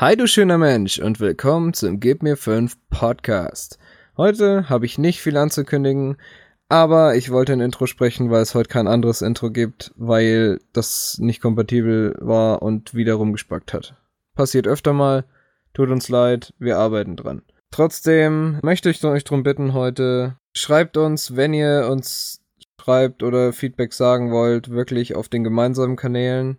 Hi du schöner Mensch und willkommen zum Gib mir 5 Podcast. Heute habe ich nicht viel anzukündigen, aber ich wollte ein Intro sprechen, weil es heute kein anderes Intro gibt, weil das nicht kompatibel war und wieder rumgespackt hat. Passiert öfter mal, tut uns leid, wir arbeiten dran. Trotzdem möchte ich euch darum bitten heute, schreibt uns, wenn ihr uns schreibt oder Feedback sagen wollt, wirklich auf den gemeinsamen Kanälen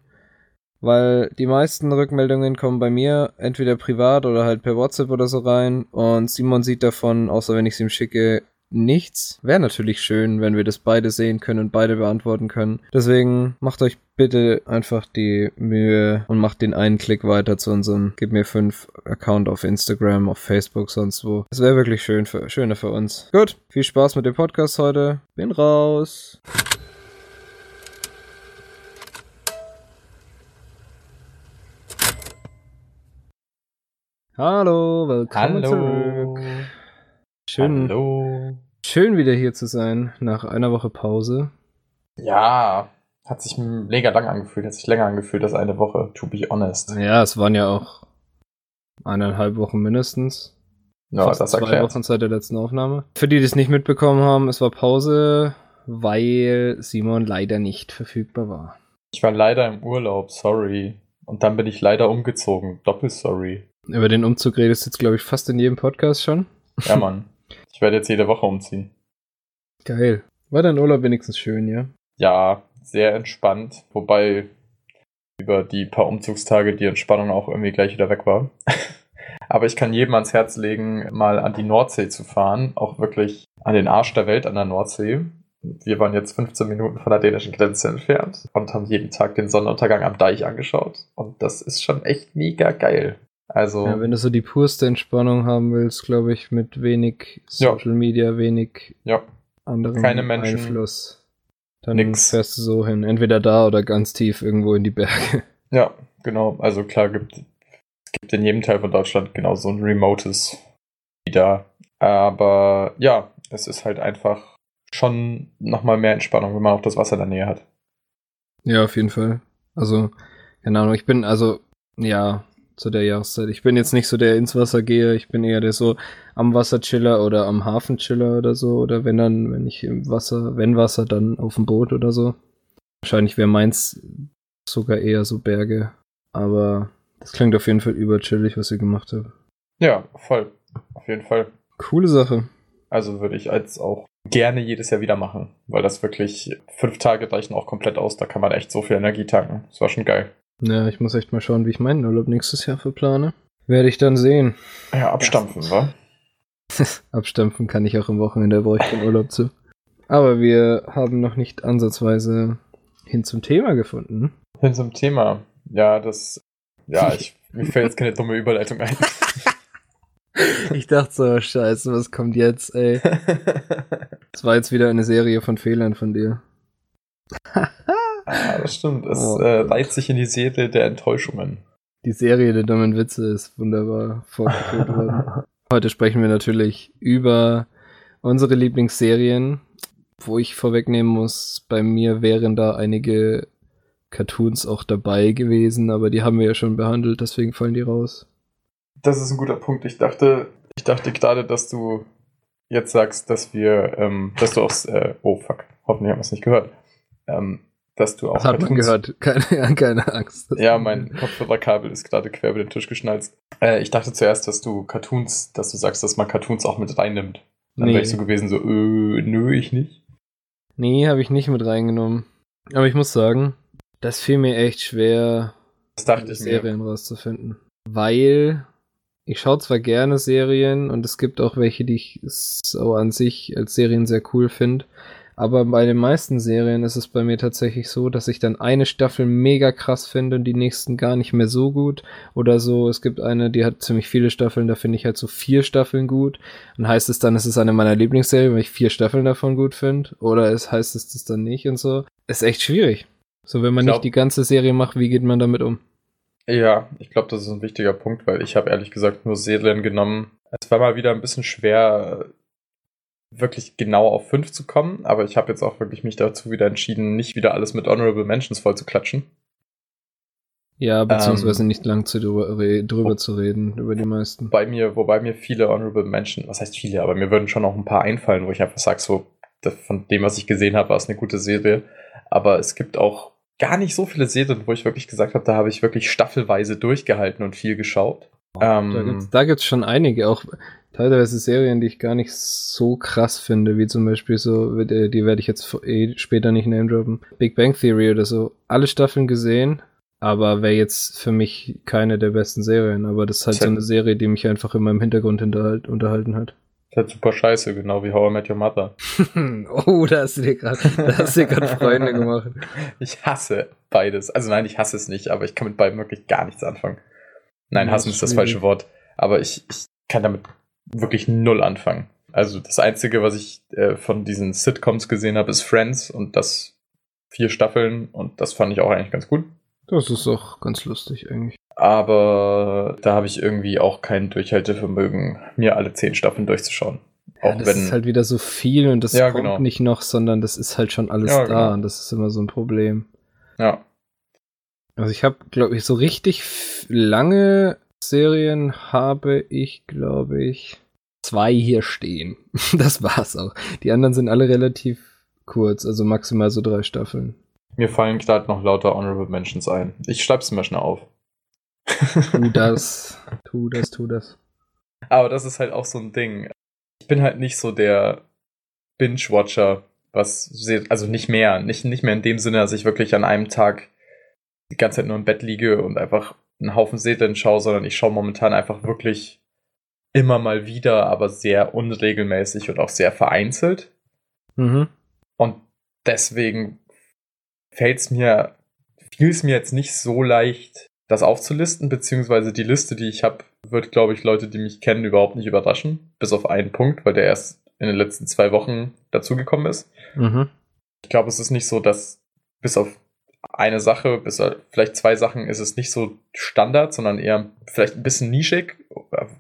weil die meisten Rückmeldungen kommen bei mir entweder privat oder halt per WhatsApp oder so rein und Simon sieht davon, außer wenn ich es ihm schicke, nichts. Wäre natürlich schön, wenn wir das beide sehen können und beide beantworten können. Deswegen macht euch bitte einfach die Mühe und macht den einen Klick weiter zu unserem Gib mir fünf Account auf Instagram, auf Facebook, sonst wo. Es wäre wirklich schön für, schöner für uns. Gut, viel Spaß mit dem Podcast heute. Bin raus. Hallo, willkommen Hallo. zurück. Schön, Hallo. schön wieder hier zu sein nach einer Woche Pause. Ja, hat sich mega lang angefühlt, hat sich länger angefühlt als eine Woche, to be honest. Ja, es waren ja auch eineinhalb Wochen mindestens. Ja, Fast das zwei erklärt. Wochen seit der letzten Aufnahme. Für die, die es nicht mitbekommen haben, es war Pause, weil Simon leider nicht verfügbar war. Ich war leider im Urlaub, sorry. Und dann bin ich leider umgezogen, doppel sorry. Über den Umzug redest du jetzt, glaube ich, fast in jedem Podcast schon. Ja, Mann. ich werde jetzt jede Woche umziehen. Geil. War dein Urlaub wenigstens schön, ja? Ja, sehr entspannt, wobei über die paar Umzugstage die Entspannung auch irgendwie gleich wieder weg war. Aber ich kann jedem ans Herz legen, mal an die Nordsee zu fahren, auch wirklich an den Arsch der Welt an der Nordsee. Wir waren jetzt 15 Minuten von der dänischen Grenze entfernt und haben jeden Tag den Sonnenuntergang am Deich angeschaut. Und das ist schon echt mega geil. Also, Ja, wenn du so die purste Entspannung haben willst, glaube ich, mit wenig Ja. Social Media, wenig ja, anderem Keine Menschen. Einfluss, dann Nix. fährst du so hin. Entweder da oder ganz tief irgendwo in die Berge. ja, genau. Also klar, gibt, es gibt in jedem Teil von Deutschland genau so ein remotes wieder. Aber ja, es ist halt einfach schon nochmal mehr Entspannung, wenn man auch das Wasser in der Nähe hat. Ja, auf jeden Fall. Also, keine Ahnung, ich bin, also, ja, zu der Jahreszeit. Ich bin jetzt nicht so der ins Wasser gehe, ich bin eher der so am Wasserchiller oder am Hafenchiller oder so. Oder wenn dann, wenn ich im Wasser, wenn Wasser, dann auf dem Boot oder so. Wahrscheinlich wäre meins sogar eher so Berge. Aber das klingt auf jeden Fall überchillig, was ihr gemacht habt. Ja, voll. Auf jeden Fall. Coole Sache. Also würde ich als auch gerne jedes Jahr wieder machen, weil das wirklich fünf Tage reichen auch komplett aus. Da kann man echt so viel Energie tanken. Das war schon geil. Ja, ich muss echt mal schauen, wie ich meinen Urlaub nächstes Jahr verplane. Werde ich dann sehen. Ja, abstampfen, wa? Abstampfen kann ich auch am Wochenende, brauche ich den Urlaub zu. Aber wir haben noch nicht ansatzweise hin zum Thema gefunden. Hin zum Thema. Ja, das. Ja, ich, mir fällt jetzt keine dumme Überleitung ein. Ich dachte so, scheiße, was kommt jetzt, ey? Das war jetzt wieder eine Serie von Fehlern von dir. Ah, das stimmt. Es Oh. äh, reiht sich in die Serie der Enttäuschungen. Die Serie der dummen Witze ist wunderbar vorgeführt worden. Heute sprechen wir natürlich über unsere Lieblingsserien, wo ich vorwegnehmen muss, bei mir wären da einige Cartoons auch dabei gewesen, aber die haben wir ja schon behandelt, deswegen fallen die raus. Das ist ein guter Punkt. Ich dachte, ich dachte gerade, dass du jetzt sagst, dass wir, ähm, dass du auch, äh, oh fuck, hoffentlich haben wir es nicht gehört, ähm, dass du auch Das hat man gehört, keine, keine Angst. Ja, mein Kopfhörerkabel ist gerade quer über den Tisch geschnalzt. Äh, ich dachte zuerst, dass du Cartoons, dass du sagst, dass man Cartoons auch mit reinnimmt. Dann Nee. wäre ich so gewesen, so, äh, nö, ich nicht. Nee, habe ich nicht mit reingenommen. Aber ich muss sagen, das fiel mir echt schwer, Das dachte ich mir. Serien rauszufinden. Weil ich schaue zwar gerne Serien und es gibt auch welche, die ich so an sich als Serien sehr cool finde. Aber bei den meisten Serien ist es bei mir tatsächlich so, dass ich dann eine Staffel mega krass finde und die nächsten gar nicht mehr so gut. Oder so, es gibt eine, die hat ziemlich viele Staffeln, da finde ich halt so vier Staffeln gut. Und heißt es dann, es ist eine meiner Lieblingsserien, weil ich vier Staffeln davon gut finde? Oder es heißt es das dann nicht und so? Ist echt schwierig. So, wenn man glaub- nicht die ganze Serie macht, wie geht man damit um? Ja, ich glaube, das ist ein wichtiger Punkt, weil ich habe ehrlich gesagt nur Serien genommen. Es war mal wieder ein bisschen schwer, wirklich genau auf fünf zu kommen, aber ich habe jetzt auch wirklich mich dazu wieder entschieden, nicht wieder alles mit Honorable Mentions voll zu klatschen. Ja, beziehungsweise ähm, nicht lang zu drüber, drüber zu reden, über die meisten. Bei mir, wobei mir viele Honorable Menschen, was heißt viele, aber mir würden schon auch ein paar einfallen, wo ich einfach sage, so, von dem, was ich gesehen habe, war es eine gute Serie. Aber es gibt auch gar nicht so viele Serien, wo ich wirklich gesagt habe, da habe ich wirklich staffelweise durchgehalten und viel geschaut. Oh, ähm, da da gibt's schon einige, auch teilweise Serien, die ich gar nicht so krass finde, wie zum Beispiel so, die, die werde ich jetzt eh später nicht name droppen. Big Bang Theory oder so. Alle Staffeln gesehen, aber wäre jetzt für mich keine der besten Serien. Aber das ist halt das so eine Serie, die mich einfach in meinem Hintergrund unterhalt, unterhalten hat. Das ist halt super scheiße, genau wie How I Met Your Mother. oh, da hast du dir gerade Freunde gemacht. Ich hasse beides. Also nein, ich hasse es nicht, aber ich kann mit beiden wirklich gar nichts anfangen. Nein, ja, hassen ist das falsche Wort. Aber ich, ich kann damit wirklich null anfangen. Also das Einzige, was ich äh, von diesen Sitcoms gesehen habe, ist Friends und das vier Staffeln und das fand ich auch eigentlich ganz gut. Das ist auch ganz lustig eigentlich. Aber da habe ich irgendwie auch kein Durchhaltevermögen, mir alle zehn Staffeln durchzuschauen. Ja, auch das wenn, ist halt wieder so viel und das ja, kommt genau. nicht noch, sondern das ist halt schon alles ja, da genau. und das ist immer so ein Problem. Ja. Also ich habe, glaube ich, so richtig lange Serien habe ich, glaube ich, zwei hier stehen. das war's auch. Die anderen sind alle relativ kurz, also maximal so drei Staffeln. Mir fallen gerade noch lauter Honorable Mentions ein. Ich schreib's mir schnell auf. tu das, tu das, tu das. Aber das ist halt auch so ein Ding. Ich bin halt nicht so der Binge-Watcher, was also nicht mehr, nicht, nicht mehr in dem Sinne, dass ich wirklich an einem Tag die ganze Zeit nur im Bett liege und einfach einen Haufen Serien schaue, sondern ich schaue momentan einfach wirklich immer mal wieder, aber sehr unregelmäßig und auch sehr vereinzelt. Mhm. Und deswegen fällt es mir, fiel es mir jetzt nicht so leicht, das aufzulisten, beziehungsweise die Liste, die ich habe, wird, glaube ich, Leute, die mich kennen, überhaupt nicht überraschen. Bis auf einen Punkt, weil der erst in den letzten zwei Wochen dazugekommen ist. Mhm. Ich glaube, es ist nicht so, dass bis auf eine Sache, bis vielleicht zwei Sachen ist es nicht so Standard, sondern eher vielleicht ein bisschen nischig.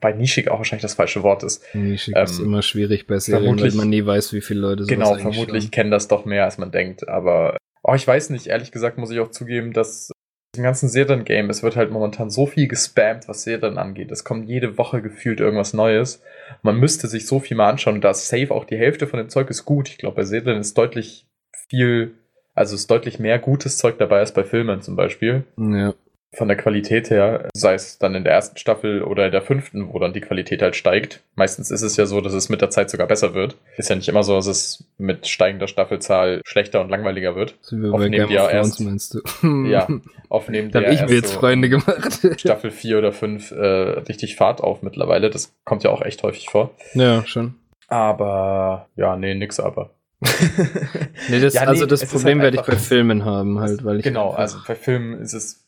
Bei nischig auch wahrscheinlich das falsche Wort ist. Nischig ähm, ist immer schwierig bei Serien, weil man nie weiß, wie viele Leute so Genau, vermutlich schauen. kennen das doch mehr, als man denkt. Aber oh, ich weiß nicht, ehrlich gesagt muss ich auch zugeben, dass im ganzen Serien-Game, es wird halt momentan so viel gespammt, was Serien angeht. Es kommt jede Woche gefühlt irgendwas Neues. Man müsste sich so viel mal anschauen. Da safe auch die Hälfte von dem Zeug ist gut. Ich glaube, bei Serien ist deutlich viel also ist deutlich mehr gutes Zeug dabei als bei Filmen zum Beispiel. Ja. Von der Qualität her, sei es dann in der ersten Staffel oder in der fünften, wo dann die Qualität halt steigt. Meistens ist es ja so, dass es mit der Zeit sogar besser wird. Ist ja nicht immer so, dass es mit steigender Staffelzahl schlechter und langweiliger wird. Sind wir bei Game of Thrones, meinst du? ja, aufnehmen da habe ich mir jetzt so Freunde gemacht. Staffel 4 oder 5 äh, richtig Fahrt auf mittlerweile. Das kommt ja auch echt häufig vor. Ja, schon. Aber, ja, nee, nix aber. nee, das, ja, nee, also das Problem halt werde ich bei Filmen haben, halt, weil ich. Genau, also bei Filmen ist es.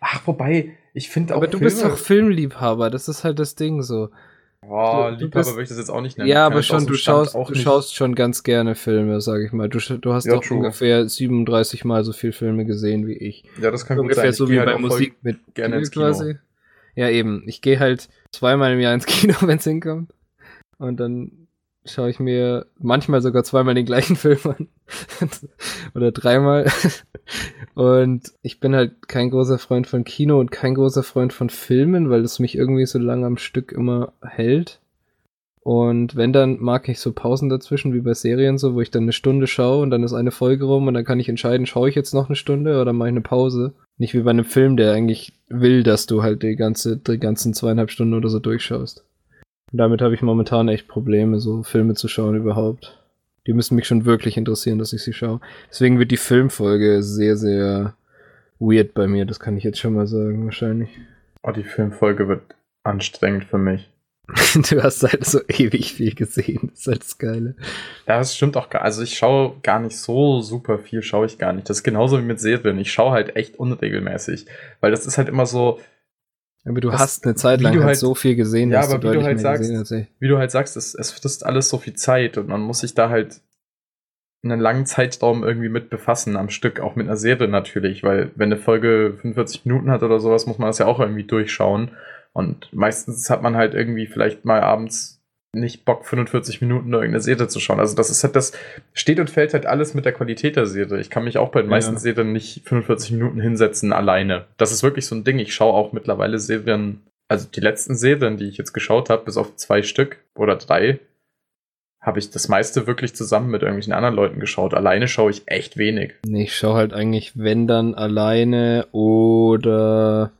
Ach, wobei, ich finde auch. Aber du Filme, bist doch Filmliebhaber, das ist halt das Ding so. Boah, du, Liebhaber würde ich das jetzt auch nicht nennen. Ja, aber schon, du schaust, du schaust schon ganz gerne Filme, sag ich mal. Du, du hast ja, doch true. ungefähr 37 Mal so viele Filme gesehen wie ich. Ja, das kann ungefähr gut sein. So wie halt bei Musik mit gerne ins Kino. quasi. Ja, eben. Ich gehe halt zweimal im Jahr ins Kino, wenn es hinkommt. Und dann schaue ich mir manchmal sogar zweimal den gleichen Film an. Oder dreimal. und ich bin halt kein großer Freund von Kino und kein großer Freund von Filmen, weil es mich irgendwie so lange am Stück immer hält. Und wenn, dann mag ich so Pausen dazwischen, wie bei Serien so, wo ich dann eine Stunde schaue und dann ist eine Folge rum und dann kann ich entscheiden, schaue ich jetzt noch eine Stunde oder mache ich eine Pause. Nicht wie bei einem Film, der eigentlich will, dass du halt die ganze, die ganzen zweieinhalb Stunden oder so durchschaust. Damit habe ich momentan echt Probleme, so Filme zu schauen überhaupt. Die müssen mich schon wirklich interessieren, dass ich sie schaue. Deswegen wird die Filmfolge sehr, sehr weird bei mir, das kann ich jetzt schon mal sagen, wahrscheinlich. Oh, die Filmfolge wird anstrengend für mich. du hast halt so ewig viel gesehen, das ist halt das Geile. Ja, das stimmt auch gar Also ich schaue gar nicht so super viel, schaue ich gar nicht. Das ist genauso wie mit Serien. Ich schaue halt echt unregelmäßig. Weil das ist halt immer so, aber du das, hast eine Zeit lang halt, halt so viel gesehen, ja, aber du wie du halt sagst, wie du halt sagst, es, es frisst alles so viel Zeit und man muss sich da halt einen langen Zeitraum irgendwie mit befassen am Stück, auch mit einer Serie natürlich, weil wenn eine Folge 45 Minuten hat oder sowas, muss man das ja auch irgendwie durchschauen. Und meistens hat man halt irgendwie vielleicht mal abends nicht Bock, 45 Minuten irgendeine Serie zu schauen. Also das ist halt, das steht und fällt halt alles mit der Qualität der Serie. Ich kann mich auch bei den meisten ja. Serien nicht 45 Minuten hinsetzen alleine. Das ist wirklich so ein Ding. Ich schaue auch mittlerweile Serien, also die letzten Serien, die ich jetzt geschaut habe, bis auf zwei Stück oder drei, habe ich das meiste wirklich zusammen mit irgendwelchen anderen Leuten geschaut. Alleine schaue ich echt wenig. Nee, ich schaue halt eigentlich, wenn dann alleine oder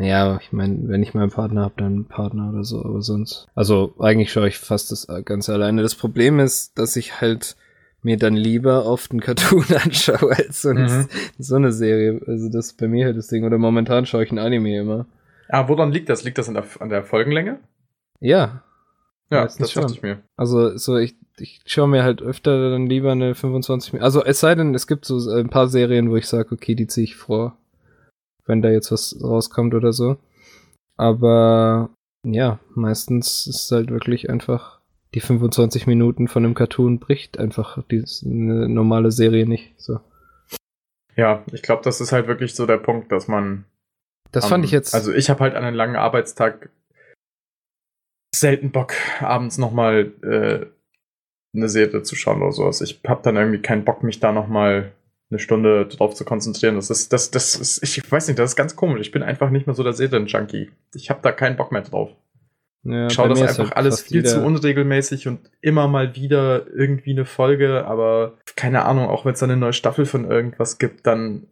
ja, ich meine, wenn ich meinen Partner habe, dann Partner oder so, aber sonst. Also eigentlich schaue ich fast das Ganze alleine. Das Problem ist, dass ich halt mir dann lieber oft einen Cartoon anschaue als so eine, mhm. so eine Serie. Also das ist bei mir halt das Ding. Oder momentan schaue ich ein Anime immer. Ah, woran liegt das? Liegt das an der, an der Folgenlänge? Ja. Ja, das schon. dachte ich mir. Also so ich, ich schaue mir halt öfter dann lieber eine 25 Minuten. Also es sei denn, es gibt so ein paar Serien, wo ich sage, okay, die ziehe ich vor wenn da jetzt was rauskommt oder so. Aber ja, meistens ist es halt wirklich einfach die 25 Minuten von einem Cartoon bricht einfach die, eine normale Serie nicht. So. Ja, ich glaube, das ist halt wirklich so der Punkt, dass man. Das um, fand ich jetzt. Also ich habe halt an einen langen Arbeitstag selten Bock, abends nochmal äh, eine Serie zu schauen oder sowas. Ich habe dann irgendwie keinen Bock, mich da nochmal eine Stunde drauf zu konzentrieren. Das ist, das, das ist, ich weiß nicht, das ist ganz komisch. Ich bin einfach nicht mehr so der Serien-Junkie. Ich habe da keinen Bock mehr drauf. Ja, ich schaue das einfach halt alles viel zu unregelmäßig und immer mal wieder irgendwie eine Folge, aber keine Ahnung, auch wenn es dann eine neue Staffel von irgendwas gibt, dann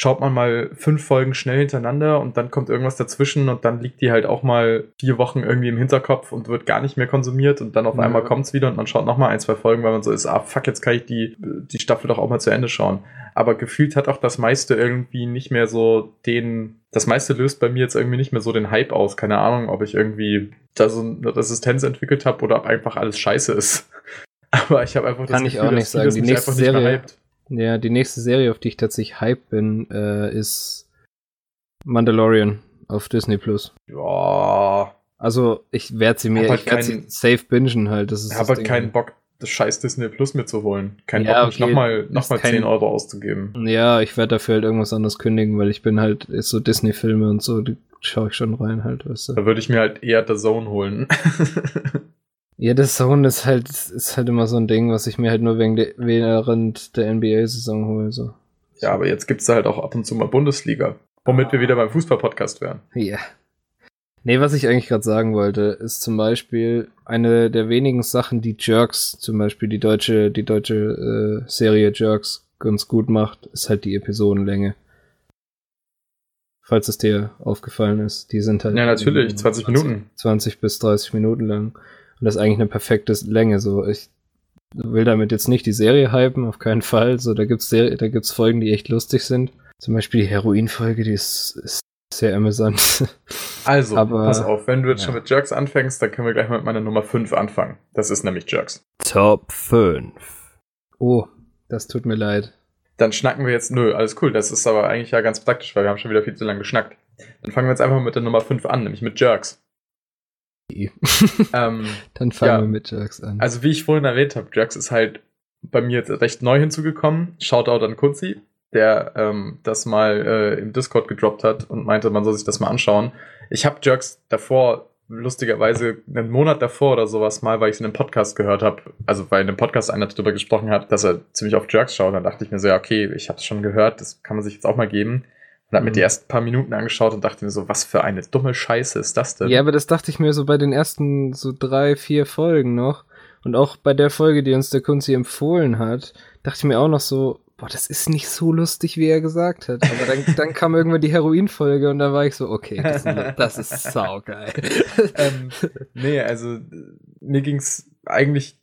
schaut man mal fünf Folgen schnell hintereinander und dann kommt irgendwas dazwischen und dann liegt die halt auch mal vier Wochen irgendwie im Hinterkopf und wird gar nicht mehr konsumiert und dann auf ja. einmal kommt's wieder und man schaut nochmal ein, zwei Folgen, weil man so ist, ah fuck, jetzt kann ich die, die Staffel doch auch mal zu Ende schauen. Aber gefühlt hat auch das meiste irgendwie nicht mehr so den, das meiste löst bei mir jetzt irgendwie nicht mehr so den Hype aus. Keine Ahnung, ob ich irgendwie da so eine Resistenz entwickelt habe oder ob einfach alles scheiße ist. Aber ich habe einfach Kann das Gefühl, ich auch nicht sagen. Die nächste Serie, ja, die nächste Serie, auf die ich tatsächlich hype bin, äh, ist Mandalorian auf Disney Plus. Ja. Also, ich werde sie mir, halt ich werde sie safe bingen halt. Das ist ich habe halt keinen Bock, das scheiß Disney Plus mitzuholen. Kein ja, Bock, okay, nochmal noch mal 10 Euro auszugeben. Ja, ich werde dafür halt irgendwas anderes kündigen, weil ich bin halt so Disney-Filme und so, die schaue ich schon rein halt, weißt du. Da würde ich mir halt eher The Zone holen. Ja, das Zone ist halt, ist halt immer so ein Ding, was ich mir halt nur wegen der, während der NBA-Saison hole. So. Ja, aber jetzt gibt's da halt auch ab und zu mal Bundesliga. Womit wir wieder beim Fußball-Podcast wären. Ja. Nee, was ich eigentlich gerade sagen wollte, ist zum Beispiel eine der wenigen Sachen, die Jerks, zum Beispiel die deutsche, die deutsche äh, Serie Jerks ganz gut macht, ist halt die Episodenlänge. Falls es dir aufgefallen ist. Die sind halt. Ja, natürlich, 20 Minuten. 20 bis 30 Minuten lang. Und das ist eigentlich eine perfekte Länge. So, ich will damit jetzt nicht die Serie hypen, auf keinen Fall. So, da gibt's Serie, da gibt's Folgen, die echt lustig sind. Zum Beispiel die Heroin-Folge, die ist, ist sehr amüsant. Also, Aber, pass auf, wenn du jetzt ja. schon mit Jerks anfängst, dann können wir gleich mit meiner Nummer 5 anfangen. Das ist nämlich Jerks. Top 5. Oh, das tut mir leid. Dann schnacken wir jetzt, nö, alles cool. Das ist aber eigentlich ja ganz praktisch, weil wir haben schon wieder viel zu lange geschnackt. Dann fangen wir jetzt einfach mit der Nummer 5 an, nämlich mit Jerks. ähm, Dann fangen ja, wir mit Jerks an. Also wie ich vorhin erwähnt habe, Jerks ist halt bei mir jetzt recht neu hinzugekommen. Shoutout an Kunzi, der ähm, das mal äh, im Discord gedroppt hat und meinte, man soll sich das mal anschauen. Ich habe Jerks davor, lustigerweise einen Monat davor oder sowas mal, weil ich es in einem Podcast gehört habe, also weil in einem Podcast einer darüber gesprochen hat, dass er ziemlich auf Jerks schaut, dann dachte ich mir so, ja, okay, ich habe es schon gehört, das kann man sich jetzt auch mal geben. Und hab mir die mhm. ersten paar Minuten angeschaut und dachte mir so, was für eine dumme Scheiße ist das denn? Ja, aber das dachte ich mir so bei den ersten so drei, vier Folgen noch. Und auch bei der Folge, die uns der Kunzi empfohlen hat, dachte ich mir auch noch so, boah, das ist nicht so lustig, wie er gesagt hat. Aber dann, dann kam irgendwann die Heroin-Folge und da war ich so, okay, das, das ist saugeil. ähm, nee, also mir ging's eigentlich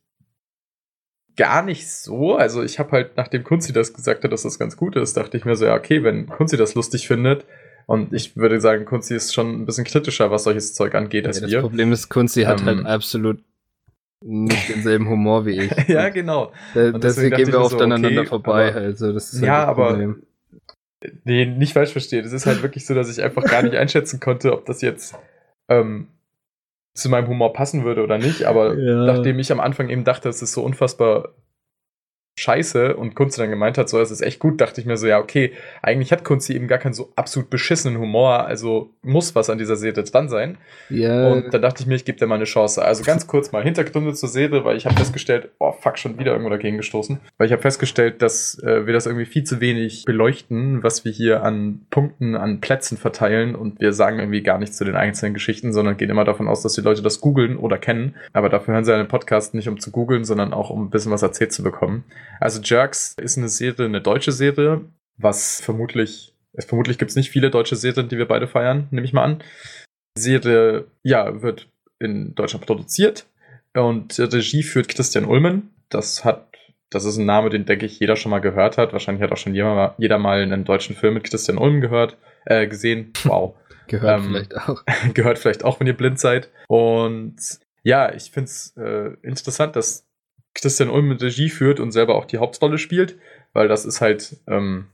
gar nicht so. Also ich habe halt, nachdem Kunzi das gesagt hat, dass das ganz gut ist, dachte ich mir so, ja, okay, wenn Kunzi das lustig findet, und ich würde sagen, Kunzi ist schon ein bisschen kritischer, was solches Zeug angeht, als ja, wir. Das Problem ist, Kunzi ähm, hat halt ähm, absolut nicht denselben Humor wie ich. ja, genau. Da, deswegen gehen wir oft so, aneinander okay, vorbei. Aber, also, das ist halt ja, aber nee, nicht falsch verstehen. Es ist halt wirklich so, dass ich einfach gar nicht einschätzen konnte, ob das jetzt ähm, zu meinem Humor passen würde oder nicht, aber ja. nachdem ich am Anfang eben dachte, es ist so unfassbar scheiße und Kunze dann gemeint hat, so, es ist echt gut, dachte ich mir so, ja, okay, eigentlich hat Kunze eben gar keinen so absolut beschissenen Humor, also muss was an dieser Serie dran sein. Ja. Und da dachte ich mir, ich gebe dir mal eine Chance. Also ganz kurz mal Hintergründe zur Serie, weil ich habe festgestellt, oh fuck, schon wieder irgendwo dagegen gestoßen, weil ich habe festgestellt, dass äh, wir das irgendwie viel zu wenig beleuchten, was wir hier an Punkten, an Plätzen verteilen und wir sagen irgendwie gar nichts zu den einzelnen Geschichten, sondern gehen immer davon aus, dass die Leute das googeln oder kennen. Aber dafür hören sie einen Podcast nicht, um zu googeln, sondern auch um ein bisschen was erzählt zu bekommen. Also Jerks ist eine Serie, eine deutsche Serie, was vermutlich, es vermutlich gibt es nicht viele deutsche Serien, die wir beide feiern, nehme ich mal an. Die Serie, ja, wird in Deutschland produziert und Regie führt Christian Ulmen. Das hat, das ist ein Name, den denke ich jeder schon mal gehört hat. Wahrscheinlich hat auch schon jeder, jeder mal einen deutschen Film mit Christian Ulmen gehört, äh, gesehen. Wow. gehört ähm, vielleicht auch. gehört vielleicht auch, wenn ihr blind seid. Und ja, ich finde es äh, interessant, dass Christian Ulm mit Regie führt und selber auch die Hauptrolle spielt, weil das ist halt ähm,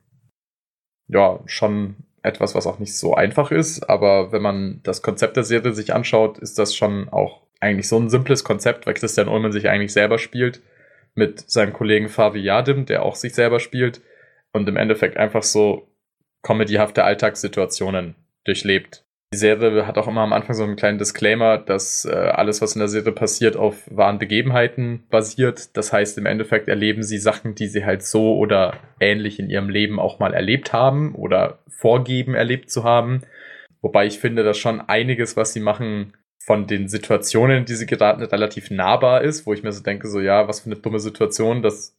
ja schon etwas, was auch nicht so einfach ist, aber wenn man das Konzept der Serie sich anschaut, ist das schon auch eigentlich so ein simples Konzept, weil Christian Ullmann sich eigentlich selber spielt mit seinem Kollegen Favi Yadim, der auch sich selber spielt und im Endeffekt einfach so comedyhafte Alltagssituationen durchlebt. Die Serie hat auch immer am Anfang so einen kleinen Disclaimer, dass äh, alles, was in der Serie passiert, auf wahren Begebenheiten basiert. Das heißt, im Endeffekt erleben sie Sachen, die sie halt so oder ähnlich in ihrem Leben auch mal erlebt haben oder vorgeben, erlebt zu haben. Wobei ich finde, dass schon einiges, was sie machen, von den Situationen, in die sie geraten, relativ nahbar ist, wo ich mir so denke, so ja, was für eine dumme Situation, das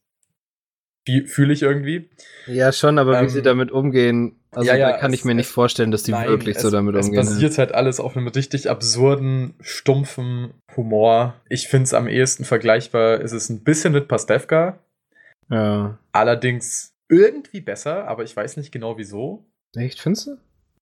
fühle ich irgendwie. Ja, schon, aber ähm, wie sie damit umgehen, also ja, ja, da kann es, ich mir nicht vorstellen, dass die nein, wirklich so damit umgehen. Es basiert halt alles auf einem richtig absurden, stumpfen Humor. Ich finde es am ehesten vergleichbar, es ist ein bisschen mit Pastewka. Ja. Allerdings irgendwie besser, aber ich weiß nicht genau wieso. Echt, findest du?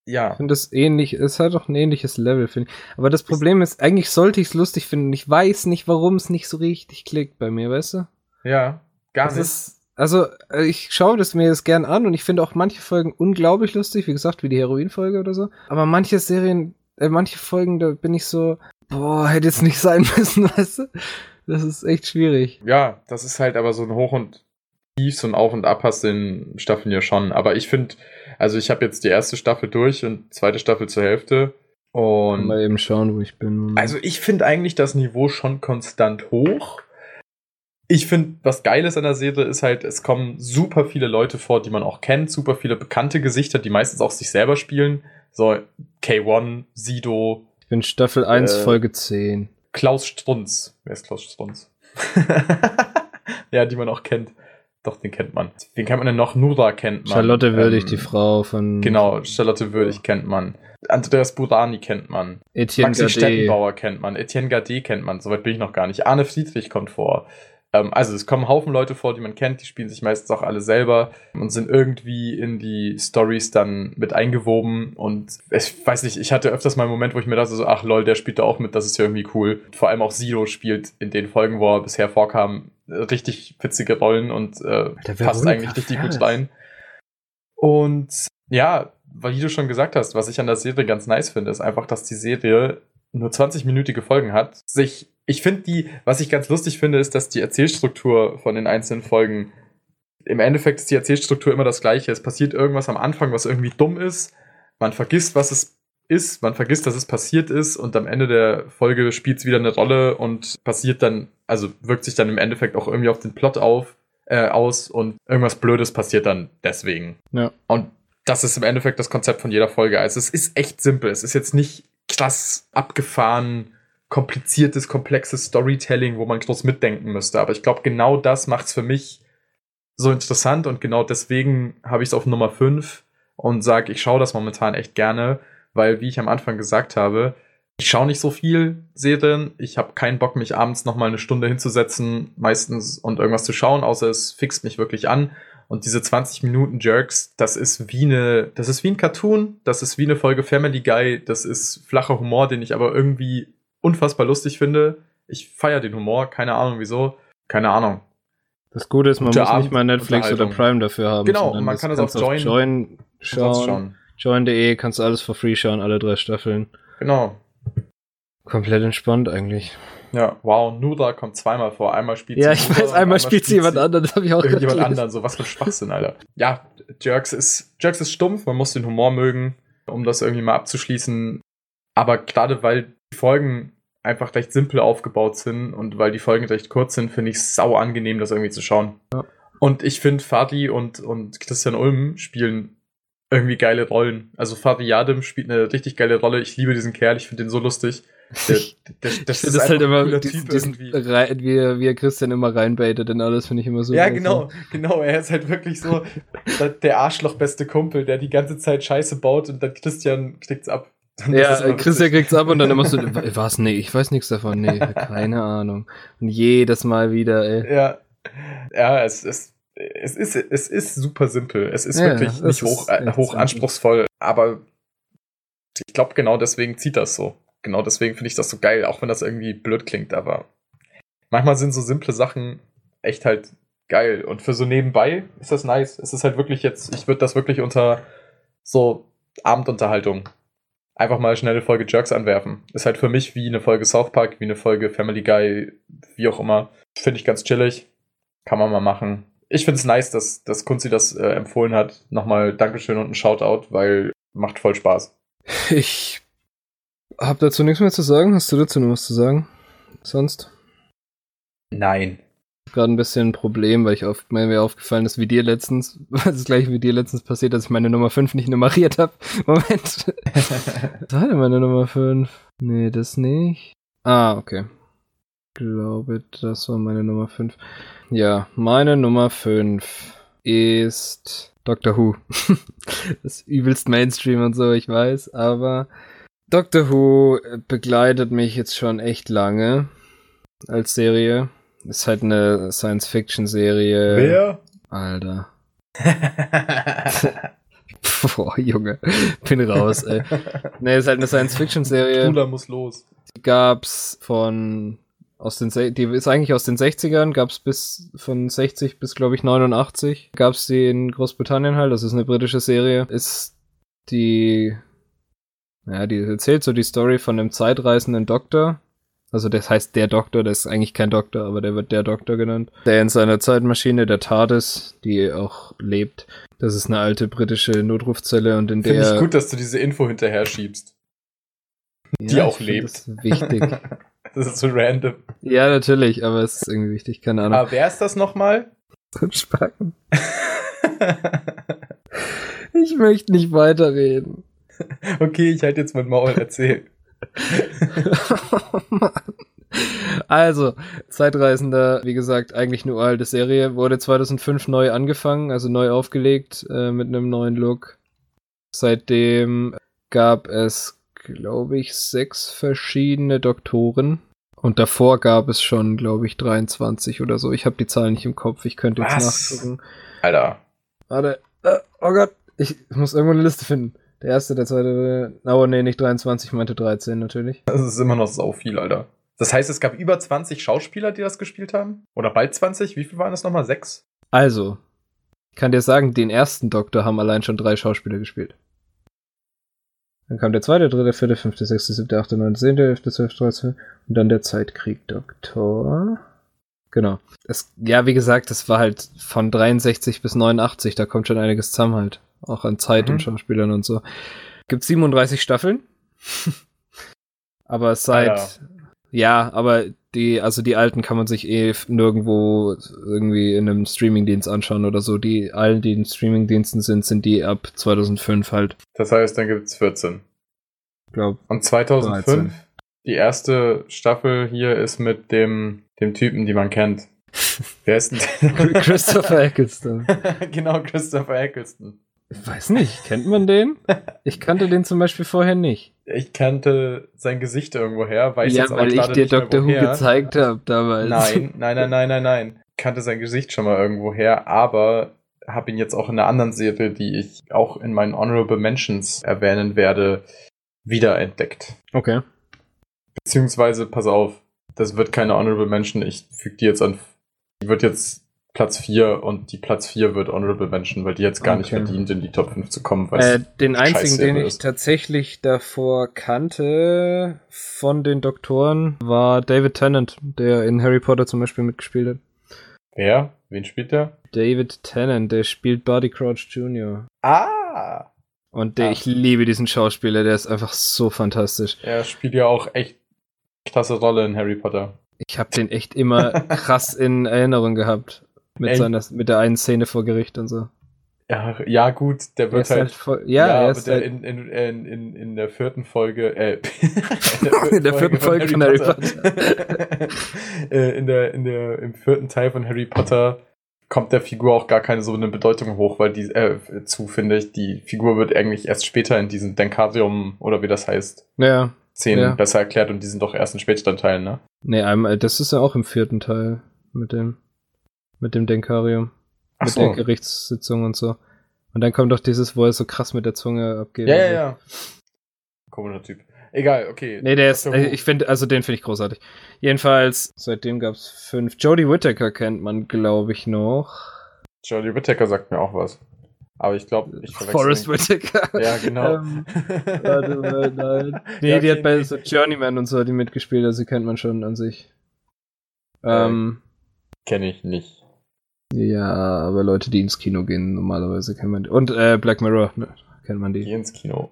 Ja. Ich finde das ähnlich, es hat auch ein ähnliches Level, finde ich. Aber das Problem ist, eigentlich sollte ich es lustig finden. Ich weiß nicht, warum es nicht so richtig klickt bei mir, weißt du? Ja, gar das nicht. Ist, also, äh, ich schaue das mir jetzt gern an und ich finde auch manche Folgen unglaublich lustig, wie gesagt, wie die Heroin-Folge oder so. Aber manche Serien, äh, manche Folgen, da bin ich so, boah, hätte jetzt nicht sein müssen, weißt du? Das ist echt schwierig. Ja, das ist halt aber so ein Hoch und Tiefs und Auf und Ab hast du in Staffeln ja schon. Aber ich finde, also ich habe jetzt die erste Staffel durch und zweite Staffel zur Hälfte. Und mal eben schauen, wo ich bin. Also ich finde eigentlich das Niveau schon konstant hoch ich finde, was geil ist an der Serie ist halt, es kommen super viele Leute vor, die man auch kennt, super viele bekannte Gesichter, die meistens auch sich selber spielen. So K1, Sido. Ich bin Staffel 1, äh, Folge 10. Klaus Strunz. Wer ist Klaus Strunz? ja, die man auch kennt. Doch, den kennt man. Wen kennt man denn noch? Nura kennt man. Charlotte Würdig, ähm, die Frau von. Genau, Charlotte Würdig kennt man. Andreas Burani kennt man. Etienne Maxi Gade. Stettenbauer kennt man. Etienne Gade kennt man. Soweit bin ich noch gar nicht. Arne Friedrich kommt vor. Ähm, also es kommen Haufen Leute vor, die man kennt, die spielen sich meistens auch alle selber und sind irgendwie in die Stories dann mit eingewoben. Und ich weiß nicht, ich hatte öfters mal einen Moment, wo ich mir dachte, so, ach lol, der spielt da auch mit, das ist ja irgendwie cool. Vor allem auch Sido spielt in den Folgen, wo er bisher vorkam, richtig witzige Rollen und äh, passt eigentlich richtig gut rein. Und ja, weil wie du schon gesagt hast, was ich an der Serie ganz nice finde, ist einfach, dass die Serie nur 20-minütige Folgen hat, sich ich finde die, was ich ganz lustig finde, ist, dass die Erzählstruktur von den einzelnen Folgen, im Endeffekt ist die Erzählstruktur immer das gleiche. Es passiert irgendwas am Anfang, was irgendwie dumm ist. Man vergisst, was es ist, man vergisst, dass es passiert ist und am Ende der Folge spielt es wieder eine Rolle und passiert dann, also wirkt sich dann im Endeffekt auch irgendwie auf den Plot auf, äh, aus und irgendwas Blödes passiert dann deswegen. Ja. Und das ist im Endeffekt das Konzept von jeder Folge. Also es ist echt simpel. Es ist jetzt nicht krass abgefahren kompliziertes, komplexes Storytelling, wo man groß mitdenken müsste. Aber ich glaube, genau das macht es für mich so interessant und genau deswegen habe ich es auf Nummer 5 und sage, ich schaue das momentan echt gerne, weil, wie ich am Anfang gesagt habe, ich schaue nicht so viel Serien. Ich habe keinen Bock, mich abends nochmal eine Stunde hinzusetzen, meistens und irgendwas zu schauen, außer es fixt mich wirklich an. Und diese 20 Minuten Jerks, das ist wie eine, das ist wie ein Cartoon, das ist wie eine Folge Family Guy, das ist flacher Humor, den ich aber irgendwie unfassbar lustig finde. Ich feiere den Humor, keine Ahnung wieso. Keine Ahnung. Das Gute ist, man Gute muss Abend nicht mal Netflix oder Prime dafür haben. Genau, man kann das auf Join, Join schauen. Join.de kannst du alles for free schauen, alle drei Staffeln. Genau. Komplett entspannt eigentlich. Ja, wow, Nura kommt zweimal vor. Einmal spielt Ja, sie ich Nura weiß, und einmal spielt sie jemand anderen, das habe ich auch Irgendjemand gelesen. anderen, so was für Schwachsinn, Alter. Ja, Jerks ist, Jerks ist stumpf, man muss den Humor mögen, um das irgendwie mal abzuschließen. Aber gerade weil Folgen einfach recht simpel aufgebaut sind und weil die Folgen recht kurz sind, finde ich es sau angenehm, das irgendwie zu schauen. Ja. Und ich finde, Fadi und, und Christian Ulm spielen irgendwie geile Rollen. Also Fadi Yadim spielt eine richtig geile Rolle. Ich liebe diesen Kerl, ich finde den so lustig. Der, der, der, das halt einfach ein immer, diesen, diesen rein, wie, er- wie er Christian immer reinbaitet und alles, finde ich immer so. Ja, geil. genau, genau. Er ist halt wirklich so der Arschloch-beste Kumpel, der die ganze Zeit Scheiße baut und dann Christian kriegt's ab. Ist Ja, immer Christian witzig. kriegt's ab und dann immer so, was, nee, ich weiß nichts davon, nee, keine Ahnung. Und jedes Mal wieder, ey. Ja, ja es, es, es, ist, es ist super simpel. Es ist Ja, wirklich es nicht ist hoch, äh, anspruchsvoll, aber ich glaube, genau deswegen zieht das so. Genau deswegen finde ich das so geil, auch wenn das irgendwie blöd klingt, aber manchmal sind so simple Sachen echt halt geil. Und für so nebenbei ist das nice. Es ist halt wirklich jetzt, ich würde das wirklich unter so Abendunterhaltung einfach mal eine schnelle Folge Jerks anwerfen. Ist halt für mich wie eine Folge South Park, wie eine Folge Family Guy, wie auch immer. Finde ich ganz chillig. Kann man mal machen. Ich finde es nice, dass, dass Kunzi das äh, empfohlen hat. Nochmal Dankeschön und ein Shoutout, weil macht voll Spaß. Ich hab dazu nichts mehr zu sagen. Hast du dazu noch was zu sagen? Sonst? Nein. Gerade ein bisschen ein Problem, weil ich auf, mir aufgefallen ist, wie dir letztens, das gleiche wie dir letztens passiert, dass ich meine Nummer 5 nicht nummeriert habe. Moment. Was war denn meine Nummer 5? Nee, das nicht. Ah, okay. Glaube, das war meine Nummer 5. Ja, meine Nummer 5 ist Doctor Who. das ist übelst Mainstream und so, ich weiß, aber Doctor Who begleitet mich jetzt schon echt lange als Serie. Ist halt eine Science-Fiction-Serie. Alter. Boah, Junge. Bin raus, ey. Nee, ist halt eine Science-Fiction-Serie. Tula muss los. Die gab's von aus den die ist eigentlich aus den 60ern, gab's bis von 60 bis glaube ich 89. Gab's die in Großbritannien halt, das ist eine britische Serie. Ist die ja, die erzählt so die Story von einem zeitreisenden Doktor. Also das heißt der Doktor, das ist eigentlich kein Doktor, aber der wird der Doktor genannt. Der in seiner Zeitmaschine, der TARDIS, die auch lebt. Das ist eine alte britische Notrufzelle und in Finde der ich gut, dass du diese Info hinterher schiebst. die Ja, auch ich find lebt. Das ist wichtig. das ist so random. Ja, natürlich, aber es ist irgendwie wichtig, keine Ahnung. Aber wer ist das nochmal? Spacken. Ich möchte nicht weiterreden. okay, ich halte jetzt mein Maul, erzähl. Oh Mann. Also, Zeitreisender, wie gesagt, eigentlich eine uralte Serie, wurde 2005 neu angefangen, also neu aufgelegt äh, mit einem neuen Look. Seitdem gab es, glaube ich, sechs verschiedene Doktoren. Und davor gab es schon, glaube ich, 23 oder so. Ich habe die Zahlen nicht im Kopf, ich könnte jetzt Was? nachgucken. Alter. Warte. Äh, oh Gott. Ich muss irgendwo eine Liste finden. Der erste, der zweite. Oh, nee, nicht 23, ich meinte 13 natürlich. Das ist immer noch so viel, Alter. Das heißt, es gab über 20 Schauspieler, die das gespielt haben? Oder bald 20? Wie viel waren das nochmal? Sechs? Also, ich kann dir sagen, den ersten Doktor haben allein schon drei Schauspieler gespielt. Dann kam der zweite, dritte, vierte, fünfte, sechste, siebte, achte, neunte, zehnte, elfte, zwölfte, dreizehnte und dann der Zeitkrieg-Doktor. Genau. Es, ja, wie gesagt, das war halt von 63 bis 89, da kommt schon einiges zusammen halt. Auch an Zeit Mhm. und Schauspielern und so. Gibt 37 Staffeln. aber seit, Alter. ja, aber die, also die alten kann man sich eh nirgendwo irgendwie in einem Streamingdienst anschauen oder so. Die allen, die in Streamingdiensten sind, sind die ab 2005 halt. Das heißt, dann gibt's 14. Glaub. Und 2005, 13. die erste Staffel hier ist mit dem, dem Typen, die man kennt. Wer ist denn Christopher Eccleston. genau, Christopher Eccleston. Ich weiß nicht, kennt man den? Ich kannte den zum Beispiel vorher nicht. Ich kannte sein Gesicht irgendwo her, weiß ja, jetzt weil ich dir Dr. Who woher. gezeigt habe damals. Nein, nein, nein, nein, nein, nein. Kannte sein Gesicht schon mal irgendwo her, aber habe ihn jetzt auch in einer anderen Serie, die ich auch in meinen Honorable Mentions erwähnen werde, wiederentdeckt. Okay. Beziehungsweise, pass auf, das wird keine Honorable Mention, ich füge die jetzt an. Die wird jetzt Platz 4 und die Platz 4 wird Honorable Mention, weil die jetzt gar okay. nicht verdient, in die Top 5 zu kommen. Äh, den einzigen, den ich ist. tatsächlich davor kannte von den Doktoren, war David Tennant, der in Harry Potter zum Beispiel mitgespielt hat. Wer? Wen spielt der? David Tennant, der spielt Buddy Crouch Jr. Ah! Und der, ah. ich liebe diesen Schauspieler, der ist einfach so fantastisch. Er spielt ja auch echt klasse Rolle in Harry Potter. Ich habe den echt immer krass in Erinnerung gehabt. Mit, seiner, mit der einen Szene vor Gericht und so. Ja, ja gut, der wird halt, halt voll, ja, ja, er ist halt in, in, in, in der vierten Folge, äh, in der vierten, Folge, von Harry Potter, Potter. äh, in der, in der, im vierten Teil von Harry Potter kommt der Figur auch gar keine so eine Bedeutung hoch, weil die, äh, zu, finde ich, die Figur wird eigentlich erst später in diesem Denkarium, oder wie das heißt, ja, Szenen ja. besser erklärt und die sind doch erst in späteren Teilen, ne? Nee, einmal, das ist ja auch im vierten Teil mit dem mit dem Denkarium. Ach mit so. der Gerichtssitzung und so. Und dann kommt doch dieses, wo er so krass mit der Zunge abgeht. Ja, ja, ja. Komischer Typ. Egal, okay. Nee, der ist, äh, ich finde, also den finde ich großartig. Jedenfalls, seitdem gab es fünf. Jodie Whittaker kennt man, glaube ich, noch. Jodie Whittaker sagt mir auch was. Aber ich glaube, ich verwechsel. Forrest Whitaker. Ja, genau. ähm, warte mal, nein. Nee, ja, die hat bei so Journeyman und so die mitgespielt, also kennt man schon an sich. Ähm, äh, Kenne ich nicht. Ja, aber Leute, die ins Kino gehen, normalerweise kennt man die. Und äh, Black Mirror, ne, kennt man die. Die ins Kino.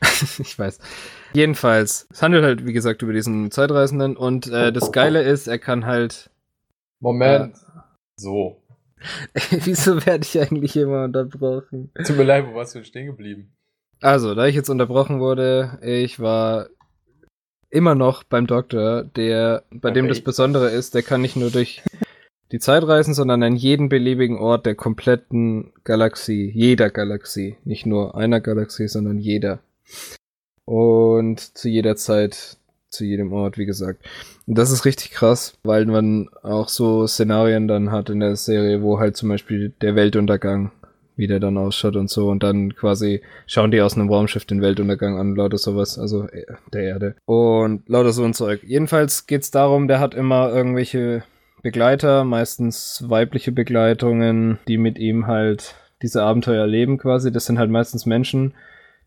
ich weiß. Jedenfalls, es handelt halt, wie gesagt, über diesen Zeitreisenden und äh, das Geile ist, er kann halt. Moment. Äh, so. Wieso werde ich eigentlich immer unterbrochen? Tut mir leid, wo warst du stehen geblieben? Also, da ich jetzt unterbrochen wurde, ich war immer noch beim Doktor, der, bei okay. dem das Besondere ist, der kann nicht nur durch die Zeit reisen, sondern an jeden beliebigen Ort der kompletten Galaxie, jeder Galaxie, nicht nur einer Galaxie, sondern jeder. Und zu jeder Zeit, zu jedem Ort, wie gesagt. Und das ist richtig krass, weil man auch so Szenarien dann hat in der Serie, wo halt zum Beispiel der Weltuntergang wie der dann ausschaut und so. Und dann quasi schauen die aus einem Raumschiff den Weltuntergang an, lauter sowas, also äh, der Erde. Und lauter so ein Zeug. Jedenfalls geht's darum, der hat immer irgendwelche Begleiter, meistens weibliche Begleitungen, die mit ihm halt diese Abenteuer erleben quasi. Das sind halt meistens Menschen,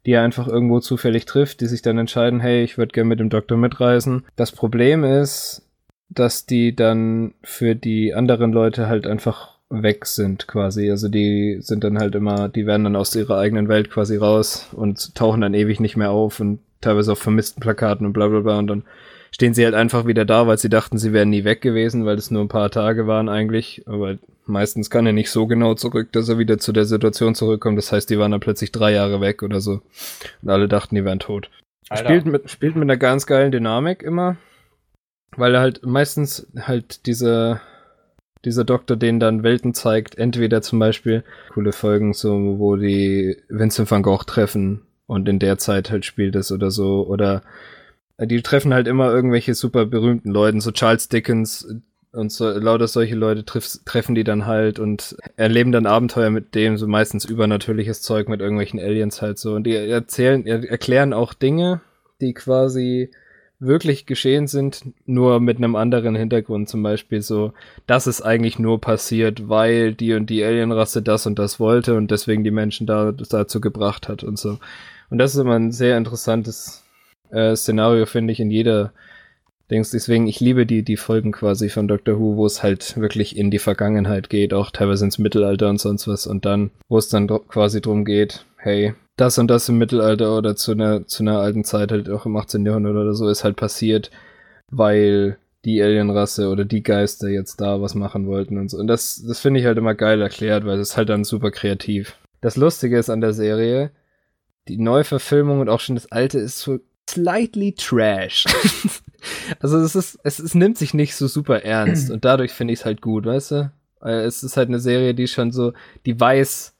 die er einfach irgendwo zufällig trifft, die sich dann entscheiden, hey, ich würde gerne mit dem Doktor mitreisen. Das Problem ist, dass die dann für die anderen Leute halt einfach weg sind quasi. Also die sind dann halt immer, die werden dann aus ihrer eigenen Welt quasi raus und tauchen dann ewig nicht mehr auf und teilweise auf vermissten Plakaten und bla bla bla und dann stehen sie halt einfach wieder da, weil sie dachten, sie wären nie weg gewesen, weil es nur ein paar Tage waren eigentlich. Aber meistens kann er nicht so genau zurück, dass er wieder zu der Situation zurückkommt. Das heißt, die waren dann plötzlich drei Jahre weg oder so. Und alle dachten, die wären tot. Spielt mit, spielt mit einer ganz geilen Dynamik immer. Weil er halt meistens halt diese, dieser Doktor den dann Welten zeigt. Entweder zum Beispiel coole Folgen, so, wo die Vincent van Gogh treffen und in der Zeit halt spielt es oder so. Oder die treffen halt immer irgendwelche super berühmten Leuten, so Charles Dickens und so, lauter solche Leute triff, treffen die dann halt und erleben dann Abenteuer mit dem, so meistens übernatürliches Zeug mit irgendwelchen Aliens halt so. Und die erzählen, erklären auch Dinge, die quasi wirklich geschehen sind, nur mit einem anderen Hintergrund. Zum Beispiel so, das ist eigentlich nur passiert, weil die und die Alienrasse das und das wollte und deswegen die Menschen da dazu gebracht hat und so. Und das ist immer ein sehr interessantes äh, Szenario, finde ich, in jeder Dings. Deswegen, ich liebe die, die Folgen quasi von Doctor Who, wo es halt wirklich in die Vergangenheit geht, auch teilweise ins Mittelalter und sonst was. Und dann, wo es dann quasi drum geht, hey, das und das im Mittelalter oder zu einer, zu einer alten Zeit, halt auch im 18. Jahrhundert oder so, ist halt passiert, weil die Alienrasse oder die Geister jetzt da was machen wollten und so. Und das, das finde ich halt immer geil erklärt, weil es halt dann super kreativ. Das Lustige ist an der Serie, die Neuverfilmung und auch schon das alte ist so slightly trash. also es ist, es, es nimmt sich nicht so super ernst und dadurch finde ich es halt gut, weißt du? Es ist halt eine Serie, die schon so, die weiß,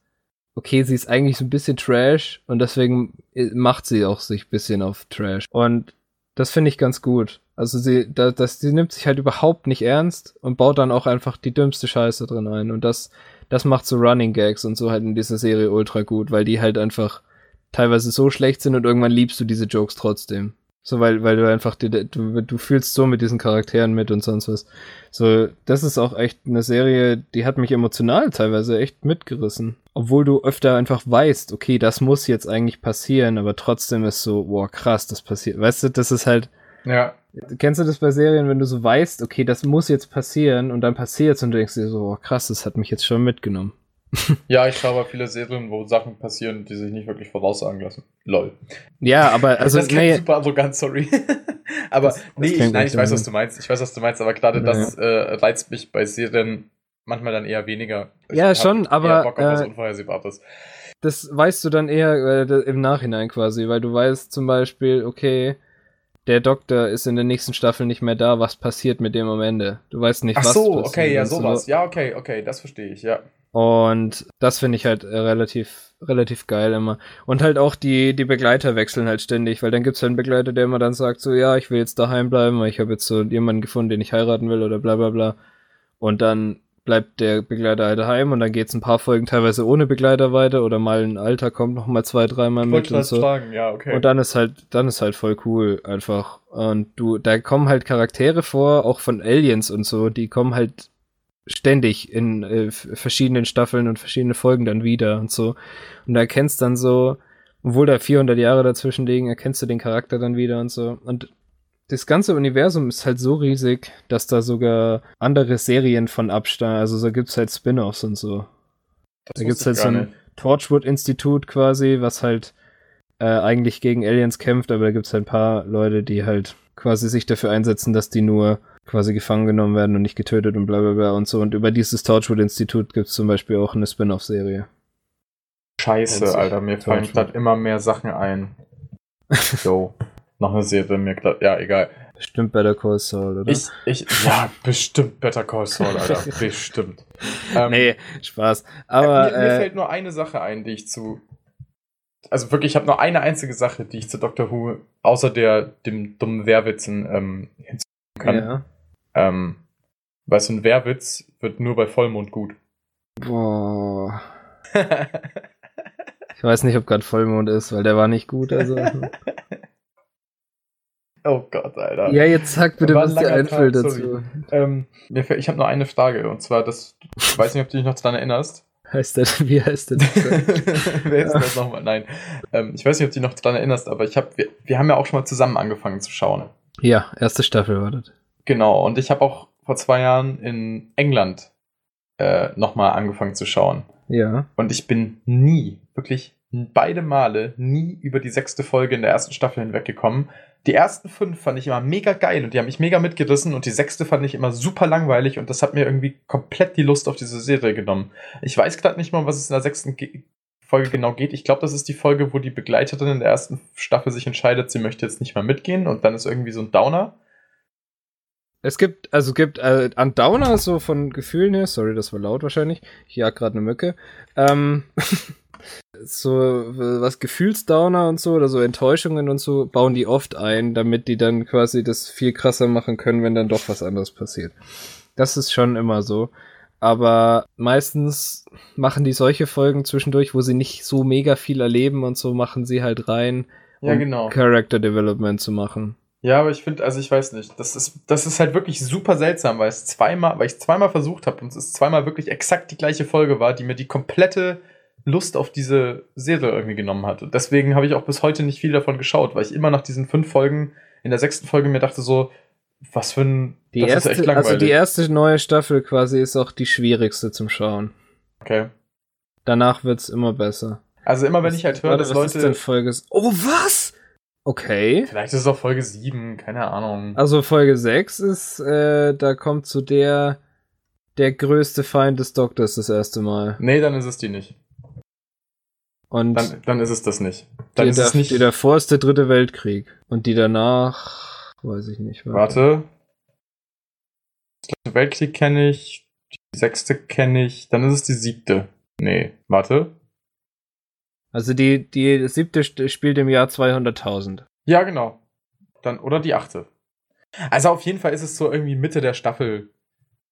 okay, sie ist eigentlich so ein bisschen Trash und deswegen macht sie auch sich ein bisschen auf Trash. Und das finde ich ganz gut. Also sie, da, das, sie nimmt sich halt überhaupt nicht ernst und baut dann auch einfach die dümmste Scheiße drin ein. Und das, das macht so Running Gags und so halt in dieser Serie ultra gut, weil die halt einfach teilweise so schlecht sind und irgendwann liebst du diese Jokes trotzdem. So, weil, weil du einfach, du, du fühlst so mit diesen Charakteren mit und sonst was. So, das ist auch echt eine Serie, die hat mich emotional teilweise echt mitgerissen. Obwohl du öfter einfach weißt, okay, das muss jetzt eigentlich passieren, aber trotzdem ist so, boah, krass, das passiert. Weißt du, das ist halt. Ja. Kennst du das bei Serien, wenn du so weißt, okay, das muss jetzt passieren und dann passiert's und du denkst dir so, boah, krass, das hat mich jetzt schon mitgenommen. ja, ich schaue aber viele Serien, wo Sachen passieren, die sich nicht wirklich voraussagen lassen. Lol. Ja, aber also das nee, super arrogant, sorry. aber das, nee, das ich, nein, ich weiß, was du meinst. Ich weiß, was du meinst, aber gerade naja. das äh, reizt mich bei Serien manchmal dann eher weniger. Ich ja, schon, aber Bock auf äh, was Unvorhersehbares. Das weißt du dann eher äh, im Nachhinein quasi, weil du weißt zum Beispiel, okay, der Doktor ist in der nächsten Staffel nicht mehr da, was passiert mit dem am Ende? Du weißt nicht, Ach was so, okay, ja, sowas. So. Ja, okay, okay, das verstehe ich, ja. Und das finde ich halt äh, relativ, relativ geil immer. Und halt auch die, die Begleiter wechseln halt ständig, weil dann gibt's halt einen Begleiter, der immer dann sagt so, ja, ich will jetzt daheim bleiben, weil ich habe jetzt so jemanden gefunden, den ich heiraten will oder bla bla bla. Und dann bleibt der Begleiter halt daheim und dann geht's ein paar Folgen teilweise ohne Begleiter weiter oder mal ein Alter kommt noch mal zwei, dreimal mit und so. Fragen. Ja, okay. Und dann ist halt, dann ist halt voll cool einfach. Und du, da kommen halt Charaktere vor, auch von Aliens und so, die kommen halt ständig in äh, verschiedenen Staffeln und verschiedene Folgen dann wieder und so. Und da erkennst dann so, obwohl da 400 Jahre dazwischen liegen, erkennst du den Charakter dann wieder und so. Und das ganze Universum ist halt so riesig, dass da sogar andere Serien von abstammen. Also so gibt's halt Spin-offs und so. Das da gibt's halt so ein Torchwood-Institut quasi, was halt äh, eigentlich gegen Aliens kämpft, aber da gibt's halt ein paar Leute, die halt quasi sich dafür einsetzen, dass die nur quasi gefangen genommen werden und nicht getötet und bla bla bla und so. Und über dieses Torchwood-Institut gibt es zum Beispiel auch eine Spin-off-Serie. Scheiße, Alter, mir fallen gerade immer mehr Sachen ein. So, noch eine Serie mir gerade. Ja, egal. Bestimmt Better Call Saul, oder? Ich, ich, ja, bestimmt Better Call Saul, Alter. bestimmt. Ähm, nee, Spaß. Aber. Äh, mir, mir äh, fällt nur eine Sache ein, die ich zu. Also wirklich, ich habe nur eine einzige Sache, die ich zu Doctor Who, außer der, dem dummen Wehrwitzen, ähm, hinzufügen kann. Ja. Ähm, weil so ein Wehrwitz wird nur bei Vollmond gut. Boah. ich weiß nicht, ob gerade Vollmond ist, weil der war nicht gut. Also. Oh Gott, Alter. Ja, jetzt sag bitte, was dir einfällt Tag, dazu. Ähm, ich habe nur eine Frage und zwar, das, ich weiß nicht, ob du dich noch daran erinnerst. Heißt das, wie heißt das? Wer ist das nochmal? Nein. Ähm, ich weiß nicht, ob du dich noch daran erinnerst, aber ich hab, wir, wir haben ja auch schon mal zusammen angefangen zu schauen. Ja, erste Staffel war das. Genau, und ich habe auch vor zwei Jahren in England äh, nochmal angefangen zu schauen. Ja. Und ich bin nie, wirklich beide Male, nie über die sechste Folge in der ersten Staffel hinweggekommen. Die ersten fünf fand ich immer mega geil und die haben mich mega mitgerissen und die sechste fand ich immer super langweilig und das hat mir irgendwie komplett die Lust auf diese Serie genommen. Ich weiß gerade nicht mal, was es in der sechsten Ge Folge genau geht. Ich glaube, das ist die Folge, wo die Begleiterin in der ersten Staffel sich entscheidet, sie möchte jetzt nicht mehr mitgehen und dann ist irgendwie so ein Downer. Es gibt, also gibt äh, an Downer so von Gefühlen her, sorry, das war laut wahrscheinlich. Ich jag gerade eine Mücke. Ähm, so was Gefühlsdowner und so oder so Enttäuschungen und so bauen die oft ein, damit die dann quasi das viel krasser machen können, wenn dann doch was anderes passiert. Das ist schon immer so. Aber meistens machen die solche Folgen zwischendurch, wo sie nicht so mega viel erleben und so machen sie halt rein, um ja, genau. Character Development zu machen. Ja, aber ich finde, also ich weiß nicht, das ist, das ist halt wirklich super seltsam, weil es zweimal, weil ich zweimal versucht habe und es zweimal wirklich exakt die gleiche Folge war, die mir die komplette Lust auf diese Serie irgendwie genommen hat. Und deswegen habe ich auch bis heute nicht viel davon geschaut, weil ich immer nach diesen fünf Folgen in der sechsten Folge mir dachte so, was für ein, die das erste, ist echt langweilig. Also die erste neue Staffel quasi ist auch die schwierigste zum Schauen. Okay. Danach wird's immer besser. Also immer wenn ich halt höre, dass Leute. Ist denn Folge oh, was? Okay. Vielleicht ist es auch Folge 7, keine Ahnung. Also Folge 6 ist, äh, da kommt zu der der größte Feind des Doktors das erste Mal. Nee, dann ist es die nicht. Und dann, dann ist es das nicht. Dann ist es nicht. Die davor ist der dritte Weltkrieg. Und die danach, weiß ich nicht. Warte. Den Weltkrieg kenne ich. Die sechste kenne ich. Dann ist es die siebte. Nee, warte. Also die, die siebte spielt im Jahr 200.000. Ja, genau. Dann, oder die achte. Also auf jeden Fall ist es so irgendwie Mitte der Staffel.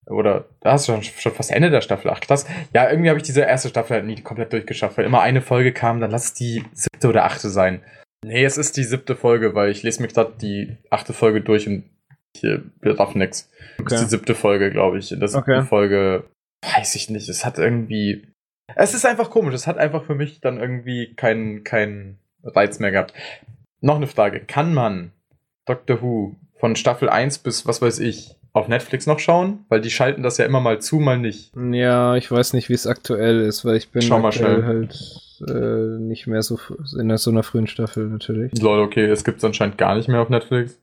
Oder da hast du schon, schon fast Ende der Staffel. Ach krass. Ja, irgendwie habe ich diese erste Staffel halt nie komplett durchgeschafft, weil immer eine Folge kam, dann lass es die siebte oder achte sein. Nee, es ist die siebte Folge, weil ich lese mir gerade die achte Folge durch und hier raff nix. Okay. Das ist die siebte Folge, glaube ich. In der siebten okay. Folge weiß ich nicht. Es hat irgendwie. Es ist einfach komisch. Es hat einfach für mich dann irgendwie keinen keinen Reiz mehr gehabt. Noch eine Frage. Kann man Doctor Who von Staffel 1 bis was weiß ich auf Netflix noch schauen? Weil die schalten das ja immer mal zu, mal nicht. Ja, ich weiß nicht, wie es aktuell ist, weil ich bin Schau mal schnell. halt äh, nicht mehr so in so einer frühen Staffel natürlich. Lol, okay, es gibt es anscheinend gar nicht mehr auf Netflix.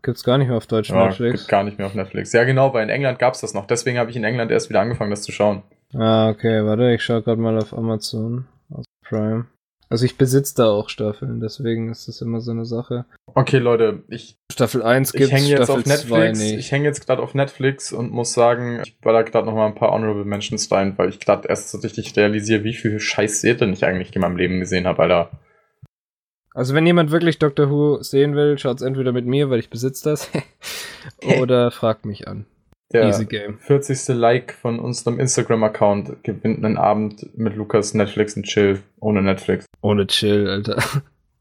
Gibt's gar nicht mehr auf Deutsch ja, Netflix? Gibt gar nicht mehr auf Netflix. Ja, genau, weil in England gab's das noch. Deswegen habe ich in England erst wieder angefangen, das zu schauen. Ah, okay, warte, ich schaue gerade mal auf Amazon. Aus Prime. Also ich besitze da auch Staffeln, deswegen ist das immer so eine Sache. Okay, Leute, ich Staffel 1 gibt's, ich häng jetzt Staffel auf Netflix. Ich hänge jetzt gerade auf Netflix und muss sagen, ich war da gerade noch mal ein paar Honorable Mentions rein, weil ich gerade erst so richtig realisiere, wie viel Scheiß Serien ich eigentlich in meinem Leben gesehen habe, Alter. Also wenn jemand wirklich Doctor Who sehen will, schaut's entweder mit mir, weil ich besitze das, oder fragt mich an. Der Easy Game. 40. Like von unserem Instagram-Account gewinnt einen Abend mit Lukas Netflix und Chill. Ohne Netflix. Ohne Chill, Alter.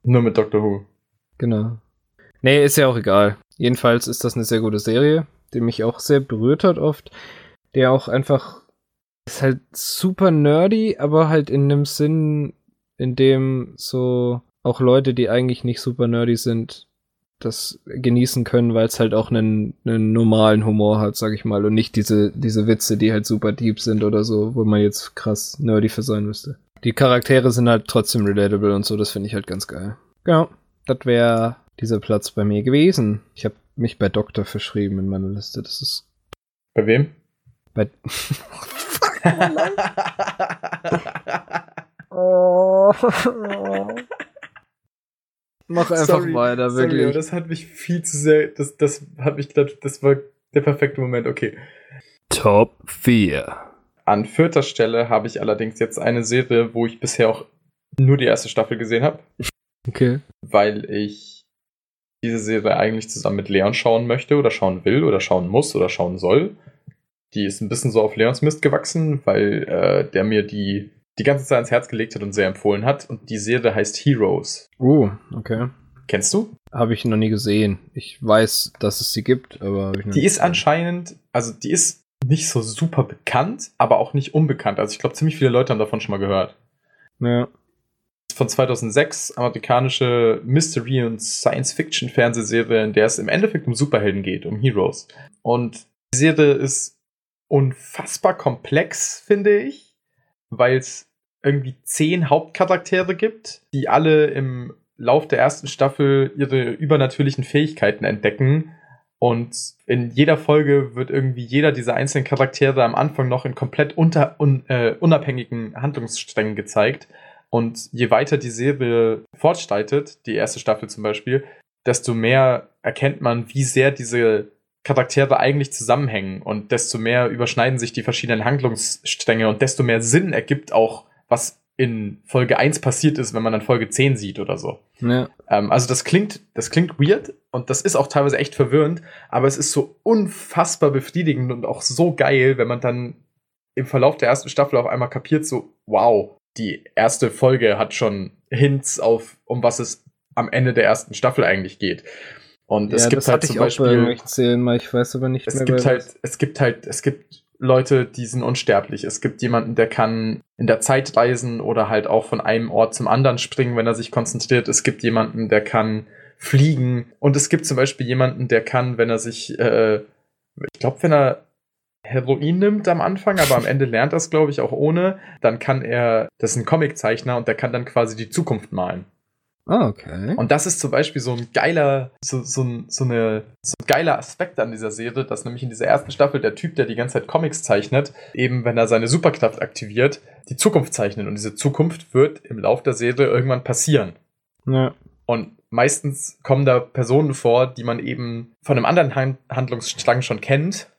Nur mit Doctor Who. Genau. Nee, ist ja auch egal. Jedenfalls ist das eine sehr gute Serie, die mich auch sehr berührt hat oft. Der auch einfach ist halt super nerdy, aber halt in einem Sinn, in dem so auch Leute, die eigentlich nicht super nerdy sind, das genießen können, weil es halt auch einen, einen normalen Humor hat, sag ich mal, und nicht diese, diese Witze, die halt super deep sind oder so, wo man jetzt krass nerdy für sein müsste. Die Charaktere sind halt trotzdem relatable und so, das finde ich halt ganz geil. Ja, das wäre dieser Platz bei mir gewesen. Ich habe mich bei Doktor verschrieben in meiner Liste, das ist. Bei wem? Bei. oh. Mach einfach sorry, weiter, wirklich. Sorry, das hat mich viel zu sehr, das, das hat mich, das war der perfekte Moment, okay. Top 4. An vierter Stelle habe ich allerdings jetzt eine Serie, wo ich bisher auch nur die erste Staffel gesehen habe. Okay. Weil ich diese Serie eigentlich zusammen mit Leon schauen möchte oder schauen will oder schauen muss oder schauen soll. Die ist ein bisschen so auf Leons Mist gewachsen, weil äh, der mir die die ganze Zeit ans Herz gelegt hat und sehr empfohlen hat. Und die Serie heißt Heroes. Oh, okay. Kennst du? Habe ich noch nie gesehen. Ich weiß, dass es sie gibt, aber Die ist anscheinend, also die ist nicht so super bekannt, aber auch nicht unbekannt. Also ich glaube, ziemlich viele Leute haben davon schon mal gehört. Ja. Von 2006, amerikanische Mystery- und Science-Fiction-Fernsehserie, in der es im Endeffekt um Superhelden geht, um Heroes. Und die Serie ist unfassbar komplex, finde ich weil es irgendwie zehn Hauptcharaktere gibt, die alle im Lauf der ersten Staffel ihre übernatürlichen Fähigkeiten entdecken. Und in jeder Folge wird irgendwie jeder dieser einzelnen Charaktere am Anfang noch in komplett unter, un, äh, unabhängigen Handlungssträngen gezeigt. Und je weiter die Serie fortschreitet, die erste Staffel zum Beispiel, desto mehr erkennt man, wie sehr diese Charaktere eigentlich zusammenhängen und desto mehr überschneiden sich die verschiedenen Handlungsstränge und desto mehr Sinn ergibt auch, was in Folge 1 passiert ist, wenn man dann Folge 10 sieht oder so. Ja. Ähm, also das klingt, das klingt weird und das ist auch teilweise echt verwirrend, aber es ist so unfassbar befriedigend und auch so geil, wenn man dann im Verlauf der ersten Staffel auf einmal kapiert, so, wow, die erste Folge hat schon Hints auf, um was es am Ende der ersten Staffel eigentlich geht. Und es gibt halt zum Beispiel. Zählen, ich weiß aber nicht es mehr. Gibt halt, es gibt halt, es gibt Leute, die sind unsterblich. Es gibt jemanden, der kann in der Zeit reisen oder halt auch von einem Ort zum anderen springen, wenn er sich konzentriert. Es gibt jemanden, der kann fliegen. Und es gibt zum Beispiel jemanden, der kann, wenn er sich, äh, ich glaube, wenn er Heroin nimmt am Anfang, aber am Ende lernt er es, glaube ich, auch ohne, dann kann er, das ist ein Comiczeichner und der kann dann quasi die Zukunft malen. Ah, okay. Und das ist zum Beispiel so ein geiler, so, so, ein, so, eine, so ein geiler Aspekt an dieser Serie, dass nämlich in dieser ersten Staffel der Typ, der die ganze Zeit Comics zeichnet, eben wenn er seine Superkraft aktiviert, die Zukunft zeichnet. Und diese Zukunft wird im Lauf der Serie irgendwann passieren. Ja. Und meistens kommen da Personen vor, die man eben von einem anderen Handlungsstrang schon kennt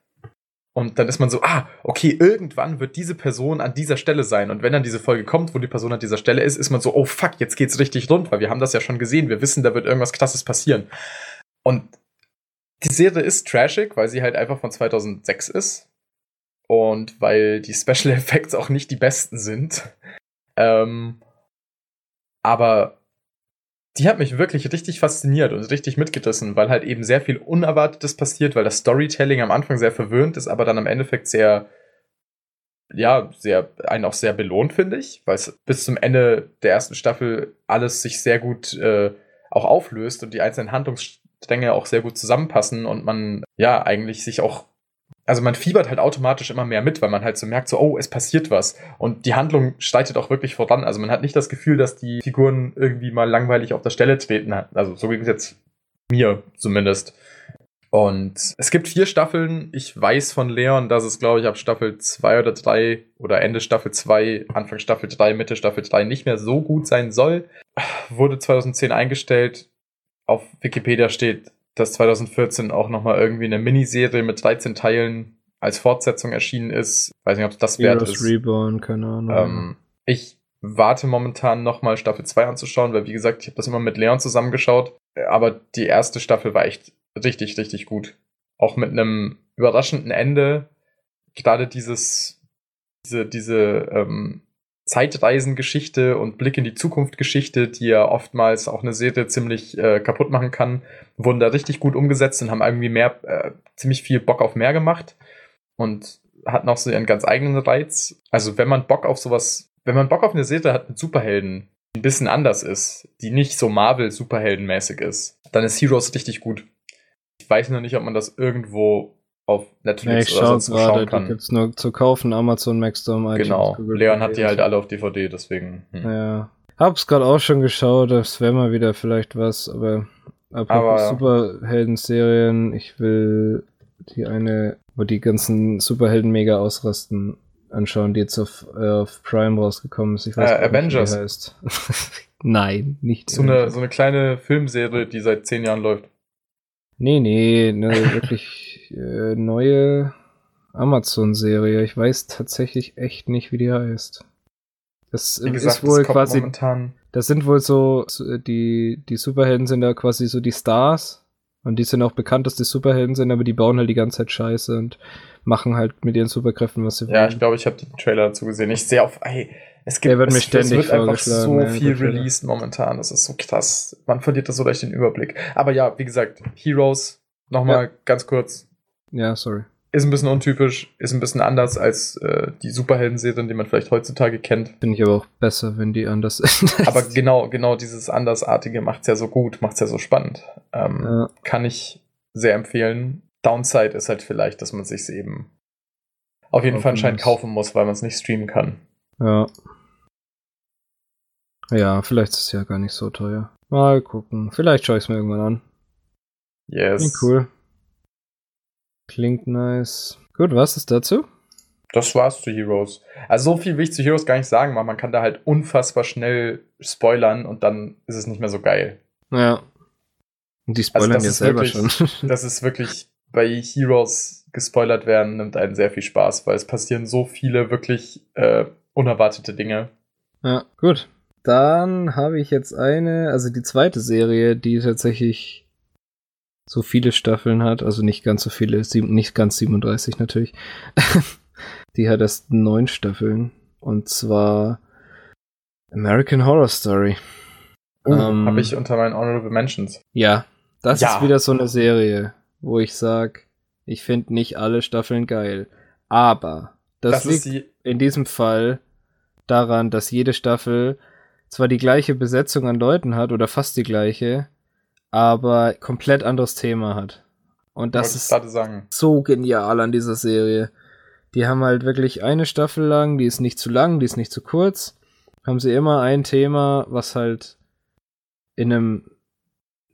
und dann ist man so, ah, okay, irgendwann wird diese Person an dieser Stelle sein. Und wenn dann diese Folge kommt, wo die Person an dieser Stelle ist, ist man so, oh fuck, jetzt geht's richtig rund, weil wir haben das ja schon gesehen. Wir wissen, da wird irgendwas krasses passieren. Und die Serie ist trashig, weil sie halt einfach von 2006 ist. Und weil die Special Effects auch nicht die besten sind. Ähm, aber die hat mich wirklich richtig fasziniert und richtig mitgerissen, weil halt eben sehr viel Unerwartetes passiert, weil das Storytelling am Anfang sehr verwöhnt ist, aber dann im Endeffekt sehr, ja, sehr, einen auch sehr belohnt, finde ich, weil es bis zum Ende der ersten Staffel alles sich sehr gut äh, auch auflöst und die einzelnen Handlungsstränge auch sehr gut zusammenpassen und man ja eigentlich sich auch also man fiebert halt automatisch immer mehr mit, weil man halt so merkt, so, oh, es passiert was. Und die Handlung steitet auch wirklich voran. Also man hat nicht das Gefühl, dass die Figuren irgendwie mal langweilig auf der Stelle treten. Also so ging es jetzt mir zumindest. Und es gibt vier Staffeln. Ich weiß von Leon, dass es, glaube ich, ab Staffel 2 oder 3 oder Ende Staffel 2, Anfang Staffel 3, Mitte Staffel 3 nicht mehr so gut sein soll. Wurde 2010 eingestellt. Auf Wikipedia steht, dass 2014 auch nochmal irgendwie eine Miniserie mit 13 Teilen als Fortsetzung erschienen ist. Weiß nicht, ob das wert ist. Reborn, keine Ahnung. Ähm, ich warte momentan nochmal Staffel 2 anzuschauen, weil wie gesagt, ich habe das immer mit Leon zusammengeschaut. Aber die erste Staffel war echt richtig, richtig gut. Auch mit einem überraschenden Ende. Gerade dieses, diese, diese ähm, Zeitreisengeschichte und Blick in die Zukunft-Geschichte, die ja oftmals auch eine Serie ziemlich äh, kaputt machen kann, wurden da richtig gut umgesetzt und haben irgendwie mehr, äh, ziemlich viel Bock auf mehr gemacht und hatten auch so ihren ganz eigenen Reiz. Also wenn man Bock auf sowas, wenn man Bock auf eine Serie hat mit Superhelden, die ein bisschen anders ist, die nicht so Marvel-Superheldenmäßig ist, dann ist Heroes richtig gut. Ich weiß noch nicht, ob man das irgendwo auf Netflix ja, ich oder sonst schauen kann. Die gibt's nur zu kaufen, Amazon, Maxdome, Genau, Google Leon hat die halt alle auf DVD, deswegen. Hm. Ja. Hab's gerade auch schon geschaut, das wäre mal wieder vielleicht was, aber apropos Superhelden-Serien, ich will die eine, wo die ganzen Superhelden mega ausrasten, anschauen, die jetzt auf, äh, auf Prime rausgekommen ist. Ich weiß äh, Avengers. Nicht, wie heißt. Nein, nicht. So eine, so eine kleine Filmserie, die seit zehn Jahren läuft. Nee, nee, eine wirklich äh, neue Amazon-Serie. Ich weiß tatsächlich echt nicht, wie die heißt. Das wie gesagt, ist wohl quasi. Momentan das sind wohl so, die, die Superhelden sind da quasi so die Stars. Und die sind auch bekannt, dass die Superhelden sind, aber die bauen halt die ganze Zeit Scheiße und machen halt mit ihren Superkräften, was sie wollen. Ja, ich glaube, ich habe den Trailer dazu gesehen. Ich sehe auf, ey, es gibt wird es, mir ständig es wird einfach so ja, viel released momentan. Das ist so krass. Man verliert das so leicht den Überblick. Aber ja, wie gesagt, Heroes, nochmal ja. ganz kurz. Ja, sorry. Ist ein bisschen untypisch, ist ein bisschen anders als äh, die Superhelden-Serien, die man vielleicht heutzutage kennt. Finde ich aber auch besser, wenn die anders sind. aber genau, genau dieses Andersartige macht's ja so gut, macht's ja so spannend. Ähm, ja. Kann ich sehr empfehlen. Downside ist halt vielleicht, dass man sich eben auf jeden Fall anscheinend kaufen muss, weil man es nicht streamen kann. Ja. Ja, vielleicht ist es ja gar nicht so teuer. Mal gucken. Vielleicht schaue ich es mir irgendwann an. Yes. Klingt cool. Klingt nice. Gut, was ist dazu? Das war's zu Heroes. Also so viel will ich zu Heroes gar nicht sagen, weil man kann da halt unfassbar schnell spoilern und dann ist es nicht mehr so geil. Ja. Und die spoilern also jetzt selber wirklich, schon. das ist wirklich bei Heroes gespoilert werden, nimmt einen sehr viel Spaß, weil es passieren so viele wirklich äh, unerwartete Dinge. Ja, gut. Dann habe ich jetzt eine, also die zweite Serie, die tatsächlich so viele Staffeln hat, also nicht ganz so viele, sieben, nicht ganz 37 natürlich. die hat erst neun Staffeln. Und zwar American Horror Story. Oh, ähm, habe ich unter meinen Honorable Mentions. Ja, das ja. ist wieder so eine Serie, wo ich sag, ich finde nicht alle Staffeln geil. Aber das, das liegt in diesem Fall daran, dass jede Staffel zwar die gleiche Besetzung an Leuten hat oder fast die gleiche, aber komplett anderes Thema hat. Und das ist so genial an dieser Serie. Die haben halt wirklich eine Staffel lang, die ist nicht zu lang, die ist nicht zu kurz. Haben sie immer ein Thema, was halt in einem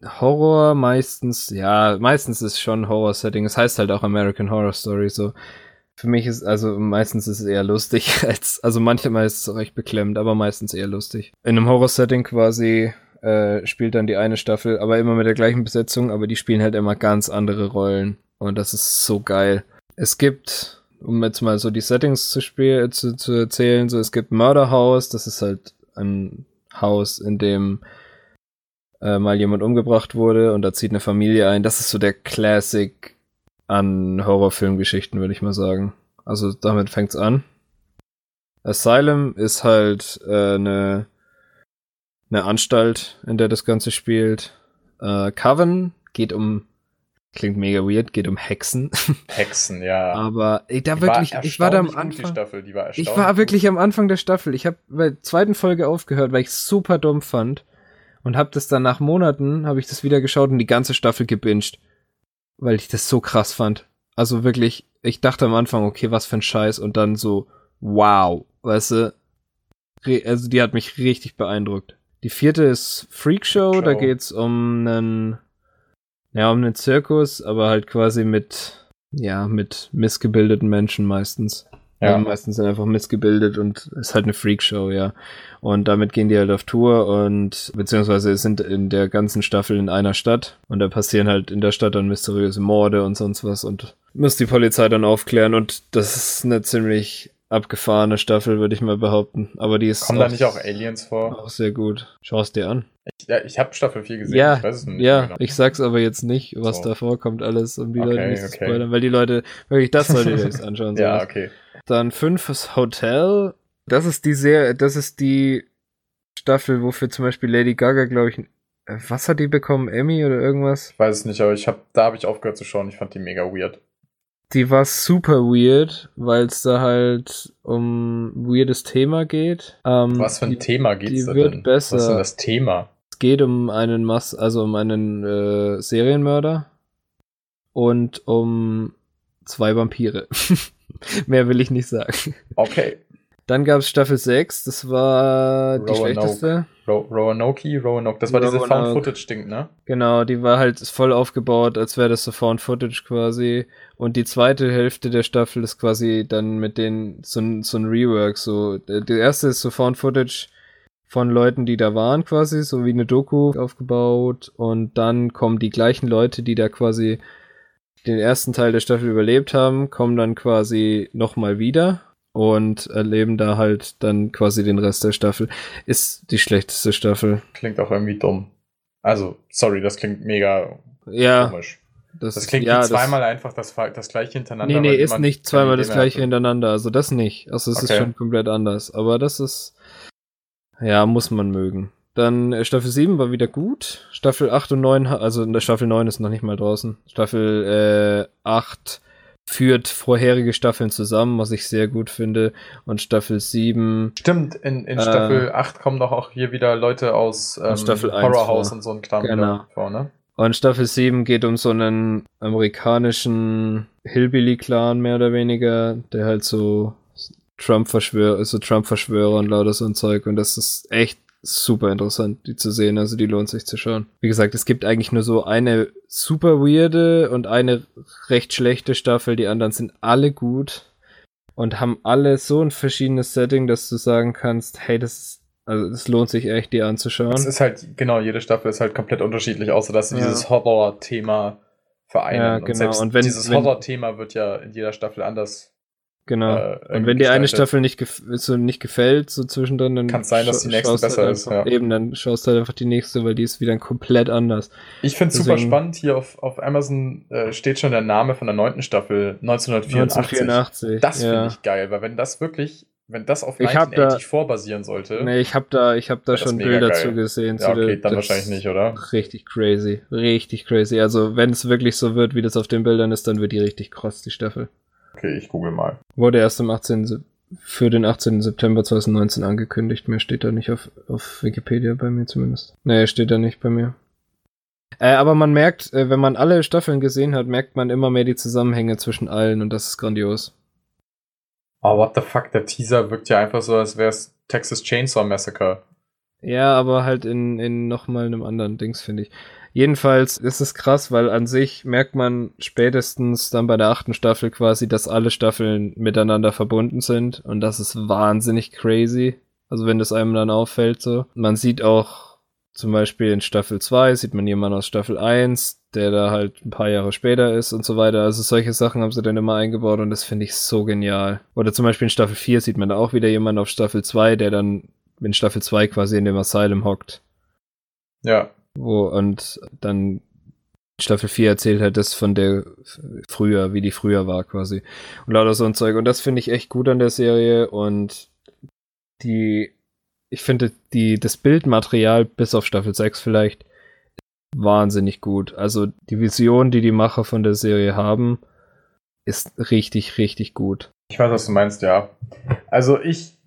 Horror meistens, ja, meistens ist schon Horror-Setting. Es heißt halt auch American Horror Story so. Für mich ist, also meistens ist es eher lustig als, also manchmal ist es auch echt beklemmt, aber meistens eher lustig. In einem Horror-Setting quasi äh, spielt dann die eine Staffel, aber immer mit der gleichen Besetzung, aber die spielen halt immer ganz andere Rollen. Und das ist so geil. Es gibt, um jetzt mal so die Settings zu, spiel zu, zu erzählen, so es gibt Murder House, das ist halt ein Haus, in dem äh, mal jemand umgebracht wurde und da zieht eine Familie ein. Das ist so der Classic an Horrorfilmgeschichten, würde ich mal sagen. Also damit fängt's an. Asylum ist halt äh, eine eine Anstalt, in der das Ganze spielt. Äh, Coven geht um klingt mega weird, geht um Hexen. Hexen, ja. Aber ey, da die wirklich, ich war da am Anfang. Staffel, ich war wirklich am Anfang der Staffel. Ich habe bei der zweiten Folge aufgehört, weil ich super dumm fand und habe das dann nach Monaten habe ich das wieder geschaut und die ganze Staffel gebinged, weil ich das so krass fand. Also wirklich, ich dachte am Anfang, okay, was für ein Scheiß und dann so wow, weißt du? Also die hat mich richtig beeindruckt. Die vierte ist Freak Show, Show. da geht's um einen ja, um einen Zirkus, aber halt quasi mit, ja, mit missgebildeten Menschen meistens. Ja. Also meistens sind einfach missgebildet und ist halt eine Freakshow, ja. Und damit gehen die halt auf Tour und beziehungsweise sind in der ganzen Staffel in einer Stadt und da passieren halt in der Stadt dann mysteriöse Morde und sonst was und muss die Polizei dann aufklären und das ist eine ziemlich abgefahrene Staffel, würde ich mal behaupten. Aber die ist. Kommen da nicht auch Aliens vor? Auch sehr gut. Schau es dir an. Ich, ja, ich habe Staffel 4 gesehen. Ja, ich ja genau. ich sag's aber jetzt nicht, was so. da vorkommt, alles, um die okay, Leute nicht okay. zu spoilern, weil die Leute, wirklich, das solltet ihr euch anschauen. ja, okay. Dann 5 ist Hotel. Das ist die sehr, das ist die Staffel, wofür zum Beispiel Lady Gaga, glaube ich, was hat die bekommen? Emmy oder irgendwas? Ich weiß es nicht, aber ich hab, da habe ich aufgehört zu schauen. Ich fand die mega weird die war super weird, weil es da halt um weirdes Thema geht. Ähm, Was für ein die, Thema geht's die da wird denn? Besser. Was ist denn das Thema? Es geht um einen Mass, also um einen äh, Serienmörder und um zwei Vampire. Mehr will ich nicht sagen. Okay. Dann gab es Staffel 6, das war die schlechteste. Ro Roanoke, Roanoke, das war Roanoke. diese Found-Footage-Ding, ne? Genau, die war halt voll aufgebaut, als wäre das so Found-Footage quasi. Und die zweite Hälfte der Staffel ist quasi dann mit den, so, so ein Rework, so. Der erste ist so Found-Footage von Leuten, die da waren quasi, so wie eine Doku aufgebaut. Und dann kommen die gleichen Leute, die da quasi den ersten Teil der Staffel überlebt haben, kommen dann quasi nochmal wieder und erleben da halt dann quasi den Rest der Staffel. Ist die schlechteste Staffel. Klingt auch irgendwie dumm. Also, sorry, das klingt mega ja, komisch. Das, das klingt ja, wie zweimal das, einfach das, das gleiche hintereinander. Nee, nee, ist nicht zweimal das gleiche hintereinander. Also das nicht. Also es okay. ist schon komplett anders. Aber das ist, ja, muss man mögen. Dann äh, Staffel 7 war wieder gut. Staffel 8 und 9, also in der Staffel 9 ist noch nicht mal draußen. Staffel äh, 8 führt vorherige Staffeln zusammen, was ich sehr gut finde. Und Staffel 7. Stimmt, in, in Staffel äh, 8 kommen doch auch hier wieder Leute aus ähm, Staffel Horror House und so ein Kram genau. vor, ne? Und Staffel 7 geht um so einen amerikanischen Hillbilly-Clan, mehr oder weniger, der halt so Trump-Verschwörer, so Trump-Verschwörer und lauter so ein Zeug. Und das ist echt super interessant, die zu sehen. Also die lohnt sich zu schauen. Wie gesagt, es gibt eigentlich nur so eine super weirde und eine recht schlechte Staffel. Die anderen sind alle gut und haben alle so ein verschiedenes Setting, dass du sagen kannst, hey, das ist also es lohnt sich echt, die anzuschauen. Es ist halt, genau, jede Staffel ist halt komplett unterschiedlich, außer dass sie ja. dieses Horror-Thema vereinen. Ja, genau. Und, selbst und wenn, dieses Horror-Thema wird ja in jeder Staffel anders Genau. Äh, und wenn dir eine Staffel nicht, gef so nicht gefällt, so zwischendrin, dann kann es sein, dass die nächste besser halt ist. Ja. Eben, dann schaust du halt einfach die nächste, weil die ist wieder komplett anders. Ich finde es super spannend. Hier auf, auf Amazon äh, steht schon der Name von der neunten Staffel 1984. 1984 das finde ich geil, weil wenn das wirklich, wenn das auf 1980 vorbasieren sollte. Nee, ich habe da, ich habe da schon Bilder zu gesehen. Ja, okay, dann wahrscheinlich nicht, oder? Richtig crazy, richtig crazy. Also wenn es wirklich so wird, wie das auf den Bildern ist, dann wird die richtig kross, die Staffel. Okay, ich google mal. Wurde erst am 18. für den 18. September 2019 angekündigt. Mehr steht da nicht auf, auf Wikipedia bei mir zumindest. Nee, steht da nicht bei mir. Äh, aber man merkt, äh, wenn man alle Staffeln gesehen hat, merkt man immer mehr die Zusammenhänge zwischen allen und das ist grandios. Oh, what the fuck, der Teaser wirkt ja einfach so, als wäre es Texas Chainsaw Massacre. Ja, aber halt in, in nochmal einem anderen Dings, finde ich. Jedenfalls ist es krass, weil an sich merkt man spätestens dann bei der achten Staffel quasi, dass alle Staffeln miteinander verbunden sind und das ist wahnsinnig crazy. Also wenn das einem dann auffällt so. Man sieht auch zum Beispiel in Staffel 2 sieht man jemanden aus Staffel 1, der da halt ein paar Jahre später ist und so weiter. Also solche Sachen haben sie dann immer eingebaut und das finde ich so genial. Oder zum Beispiel in Staffel 4 sieht man da auch wieder jemanden auf Staffel 2, der dann in Staffel 2 quasi in dem Asylum hockt. Ja. Wo, und dann Staffel 4 erzählt halt das von der früher, wie die früher war quasi. Und lauter so ein Zeug. Und das finde ich echt gut an der Serie. Und die ich finde die, das Bildmaterial bis auf Staffel 6 vielleicht wahnsinnig gut. Also die Vision, die die Macher von der Serie haben, ist richtig, richtig gut. Ich weiß, was du meinst, ja. Also ich,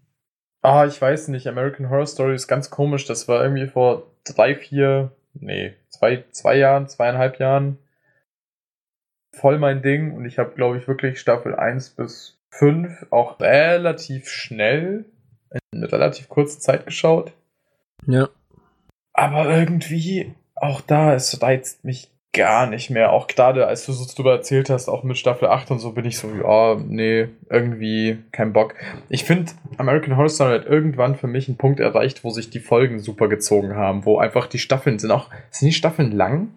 ah, ich weiß nicht, American Horror Story ist ganz komisch. Das war irgendwie vor drei, vier, nee, zwei, zwei Jahren, zweieinhalb Jahren voll mein Ding und ich habe, glaube ich, wirklich Staffel 1 bis 5 auch relativ schnell in relativ kurzer Zeit geschaut. Ja. Aber irgendwie, auch da, es reizt mich gar nicht mehr. Auch gerade, als du so drüber erzählt hast, auch mit Staffel 8 und so, bin ich so, ja, nee, irgendwie kein Bock. Ich finde, American Horror Story hat irgendwann für mich einen Punkt erreicht, wo sich die Folgen super gezogen haben, wo einfach die Staffeln sind auch, sind die Staffeln lang?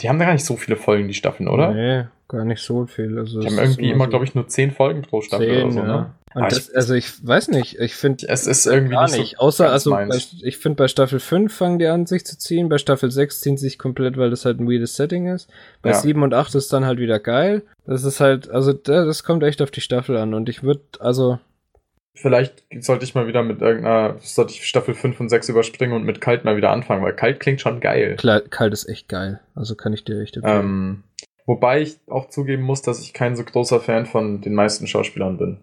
Die haben gar nicht so viele Folgen, die Staffeln, oder? Nee, gar nicht so viel. Also die haben irgendwie immer, so glaube ich, nur zehn Folgen pro Staffel zehn, oder so, ne? ja. ne? Und das, ich, also ich weiß nicht, ich finde es ist irgendwie gar nicht, nicht. So außer also bei, ich finde bei Staffel 5 fangen die an sich zu ziehen, bei Staffel 6 ziehen sie sich komplett, weil das halt ein weirdes Setting ist. Bei ja. 7 und 8 ist dann halt wieder geil. Das ist halt also das kommt echt auf die Staffel an und ich würde also Vielleicht sollte ich mal wieder mit irgendeiner, sollte ich Staffel 5 und 6 überspringen und mit Kalt mal wieder anfangen, weil Kalt klingt schon geil. Klar, Kalt ist echt geil. Also kann ich dir echt empfehlen. Ähm, wobei ich auch zugeben muss, dass ich kein so großer Fan von den meisten Schauspielern bin.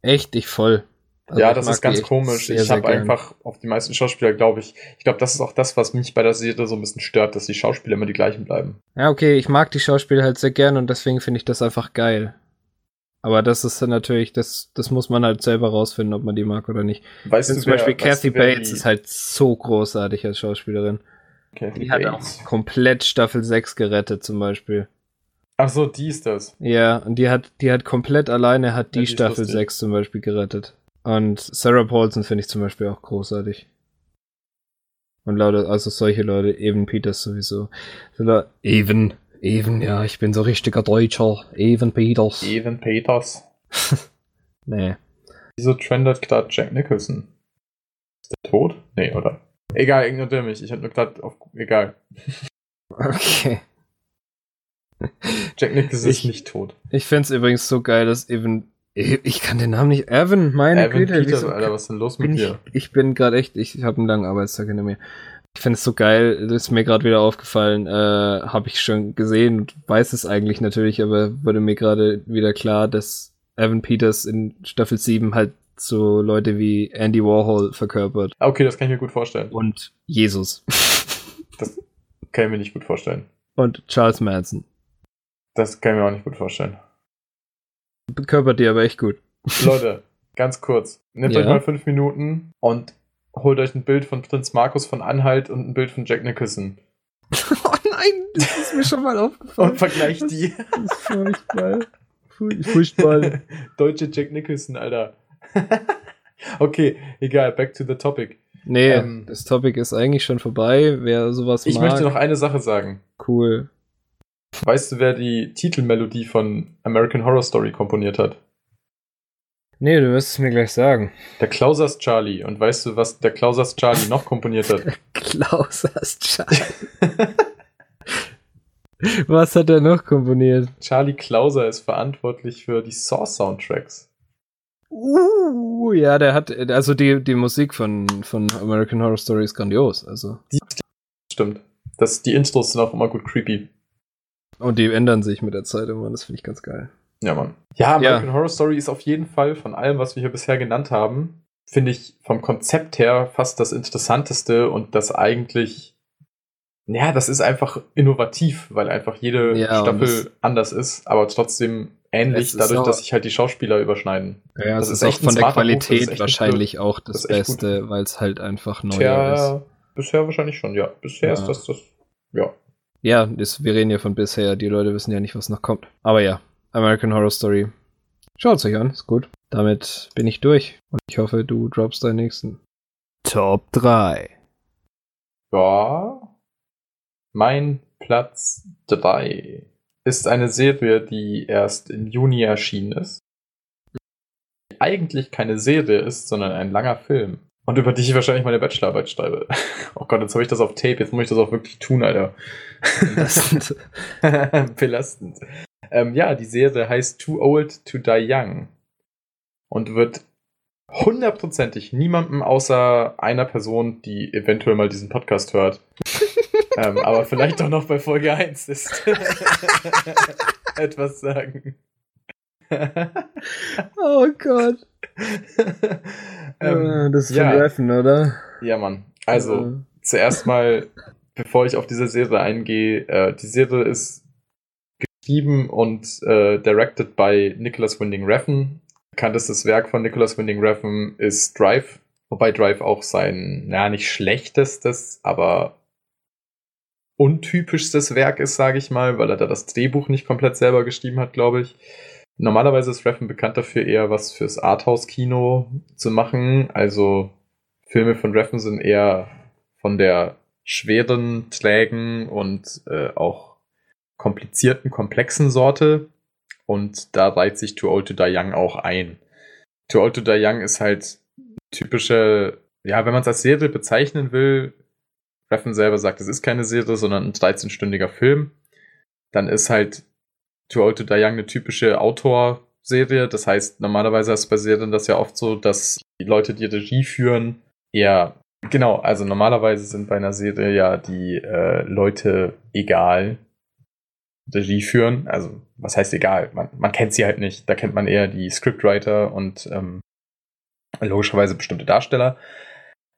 Echt, ich voll. Also ja, das ist ganz komisch. Sehr, ich habe einfach auf die meisten Schauspieler, glaube ich, ich glaube, das ist auch das, was mich bei der Serie so ein bisschen stört, dass die Schauspieler immer die gleichen bleiben. Ja, okay, ich mag die Schauspieler halt sehr gern und deswegen finde ich das einfach geil. Aber das ist dann natürlich, das, das muss man halt selber rausfinden, ob man die mag oder nicht. Weißt du, zum Beispiel Kathy Bates ist halt so großartig als Schauspielerin. Kathy die Bates. hat auch komplett Staffel 6 gerettet, zum Beispiel. Ach so, die ist das. Ja, und die hat, die hat komplett alleine hat die, ja, die Staffel 6 zum Beispiel gerettet. Und Sarah Paulson finde ich zum Beispiel auch großartig. Und Leute, also solche Leute, Evan Peters sowieso. Evan, Even, ja, ich bin so richtiger Deutscher. Even Peters. Even Peters. nee. Wieso trendet gerade Jack Nicholson? Ist der tot? Nee, oder? Egal, ignoriere mich. Ich hab nur gerade auf. Egal. Okay. Jack Nicholson ist nicht tot. Ich find's übrigens so geil, dass Evan. Ich kann den Namen nicht. Evan, meine Evan Güte. Peters, Alter, was ist denn los mit dir? Ich, ich bin gerade echt. Ich habe einen langen Arbeitstag hinter mir. Ich finde es so geil, das ist mir gerade wieder aufgefallen, äh, habe ich schon gesehen und weiß es eigentlich natürlich, aber wurde mir gerade wieder klar, dass Evan Peters in Staffel 7 halt so Leute wie Andy Warhol verkörpert. Okay, das kann ich mir gut vorstellen. Und Jesus. das kann ich mir nicht gut vorstellen. Und Charles Manson. Das kann ich mir auch nicht gut vorstellen. Verkörpert die aber echt gut. Leute, ganz kurz. Nehmt ja? euch mal fünf Minuten und holt euch ein Bild von Prinz Markus von Anhalt und ein Bild von Jack Nicholson. Oh nein, das ist mir schon mal aufgefallen. Und vergleicht die. Das ist furchtbar. Furchtbar. Deutsche Jack Nicholson, Alter. okay, egal, back to the topic. Nee, ähm, das Topic ist eigentlich schon vorbei. Wer sowas Ich mag, möchte noch eine Sache sagen. Cool. Weißt du, wer die Titelmelodie von American Horror Story komponiert hat? Nee, du wirst es mir gleich sagen. Der Klausers Charlie. Und weißt du, was der Klausers Charlie noch komponiert hat? Klausers Charlie. was hat er noch komponiert? Charlie Klauser ist verantwortlich für die Saw-Soundtracks. Uh, ja, der hat, also die, die Musik von, von American Horror Story ist grandios, also. Die, stimmt. Das, die Intros sind auch immer gut creepy. Und die ändern sich mit der Zeit immer, das finde ich ganz geil. Ja, Mann. Ja, American ja. Horror Story ist auf jeden Fall von allem, was wir hier bisher genannt haben, finde ich vom Konzept her fast das Interessanteste und das eigentlich, ja, das ist einfach innovativ, weil einfach jede ja, Staffel anders ist, aber trotzdem ähnlich, dadurch, dass sich halt die Schauspieler überschneiden. Ja, das, das ist, echt von der Qualität wahrscheinlich auch das, das Beste, weil es halt einfach neu ist. Bisher wahrscheinlich schon, ja. Bisher ja. ist das das, ja. Ja, das, wir reden ja von bisher, die Leute wissen ja nicht, was noch kommt. Aber ja, American Horror Story. Schaut es euch an, ist gut. Damit bin ich durch und ich hoffe, du droppst deinen nächsten. Top 3. Ja. Mein Platz 3 ist eine Serie, die erst im Juni erschienen ist. Die eigentlich keine Serie ist, sondern ein langer Film. Und über die ich wahrscheinlich meine Bachelorarbeit schreibe. Oh Gott, jetzt habe ich das auf Tape, jetzt muss ich das auch wirklich tun, Alter. Belastend. Belastend. Ähm, ja, die Serie heißt Too Old to Die Young und wird hundertprozentig niemandem außer einer Person, die eventuell mal diesen Podcast hört. ähm, aber vielleicht doch noch bei Folge 1 ist. etwas sagen. oh Gott. ähm, das ist ja. von Reffen, oder? Ja, Mann. Also, Ja. zuerst mal, bevor ich auf diese Serie eingehe, äh, die Serie ist geschrieben und äh, directed by Nicholas Winding Refn. Bekanntestes Werk von Nicholas Winding Refn ist Drive, wobei Drive auch sein, naja, nicht schlechtestes, aber untypischstes Werk ist, sage ich mal, weil er da das Drehbuch nicht komplett selber geschrieben hat, glaube ich. Normalerweise ist Refn bekannt dafür, eher was fürs Arthouse-Kino zu machen. Also Filme von Refn sind eher von der schweren, trägen und äh, auch komplizierten, komplexen Sorte. Und da reiht sich Too Old to Die Young auch ein. Too Old to Die Young ist halt typische, ja, wenn man es als Serie bezeichnen will, Refn selber sagt, es ist keine Serie, sondern ein 13-stündiger Film, dann ist halt Too Old to Die Young eine typische Autorserie. Das heißt, normalerweise ist bei Serien das ja oft so, dass die Leute, die Regie führen, eher Genau, also normalerweise sind bei einer Serie ja die äh, Leute egal, Regie führen. Also, was heißt egal? Man, man kennt sie halt nicht. Da kennt man eher die Scriptwriter und ähm, logischerweise bestimmte Darsteller.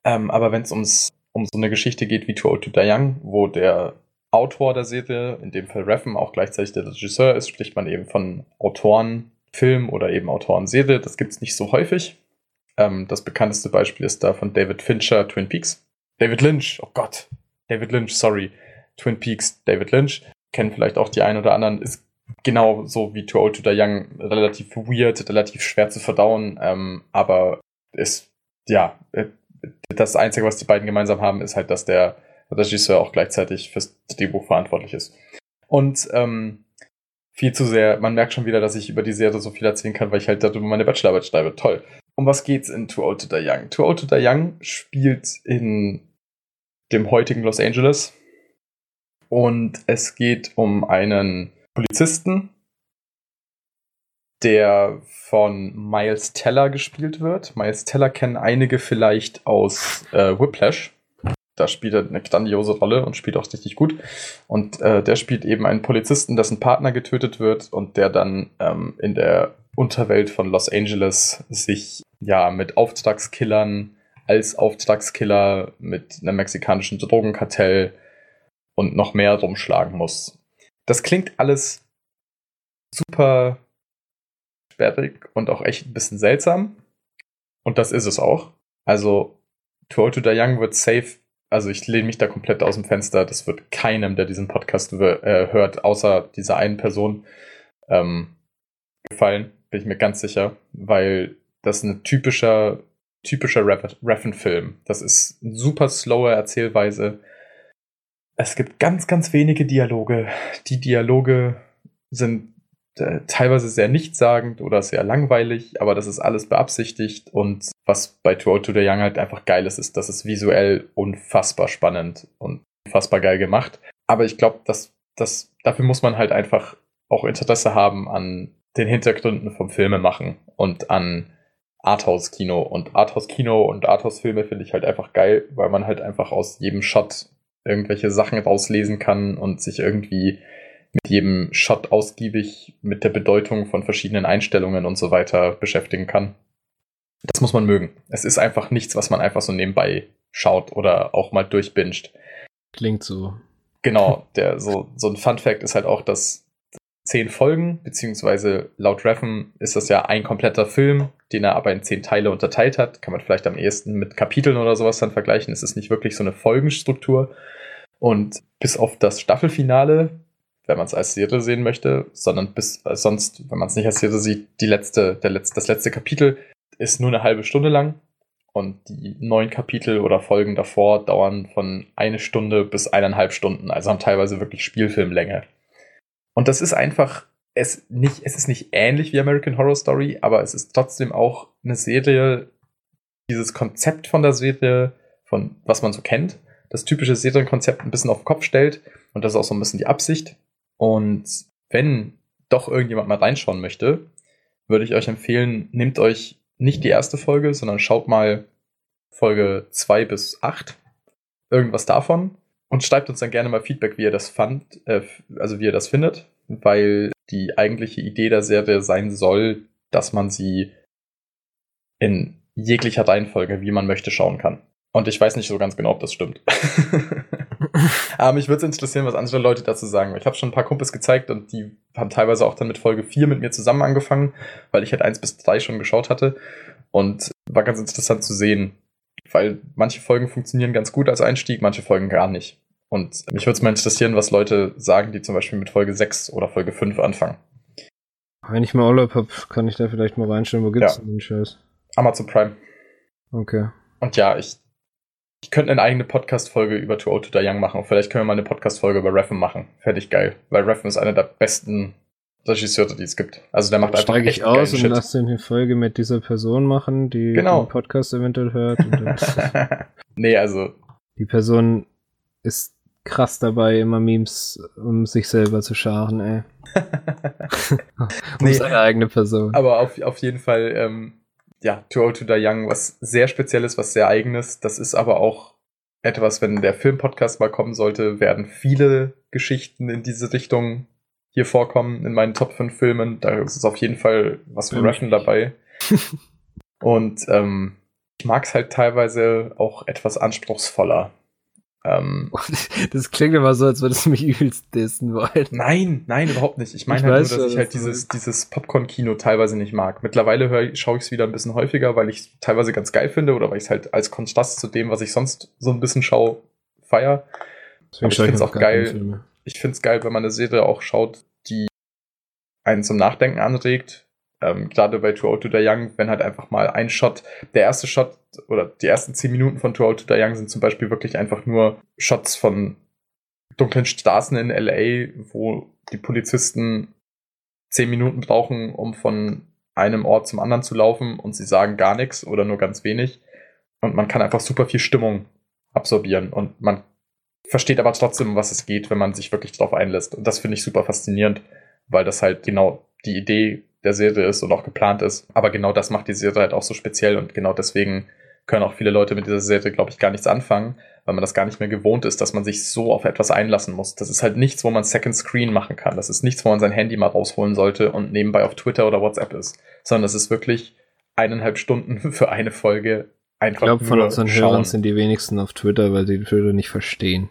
Ähm, aber wenn es ums um so eine Geschichte geht wie Too Old to Die Young, wo der Autor der Serie, in dem Fall Refn, auch gleichzeitig der Regisseur ist, spricht man eben von Autorenfilm oder eben Autorenserie. Das gibt es nicht so häufig. Ähm, das bekannteste Beispiel ist da von David Fincher, Twin Peaks. David Lynch, oh Gott. David Lynch, sorry. Twin Peaks, David Lynch. Kennen vielleicht auch die einen oder anderen. Ist genau so wie Too Old to Die Young relativ weird, relativ schwer zu verdauen. Ähm, aber ist, ja, äh, das Einzige, was die beiden gemeinsam haben, ist halt, dass der Regisseur auch gleichzeitig fürs Drehbuch verantwortlich ist. Und ähm, viel zu sehr, man merkt schon wieder, dass ich über die Serie so viel erzählen kann, weil ich halt darüber meine Bachelorarbeit schreibe. Toll. Um was geht's in Too Old to Die Young? Too Old to Die Young spielt in dem heutigen Los Angeles und es geht um einen Polizisten, der von Miles Teller gespielt wird. Miles Teller kennen einige vielleicht aus äh, Whiplash. Da spielt er eine grandiose Rolle und spielt auch richtig gut. Und äh, der spielt eben einen Polizisten, dessen Partner getötet wird und der dann ähm, in der Unterwelt von Los Angeles sich ja mit Auftragskillern als Auftragskiller mit einem mexikanischen Drogenkartell und noch mehr rumschlagen muss. Das klingt alles super sperrig und auch echt ein bisschen seltsam. Und das ist es auch. Also, Too Old to Die Young wird safe, also ich lehne mich da komplett aus dem Fenster. Das wird keinem, der diesen Podcast äh, hört, außer dieser einen Person, ähm, gefallen, bin ich mir ganz sicher, weil das ein typischer, typischer Reffen-Film. Das ist eine super slowe Erzählweise. Es gibt ganz, ganz wenige Dialoge. Die Dialoge sind äh, teilweise sehr nichtssagend oder sehr langweilig, aber das ist alles beabsichtigt und was bei Too Old to the Young halt einfach geil ist, ist, dass es visuell unfassbar spannend und unfassbar geil gemacht. Aber ich glaube, dass das dafür muss man halt einfach auch Interesse haben an den Hintergründen vom Filme machen und an Arthouse-Kino. Und Arthouse-Kino und Arthouse-Filme finde ich halt einfach geil, weil man halt einfach aus jedem Shot irgendwelche Sachen rauslesen kann und sich irgendwie mit jedem Shot ausgiebig mit der Bedeutung von verschiedenen Einstellungen und so weiter beschäftigen kann. Das muss man mögen. Es ist einfach nichts, was man einfach so nebenbei schaut oder auch mal durchbinscht. Klingt so. Genau, der, so, so ein Fun Fact ist halt auch, dass zehn Folgen, beziehungsweise laut Reffen ist das ja ein kompletter Film, den er aber in zehn Teile unterteilt hat. Kann man vielleicht am ehesten mit Kapiteln oder sowas dann vergleichen. Es ist nicht wirklich so eine Folgenstruktur. Und bis auf das Staffelfinale, wenn man es als Serie sehen möchte, sondern bis äh, sonst, wenn man es nicht als Serie sieht, die letzte, der letzte, das letzte Kapitel ist nur eine halbe Stunde lang. Und die neun Kapitel oder Folgen davor dauern von eine Stunde bis eineinhalb Stunden, also haben teilweise wirklich Spielfilmlänge. Und das ist einfach, es, nicht, es ist nicht ähnlich wie American Horror Story, aber es ist trotzdem auch eine Serie, dieses Konzept von der Serie, von was man so kennt, das typische Serienkonzept ein bisschen auf den Kopf stellt. Und das ist auch so ein bisschen die Absicht. Und wenn doch irgendjemand mal reinschauen möchte, würde ich euch empfehlen, nehmt euch nicht die erste Folge, sondern schaut mal Folge 2 bis 8. Irgendwas davon. Und schreibt uns dann gerne mal Feedback, wie ihr das fand, äh, also wie ihr das findet, weil die eigentliche Idee der Serie sein soll, dass man sie in jeglicher Reihenfolge, wie man möchte, schauen kann. Und ich weiß nicht so ganz genau, ob das stimmt. Aber mich würde es interessieren, was andere Leute dazu sagen. Ich habe schon ein paar Kumpels gezeigt und die haben teilweise auch dann mit Folge 4 mit mir zusammen angefangen, weil ich halt 1 bis 3 schon geschaut hatte. Und war ganz interessant zu sehen, weil manche Folgen funktionieren ganz gut als Einstieg, manche Folgen gar nicht. Und mich würde es mal interessieren, was Leute sagen, die zum Beispiel mit Folge 6 oder Folge 5 anfangen. Wenn ich mal Urlaub habe, kann ich da vielleicht mal reinschauen, wo gibt's Ja. denn den Scheiß? Amazon Prime. Okay. Und ja, ich, ich könnte eine eigene Podcast-Folge über Too Old to Die Young machen. Vielleicht können wir mal eine Podcast-Folge über Reffen machen. Fertig geil. Weil Reffen ist einer der besten Regisseure, die es gibt. Also der macht einfach Steige ich aus und Shit. lasse eine Folge mit dieser Person machen, die Genau. den Podcast eventuell hört. Dann nee, also die Person ist krass dabei, immer Memes, um sich selber zu scharen, ey. um Nee. seine eigene Person. Aber auf, auf jeden Fall, ähm, ja, Too Old to Die Young, was sehr Spezielles, was sehr Eigenes. Das ist aber auch etwas, wenn der Filmpodcast mal kommen sollte, werden viele Geschichten in diese Richtung hier vorkommen in meinen Top 5 Filmen. Da ist auf jeden Fall was von nicht. dabei. Und ähm, ich mag es halt teilweise auch etwas anspruchsvoller. Ähm, Das klingt immer so, als würdest du mich übelst dissen wollen. Nein, nein, überhaupt nicht. Ich meine Ich halt weiß nur, dass schon, ich halt dieses, dieses Popcorn-Kino teilweise nicht mag. Mittlerweile schaue ich es wieder ein bisschen häufiger, weil ich es teilweise ganz geil finde oder weil ich es halt als Kontrast zu dem, was ich sonst so ein bisschen schaue, feier. Deswegen ich schaue find's noch auch geil. Ich finde es geil, wenn man eine Serie auch schaut, die einen zum Nachdenken anregt. Ähm, Gerade bei Too Old to Die Young, wenn halt einfach mal ein Shot, der erste Shot oder die ersten zehn Minuten von Too Old to Die Young sind zum Beispiel wirklich einfach nur Shots von dunklen Straßen in LA, wo die Polizisten zehn Minuten brauchen, um von einem Ort zum anderen zu laufen und sie sagen gar nichts oder nur ganz wenig. Und man kann einfach super viel Stimmung absorbieren und man versteht aber trotzdem, was es geht, wenn man sich wirklich drauf einlässt. Und das finde ich super faszinierend, weil das halt genau die Idee der Serie ist und auch geplant ist. Aber genau das macht die Serie halt auch so speziell und genau deswegen können auch viele Leute mit dieser Serie, glaube ich, gar nichts anfangen, weil man das gar nicht mehr gewohnt ist, dass man sich so auf etwas einlassen muss. Das ist halt nichts, wo man Second Screen machen kann. Das ist nichts, wo man sein Handy mal rausholen sollte und nebenbei auf Twitter oder WhatsApp ist. Sondern das ist wirklich eineinhalb Stunden für eine Folge Ich einfach glaube, von unseren schauen. Hörern sind die wenigsten auf Twitter, weil sie Twitter nicht verstehen.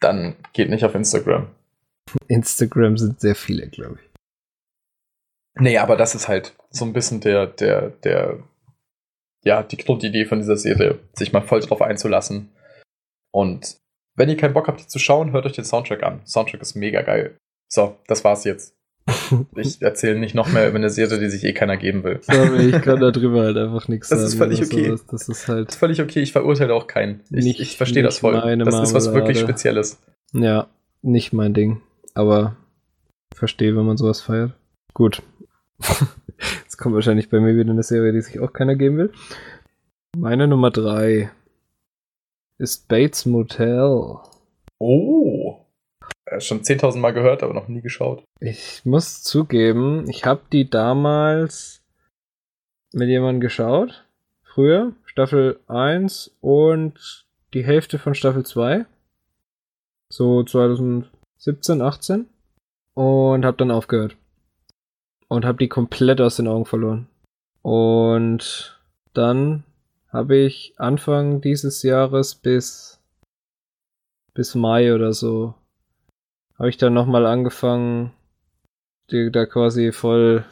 Dann geht nicht auf Instagram. Instagram sind sehr viele, glaube ich. Nee, aber das ist halt so ein bisschen der, der, der, ja, die Grundidee von dieser Serie, sich mal voll drauf einzulassen. Und wenn ihr keinen Bock habt, die zu schauen, hört euch den Soundtrack an. Soundtrack ist mega geil. So, das war's jetzt. Ich erzähle nicht noch mehr über eine Serie, die sich eh keiner geben will. Sorry, ich kann darüber halt einfach nichts Das sagen. ist völlig okay. sowas. Das ist Das ist halt, völlig okay, ich verurteile auch keinen. Ich, Nicht- ich verstehe das voll. Das ist was wirklich. Spezielles. ja, nicht mein Ding. Aber verstehe, wenn man sowas feiert. Gut. Jetzt kommt wahrscheinlich bei mir wieder eine Serie, die sich auch keiner geben will. Meine Nummer drei ist Bates Motel. Oh. Äh, Schon 10.000 Mal gehört, aber noch nie geschaut. Ich muss zugeben, ich habe die damals mit jemandem geschaut. Früher, Staffel 1 und die Hälfte von Staffel 2. So 2017, 18. Und habe dann aufgehört. Und habe die komplett aus den Augen verloren. Und dann habe ich Anfang dieses Jahres bis bis Mai oder so habe ich dann nochmal angefangen, die da quasi voll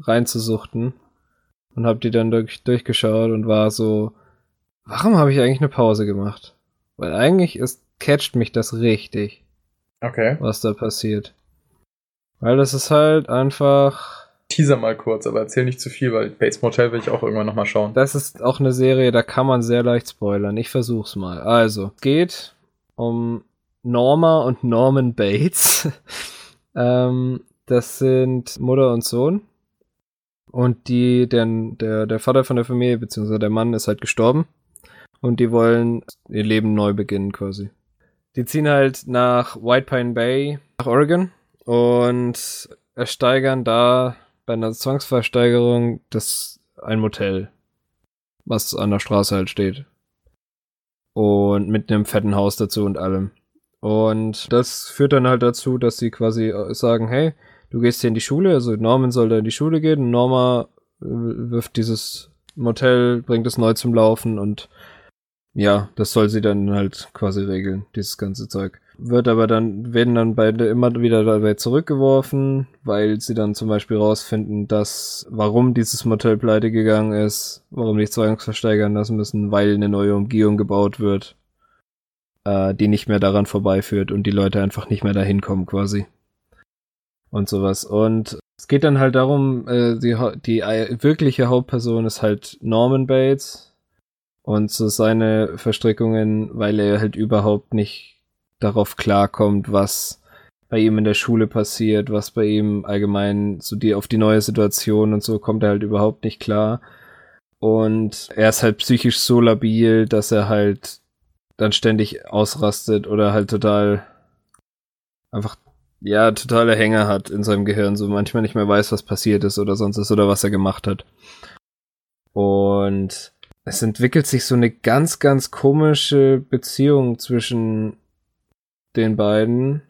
reinzusuchten und habe die dann durch, durchgeschaut und war so, warum habe ich eigentlich eine Pause gemacht? Weil eigentlich ist, catcht mich das richtig, Okay. was da passiert. Weil das ist halt einfach, Teaser mal kurz, aber erzähl nicht zu viel, weil Bates Motel will ich auch irgendwann nochmal schauen. das ist auch eine Serie, da kann man sehr leicht spoilern. Ich versuch's mal. Also, geht um Norma und Norman Bates. ähm, das sind Mutter und Sohn. Und die, der, der, der Vater von der Familie, beziehungsweise der Mann, ist halt gestorben. Und die wollen ihr Leben neu beginnen, quasi. Die ziehen halt nach White Pine Bay, nach Oregon. Und ersteigern da bei einer Zwangsversteigerung das ein Motel, was an der Straße halt steht. Und mit einem fetten Haus dazu und allem. Und das führt dann halt dazu, dass sie quasi sagen, hey, du gehst hier in die Schule, also Norman soll da in die Schule gehen, Norma äh, wirft dieses Motel, bringt es neu zum Laufen und ja, das soll sie dann halt quasi regeln, dieses ganze Zeug. Wird aber dann, werden dann beide immer wieder dabei zurückgeworfen, weil sie dann zum Beispiel rausfinden, dass, warum dieses Motel pleite gegangen ist, warum die Zwangsversteigern lassen müssen, weil eine neue Umgehung gebaut wird, äh, die nicht mehr daran vorbeiführt und die Leute einfach nicht mehr dahin kommen quasi. Und sowas. Und es geht dann halt darum, äh, die, die wirkliche Hauptperson ist halt Norman Bates, und so seine Verstrickungen, weil er halt überhaupt nicht darauf klarkommt, was bei ihm in der Schule passiert, was bei ihm allgemein so die auf die neue Situation und so kommt er halt überhaupt nicht klar. Und er ist halt psychisch so labil, dass er halt dann ständig ausrastet oder halt total einfach ja, totale Hänger hat in seinem Gehirn, so manchmal nicht mehr weiß, was passiert ist oder sonst ist oder was er gemacht hat. Und es entwickelt sich so eine ganz, ganz komische Beziehung zwischen den beiden,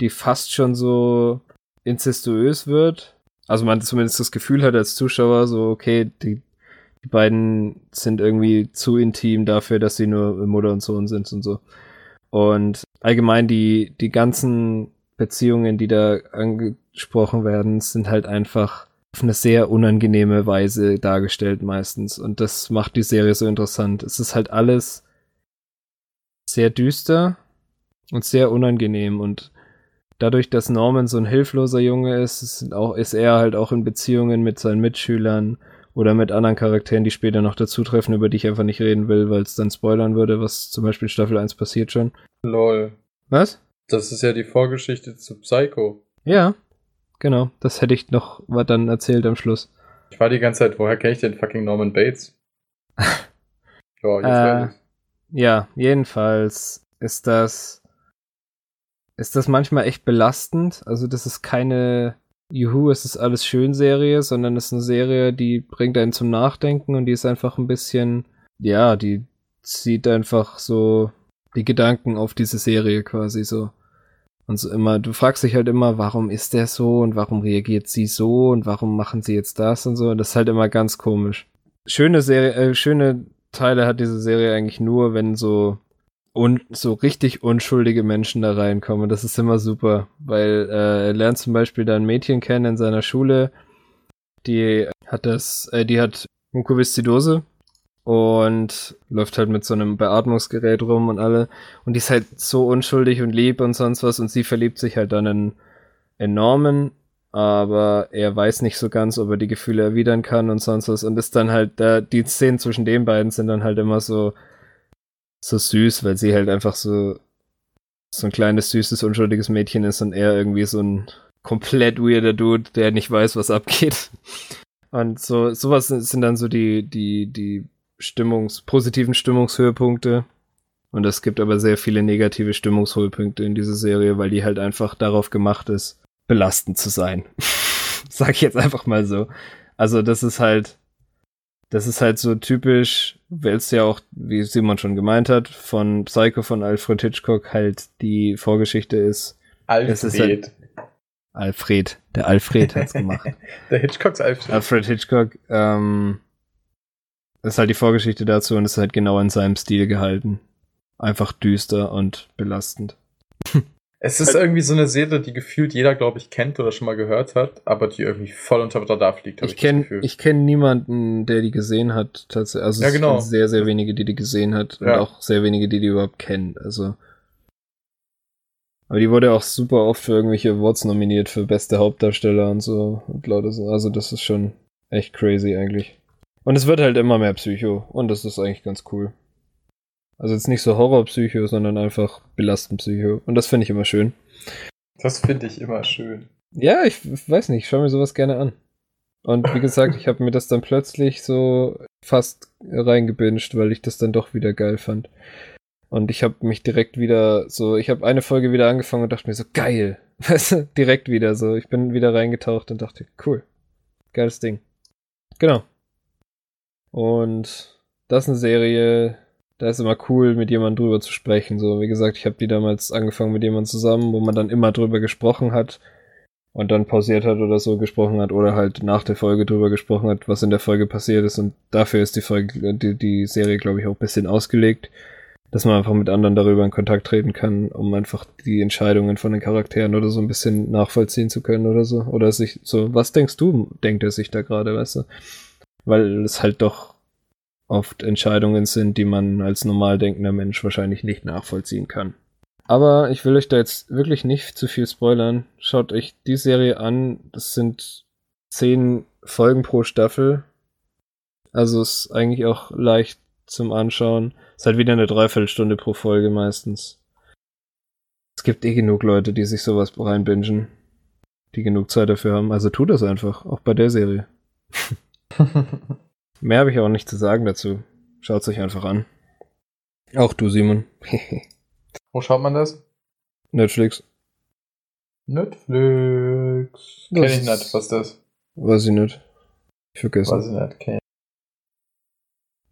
die fast schon so incestuös wird. Also man zumindest das Gefühl hat als Zuschauer so, okay, die, die beiden sind irgendwie zu intim dafür, dass sie nur Mutter und Sohn sind und so. Und allgemein die, die ganzen Beziehungen, die da angesprochen werden, sind halt einfach auf eine sehr unangenehme Weise dargestellt meistens. Und das macht die Serie so interessant. Es ist halt alles sehr düster und sehr unangenehm. Und dadurch, dass Norman so ein hilfloser Junge ist, ist, auch, ist er halt auch in Beziehungen mit seinen Mitschülern oder mit anderen Charakteren, die später noch dazutreffen, über die ich einfach nicht reden will, weil es dann spoilern würde, was zum Beispiel Staffel 1 passiert schon. Lol. Was? Das ist ja die Vorgeschichte zu Psycho. Ja, Genau, das hätte ich noch was dann erzählt am Schluss. Ich war die ganze Zeit, woher kenne ich den fucking Norman Bates? ja, jetzt äh, ja, jedenfalls ist das ist das manchmal echt belastend. Also das ist keine Juhu, es ist alles schön Serie, sondern es ist eine Serie, die bringt einen zum Nachdenken und die ist einfach ein bisschen, ja, die zieht einfach so die Gedanken auf diese Serie quasi so. Und so immer, du fragst dich halt immer, warum ist der so und warum reagiert sie so und warum machen sie jetzt das und so. Das ist halt immer ganz komisch. Schöne Serie, äh, schöne Teile hat diese Serie eigentlich nur, wenn so und so richtig unschuldige Menschen da reinkommen. Das ist immer super, weil äh, er lernt zum Beispiel da ein Mädchen kennen in seiner Schule, die hat das, äh, die hat Mukoviszidose und läuft halt mit so einem Beatmungsgerät rum und alle. Und die ist halt so unschuldig und lieb und sonst was und sie verliebt sich halt dann in, in aber er weiß nicht so ganz, ob er die Gefühle erwidern kann und sonst was und ist dann halt, da, die Szenen zwischen den beiden sind dann halt immer so, so süß, weil sie halt einfach so, so ein kleines, süßes, unschuldiges Mädchen ist und er irgendwie so ein komplett weirder Dude, der nicht weiß, was abgeht. Und so, sowas sind dann so die, die, die Stimmungs-, positiven Stimmungshöhepunkte. Und es gibt aber sehr viele negative Stimmungshöhepunkte in dieser Serie, weil die halt einfach darauf gemacht ist, belastend zu sein. Sag ich jetzt einfach mal so. Also das ist halt, das ist halt so typisch, weil es ja auch, wie Simon schon gemeint hat, von Psycho von Alfred Hitchcock halt die Vorgeschichte ist. Alfred. Ist halt Alfred. Der Alfred hat's gemacht. der Hitchcocks Alfred. Alfred Hitchcock, ähm, das ist halt die Vorgeschichte dazu und ist halt genau in seinem Stil gehalten. Einfach düster und belastend. Es ist irgendwie so eine Serie, die gefühlt jeder, glaube ich, kennt oder schon mal gehört hat, aber die irgendwie voll unter der Radar fliegt, ich, ich kenn, Ich kenne niemanden, der die gesehen hat, tatsächlich. Also ja, genau. es sind sehr, sehr wenige, die die gesehen hat ja. und auch sehr wenige, die die überhaupt kennen. Also. Aber die wurde auch super oft für irgendwelche Awards nominiert, für beste Hauptdarsteller und so und Leute so. Also das ist schon echt crazy eigentlich. Und es wird halt immer mehr Psycho. Und das ist eigentlich ganz cool. Also jetzt nicht so Horror-Psycho, sondern einfach belastend Psycho. Und das finde ich immer schön. Das finde ich immer schön. Ja, ich weiß nicht, ich schaue mir sowas gerne an. Und wie gesagt, ich habe mir das dann plötzlich so fast reingebinged, weil ich das dann doch wieder geil fand. Und ich habe mich direkt wieder so, ich habe eine Folge wieder angefangen und dachte mir so, geil. Weißt du, direkt wieder so. Ich bin wieder reingetaucht und dachte, cool. Geiles Ding. Genau. Und das ist eine Serie, da ist immer cool, mit jemandem drüber zu sprechen. So, wie gesagt, ich habe die damals angefangen mit jemandem zusammen, wo man dann immer drüber gesprochen hat und dann pausiert hat oder so gesprochen hat oder halt nach der Folge drüber gesprochen hat, was in der Folge passiert ist. Und dafür ist die Folge, die, die Serie, glaube ich, auch ein bisschen ausgelegt, dass man einfach mit anderen darüber in Kontakt treten kann, um einfach die Entscheidungen von den Charakteren oder so ein bisschen nachvollziehen zu können oder so. Oder sich so, was denkst du, denkt er sich da gerade, weißt du? Weil es halt doch oft Entscheidungen sind, die man als normal denkender Mensch wahrscheinlich nicht nachvollziehen kann. Aber ich will euch da jetzt wirklich nicht zu viel spoilern. Schaut euch die Serie an. Das sind zehn Folgen pro Staffel. Also ist eigentlich auch leicht zum Anschauen. Ist halt wieder eine Dreiviertelstunde pro Folge meistens. Es gibt eh genug Leute, die sich sowas reinbingen. Die genug Zeit dafür haben. Also tu das einfach. Auch bei der Serie. Mehr habe ich auch nicht zu sagen dazu. Schaut es euch einfach an. Auch du, Simon. Wo schaut man das? Netflix. Netflix. Kenn ich nicht, was das? Weiß ich nicht. Ich vergesse. Weiß ich nicht, kenn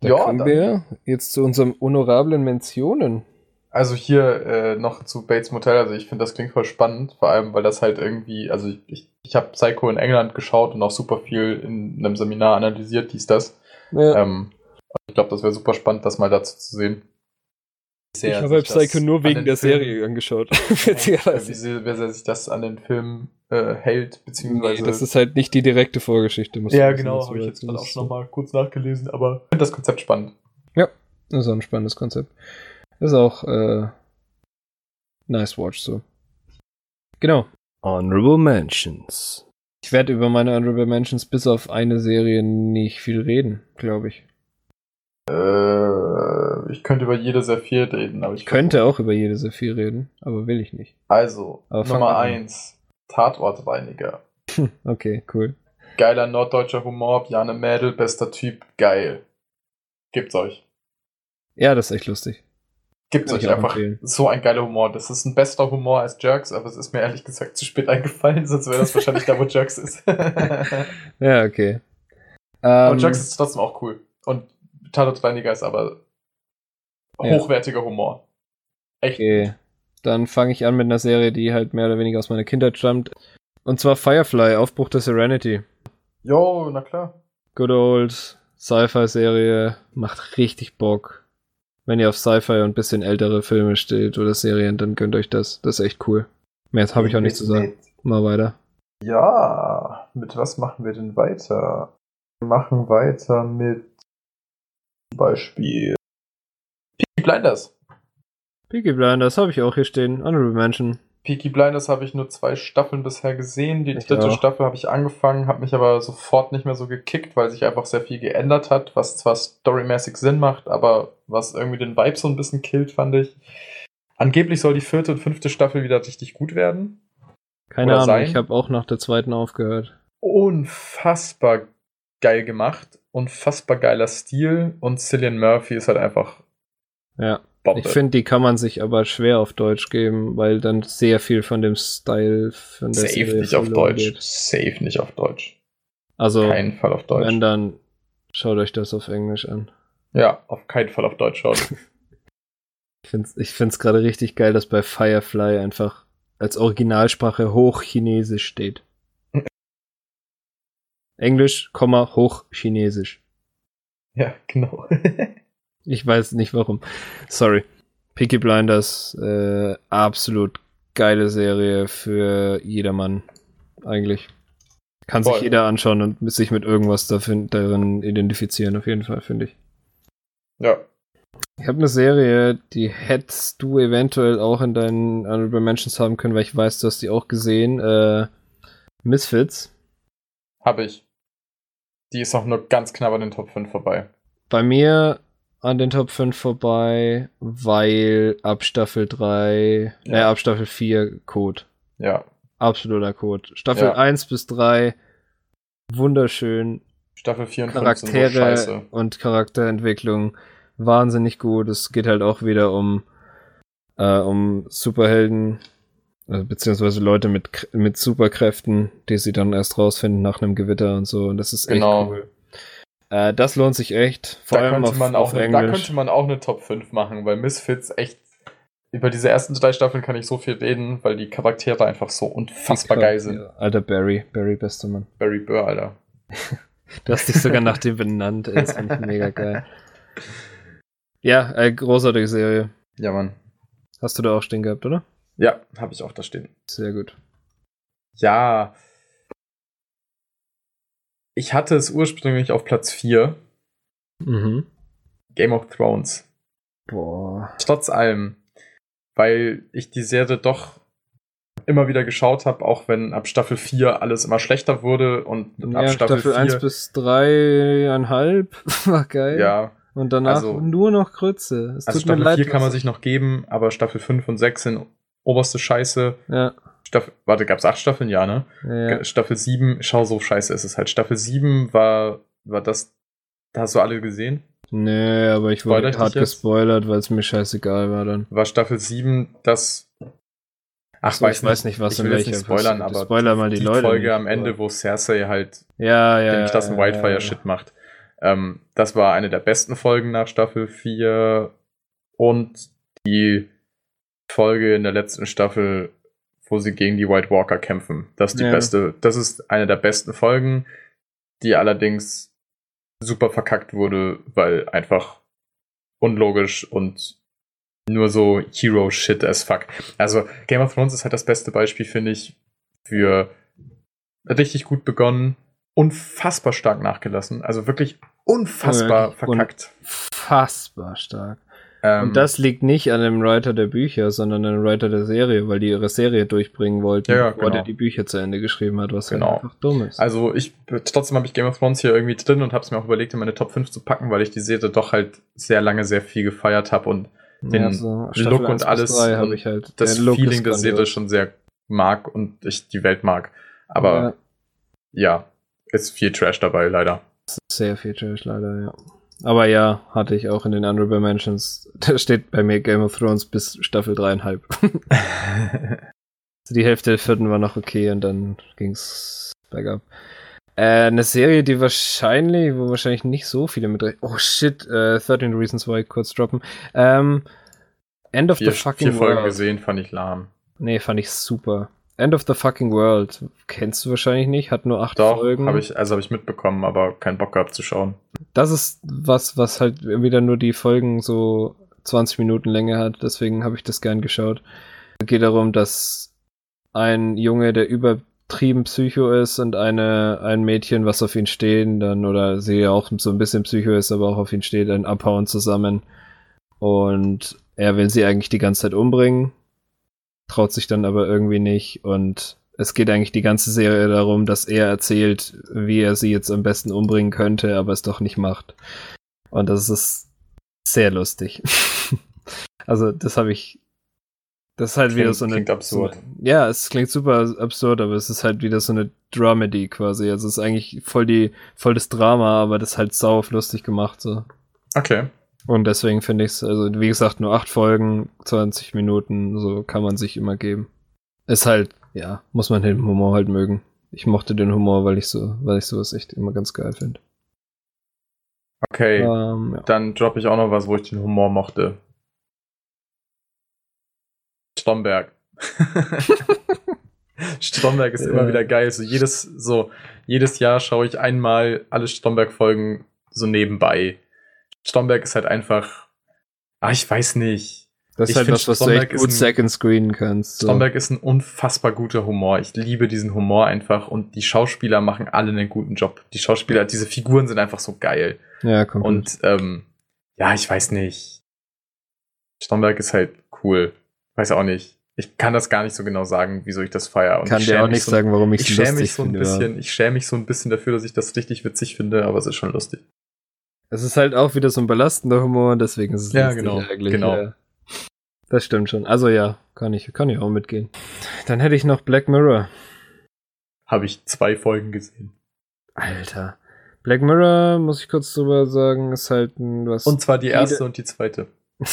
Da ja, kommen wir jetzt zu unserem honorablen Mentionen. Also hier äh, noch zu Bates Motel, also ich finde das klingt voll spannend, vor allem weil das halt irgendwie, also ich, ich, ich habe Psycho in England geschaut und auch super viel in einem Seminar analysiert, dies, das. Ja. Ähm, ich glaube, das wäre super spannend, das mal dazu zu sehen. Sehr, ich habe halt Psycho nur wegen der Film, Serie angeschaut. wie sehr, wer sich das an den Film äh, hält, beziehungsweise. Nee, das ist halt nicht die direkte Vorgeschichte. Muss ja, genau, habe ich jetzt gerade auch nochmal kurz nachgelesen, aber ich finde das Konzept spannend. Ja, das ist auch ein spannendes Konzept. Ist auch äh, nice watch so. Genau. Honorable Mentions. Ich werde über meine Honorable Mentions bis auf eine Serie nicht viel reden, glaube ich. Äh, ich könnte über jede sehr viel reden, aber ich. Ich könnte auch über jede sehr viel reden, aber will ich nicht. Also, aber Nummer 1, Tatortreiniger. okay, cool. Geiler norddeutscher Humor, Bjane Mädel, bester Typ, geil. Gibt's euch. Ja, das ist echt lustig. Gibt's euch einfach empfehlen. so ein geiler Humor. Das ist ein bester Humor als Jerks, aber es ist mir ehrlich gesagt zu spät eingefallen, sonst wäre das wahrscheinlich da, wo Jerks ist. ja, okay. Aber um, ähm, Jerks ist trotzdem auch cool. Und Tatortreiniger ist aber hochwertiger ja. Humor. Echt. Okay. Dann fange ich an mit einer Serie, die halt mehr oder weniger aus meiner Kindheit stammt. Und zwar Firefly, Aufbruch der Serenity. Jo, na klar. Good old Sci-Fi-Serie, macht richtig Bock. Wenn ihr auf Sci-Fi und bisschen ältere Filme steht oder Serien, dann gönnt euch das. Das ist echt cool. Mehr habe ich auch nicht zu sagen. Mal weiter. Ja, mit was machen wir denn weiter? Wir machen weiter mit Beispiel Peaky Blinders. Peaky Blinders habe ich auch hier stehen. Honorable Mention. Peaky Blinders habe ich nur zwei Staffeln bisher gesehen. Die ich dritte auch. Staffel habe ich angefangen, habe mich aber sofort nicht mehr so gekickt, weil sich einfach sehr viel geändert hat, was zwar storymäßig Sinn macht, aber was irgendwie den Vibe so ein bisschen killt, fand ich. Angeblich soll die vierte und fünfte Staffel wieder richtig gut werden. Keine Ahnung, sein. ich habe auch nach der zweiten aufgehört. Unfassbar geil gemacht unfassbar geiler Stil und Cillian Murphy ist halt einfach. Ja. Bombe. Ich finde, die kann man sich aber schwer auf Deutsch geben, weil dann sehr viel von dem Style von der Safe Serie nicht auf Deutsch. Geht. Safe nicht auf Deutsch. Also, keinen Fall auf Deutsch. Wenn dann, schaut euch das auf Englisch an. Ja, auf keinen Fall auf Deutsch schaut. ich finde es ich find's gerade richtig geil, dass bei Firefly einfach als Originalsprache Hochchinesisch steht. Englisch, Hochchinesisch. Ja, genau. ich weiß nicht warum. Sorry. Peaky Blinders, äh, absolut geile Serie für jedermann. Eigentlich. Kann Voll. sich jeder anschauen und sich mit irgendwas darin identifizieren, auf jeden Fall, finde ich. Ja. Ich habe eine Serie, die hättest du eventuell auch in deinen Honorable Mentions haben können, weil ich weiß, du hast die auch gesehen. Äh, Misfits. Habe ich. Die ist auch nur ganz knapp an den Top 5 vorbei. Bei mir an den Top 5 vorbei, weil ab Staffel 3, ja. äh, ab Staffel 4 Code. Ja. Absoluter Code. Staffel ja. 1 bis 3 wunderschön. Staffel 4 und Charaktere 5 und Charakterentwicklung wahnsinnig gut. Es geht halt auch wieder um äh, um Superhelden also, beziehungsweise Leute mit, mit Superkräften, die sie dann erst rausfinden nach einem Gewitter und so. Und das ist genau. echt cool. Äh, das lohnt sich echt. Vor da allem könnte, auf, man auf auch eine, Englisch. da könnte man auch eine Top 5 machen, weil Misfits echt. Über diese ersten drei Staffeln kann ich so viel reden, weil die Charaktere einfach so unfassbar geil sind. Ja, Alter Barry, Barry bester Mann. Barry Burr, Alter. Du hast dich sogar nach dem benannt, ey, ist eigentlich mega geil. Ja, äh, großartige Serie. Ja, Mann. Hast du da auch stehen gehabt, oder? Ja, habe ich auch da stehen. Sehr gut. Ja. Ich hatte es ursprünglich auf Platz 4. Mhm. Game of Thrones. Boah. Trotz allem. Weil ich die Serie doch immer wieder geschaut habe, auch wenn ab Staffel 4 alles immer schlechter wurde und Ja, ab Staffel, Staffel, 1 4. bis 3,5 war geil. ja, Und danach also- nur noch Krütze. Es also Staffel leid. 4 kann man sich noch geben, aber Staffel 5 und 6 sind oberste Scheiße. Ja, Staffel, warte, gab's acht Staffeln? Ja, ne? ja. Staffel 7, schau, so scheiße ist es halt. Staffel 7 war, war das, da hast du alle gesehen? Nee, aber ich Spoiler wurde hart gespoilert, weil es mir scheißegal war dann. War Staffel 7 das, ach, So, ich weiß nicht, was ich in will jetzt welcher nicht spoilern, aber Spoiler mal die, Leute. Folge nicht, am Ende, wo Cersei halt Ja, ja. den ja, krassen ja, Whitefire-Shit ja. macht. Ähm, das war eine der besten Folgen nach Staffel 4 und die Folge in der letzten Staffel, wo sie gegen die White Walker kämpfen. Das ist die Ja. beste, das ist eine der besten Folgen, die allerdings super verkackt wurde, weil einfach unlogisch und nur so Hero-Shit as fuck. Also Game of Thrones ist halt das beste Beispiel, finde ich, für richtig gut begonnen, unfassbar stark nachgelassen. Also wirklich unfassbar un- verkackt. Fassbar stark. Ähm, Und das liegt nicht an dem Writer der Bücher, sondern an dem Writer der Serie, weil die ihre Serie durchbringen wollten, Ja, ja, genau. der die Bücher zu Ende geschrieben hat, was Genau. halt einfach dumm ist. Also ich trotzdem habe ich Game of Thrones hier irgendwie drin und habe es mir auch überlegt, in meine Top 5 zu packen, weil ich die Serie doch halt sehr lange sehr viel gefeiert habe und den so Look und 1 bis alles 3 habe und ich halt. das Feeling der Serie schon sehr mag und ich die Welt mag. Aber ja, ist viel Trash dabei, leider. Sehr viel Trash leider, ja. Aber ja, hatte ich auch in den Honorable Mentions. Da steht bei mir Game of Thrones bis Staffel dreieinhalb. Also die Hälfte der vierten war noch okay und dann ging's bergab. Äh, eine Serie, die wahrscheinlich, wo wahrscheinlich nicht so viele mit. Oh shit, äh, 13 Reasons Why kurz droppen. Ähm, End of vier, the Fucking vier Folgen World. gesehen, fand ich lahm. Nee, fand ich super. End of the Fucking World. Kennst du wahrscheinlich nicht, hat nur acht Doch, Folgen. habe ich, also habe ich mitbekommen, aber keinen Bock gehabt zu schauen. Das ist was, was halt wieder nur die Folgen so 20 Minuten Länge hat, deswegen habe ich das gern geschaut. Es geht darum, dass ein Junge, der übertrieben Psycho ist und eine, ein Mädchen, was auf ihn stehen, dann, oder sie ja auch so ein bisschen Psycho ist, aber auch auf ihn steht, dann abhauen zusammen. Und er will sie eigentlich die ganze Zeit umbringen, traut sich dann aber irgendwie nicht und es geht eigentlich die ganze Serie darum, dass er erzählt, wie er sie jetzt am besten umbringen könnte, aber es doch nicht macht. Und das ist sehr lustig. also, das habe ich. Das ist halt Klingt- wieder so eine. klingt absurd. So, ja, es klingt super absurd, aber es ist halt wieder so eine Dramedy quasi. Also, es ist eigentlich voll die, voll das Drama, aber das ist halt sau lustig gemacht, so. Okay. Und deswegen finde ich es, also wie gesagt, nur acht Folgen, 20 Minuten, so kann man sich immer geben. Ist halt, ja, muss man den Humor halt mögen. Ich mochte den Humor, weil ich so, weil ich sowas echt immer ganz geil finde. Okay. Ähm, ja. Dann droppe ich auch noch was, wo ich den Humor mochte. Stromberg. Stromberg ist immer Ja. wieder geil. So jedes, so jedes Jahr schaue ich einmal alle Stromberg-Folgen so nebenbei. Stromberg ist halt einfach. Ah, ich weiß nicht. Das ist ich halt was, was du Stromberg echt gut ein- second screenen kannst. So. Stromberg ist ein unfassbar guter Humor. Ich liebe diesen Humor einfach und die Schauspieler machen alle einen guten Job. Die Schauspieler, diese Figuren sind einfach so geil. Ja, kommt. Und ähm, ja, ich weiß nicht. Stromberg ist halt cool. Weiß auch nicht. Ich kann das gar nicht so genau sagen, wieso ich das feiere. Und kann ich dir auch nicht so, sagen, warum ich Ich es schäme lustig mich so ein finde. bisschen, ich schäme mich so ein bisschen dafür, dass ich das richtig witzig finde, aber es ist schon lustig. Es ist halt auch wieder so ein belastender Humor, deswegen ist es Ja, genau, eigentlich. genau. Ja. Das stimmt schon. Also ja, kann ich, kann ich auch mitgehen. Dann hätte ich noch Black Mirror. Habe ich zwei Folgen gesehen. Alter. Black Mirror, muss ich kurz drüber sagen, ist halt ein was. Und zwar die Jede- erste und die zweite.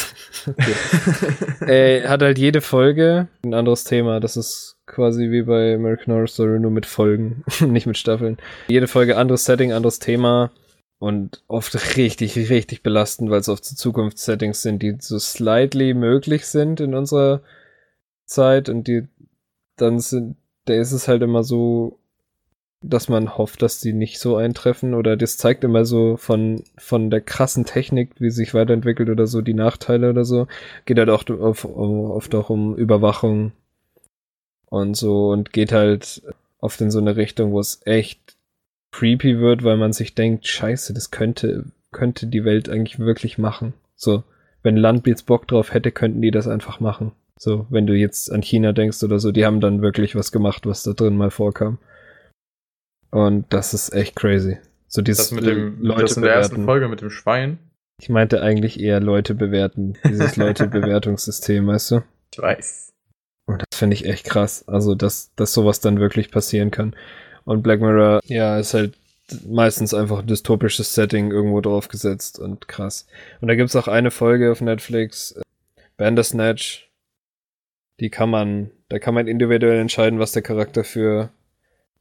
äh, hat halt jede Folge ein anderes Thema. Das ist quasi wie bei American Horror Story, nur mit Folgen, nicht mit Staffeln. Jede Folge anderes Setting, anderes Thema. Und oft richtig, richtig belastend, weil es oft so Zukunftssettings sind, die so slightly möglich sind in unserer Zeit und die dann sind, da ist es halt immer so, dass man hofft, dass die nicht so eintreffen oder das zeigt immer so von, von der krassen Technik, wie sich weiterentwickelt oder so, die Nachteile oder so. Geht halt auch auf, oft auch um Überwachung und so und geht halt oft in so eine Richtung, wo es echt creepy wird, weil man sich denkt, scheiße, das könnte, könnte die Welt eigentlich wirklich machen. So, wenn Land jetzt Bock drauf hätte, könnten die das einfach machen. So, wenn du jetzt an China denkst oder so, die haben dann wirklich was gemacht, was da drin mal vorkam. Und das ist echt crazy. So dieses das mit dem, Leute das in der bewerten. ersten Folge mit dem Schwein. Ich meinte eigentlich eher Leute bewerten. Dieses Leute-Bewertungssystem, weißt du? Ich weiß. Und das finde ich echt krass. Also, dass, dass sowas dann wirklich passieren kann. Und Black Mirror, ja, ist halt meistens einfach ein dystopisches Setting irgendwo draufgesetzt und krass. Und da gibt's auch eine Folge auf Netflix, äh, Bandersnatch. Die kann man, da kann man individuell entscheiden, was der Charakter für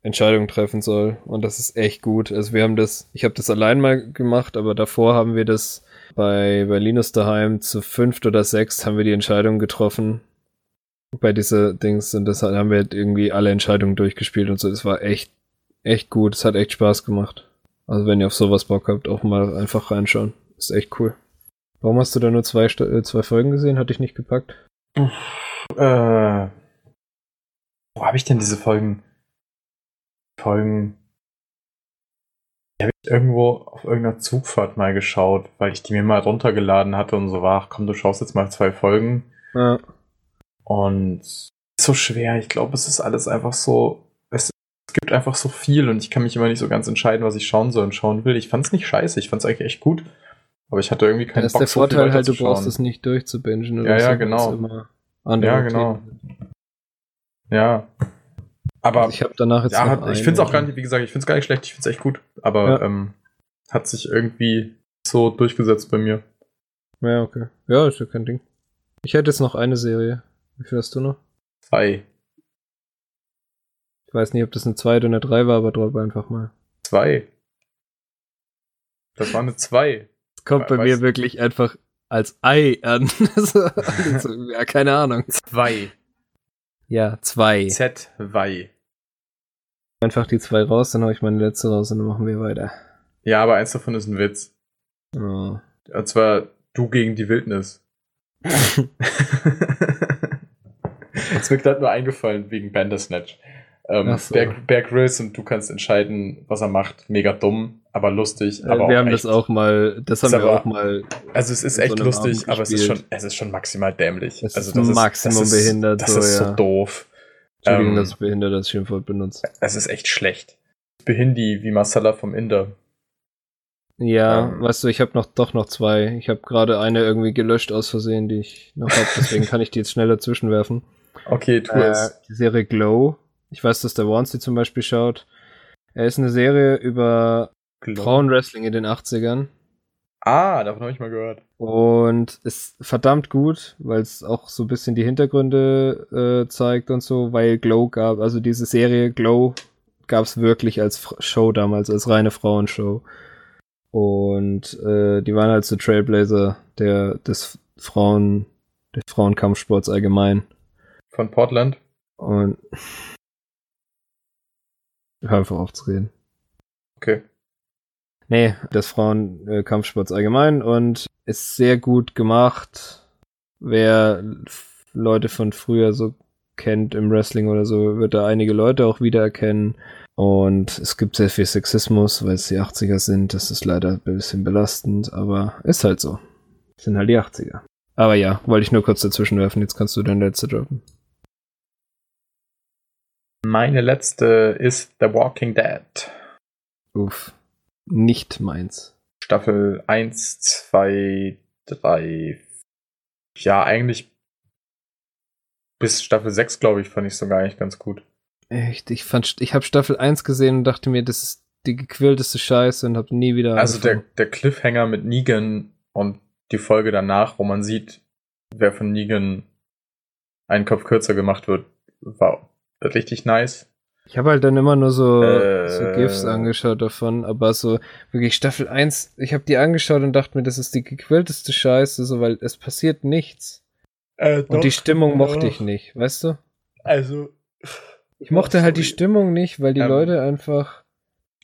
Entscheidungen treffen soll. Und das ist echt gut. Also wir haben das, ich habe das allein mal gemacht, aber davor haben wir das bei, bei Linus daheim zu fünft oder sechst haben wir die Entscheidung getroffen. Bei dieser Dings und das haben wir halt irgendwie alle Entscheidungen durchgespielt und so. Das war echt, echt gut. Es hat echt Spaß gemacht. Also wenn ihr auf sowas Bock habt, auch mal einfach reinschauen. Ist echt cool. Warum hast du da nur zwei, äh, zwei Folgen gesehen? Hat dich nicht gepackt? Äh, wo habe ich denn diese Folgen? Folgen. Die habe ich irgendwo auf irgendeiner Zugfahrt mal geschaut, weil ich die mir mal runtergeladen hatte und so war, ach komm, du schaust jetzt mal zwei Folgen. Ja. Und so schwer. Ich glaube, es ist alles einfach so. Es, es, gibt einfach so viel und ich kann mich immer nicht so ganz entscheiden, was ich schauen soll und schauen will. Ich fand es nicht scheiße, ich fand es eigentlich echt gut. Aber ich hatte irgendwie keinen das Bock. Das ist der Vorteil halt, du brauchst es nicht durchzubingen oder Ja, ja, genau. Ja, genau. Ja. Aber also ich habe danach jetzt. Ja, ich finde es auch gar nicht, wie gesagt, ich finde es gar nicht schlecht, ich finde es echt gut. Aber ja. ähm, hat sich irgendwie so durchgesetzt bei mir. Ja, okay. Ja, ist ja kein Ding. Ich hätte jetzt noch eine Serie. Wie viel hast du noch? Zwei. Ich weiß nicht, ob das eine 2 oder eine 3 war, aber drüber einfach mal. Zwei. Das war eine 2. Es kommt bei mir wirklich einfach als Ei an. ja, keine Ahnung. Zwei. Ja, zwei. Z2. Einfach die zwei raus, dann hau ich meine letzte raus und dann machen wir weiter. Ja, aber eins davon ist ein Witz. Oh. Und zwar du gegen die Wildnis. Uns mir gerade nur eingefallen wegen Bandersnatch. Ähm, so. Bear, Bear Grylls und du kannst entscheiden, was er macht. Mega dumm, aber lustig. Aber wir haben echt, das auch mal, das haben wir aber, auch mal. Also es ist echt so lustig, aber es ist schon, es ist schon maximal dämlich. Es also das ist Maximum ist, behindert. Das so, ist so ja. doof. Entschuldigung, ähm, dass behindert das Schimpfwort benutzt. Es ist echt schlecht. Behindi wie Masala vom Inder. Ja, ähm, weißt du, ich habe noch doch noch zwei. Ich habe gerade eine irgendwie gelöscht aus Versehen, die ich noch habe. Deswegen kann ich die jetzt schneller zwischenwerfen. Okay, tu äh, es. Die Serie Glow ich weiß, dass der Wansi zum Beispiel schaut. Er ist eine Serie über Glow. Frauenwrestling in den 80ern. Ah, davon habe ich mal gehört. Und ist verdammt gut, weil es auch so ein bisschen die Hintergründe äh, zeigt und so, weil Glow gab, also diese Serie Glow gab es wirklich als Show damals, als reine Frauenshow. Und äh, die waren halt so Trailblazer der, des Frauen, des Frauenkampfsports allgemein. Von Portland? Und Hör einfach auf zu reden. Okay. Nee, des Frauenkampfsports allgemein und ist sehr gut gemacht. Wer Leute von früher so kennt im Wrestling oder so, wird da einige Leute auch wiedererkennen. Und es gibt sehr viel Sexismus, weil es die 80er sind. Das ist leider ein bisschen belastend, aber ist halt so. Das sind halt die 80er. Aber ja, wollte ich nur kurz dazwischen werfen. Jetzt kannst du dein letzte droppen. Meine letzte ist The Walking Dead. Uff. Nicht meins. Staffel 1, 2, 3. Ja, eigentlich bis Staffel 6, glaube ich, fand ich sogar eigentlich ganz gut. Echt? Ich fand, ich habe Staffel 1 gesehen und dachte mir, das ist die gequälteste Scheiße und habe nie wieder. Also der, der Cliffhanger mit Negan und die Folge danach, wo man sieht, wer von Negan einen Kopf kürzer gemacht wird, war richtig nice. Ich habe halt dann immer nur so, Äh. so GIFs angeschaut davon, aber so wirklich Staffel 1, ich habe die angeschaut und dachte mir, das ist die gequälteste Scheiße, so weil es passiert nichts. Äh, Und die Stimmung mochte ich nicht, weißt du? Also, Ich mochte Oh, halt die. Stimmung nicht, weil die Ähm, Leute einfach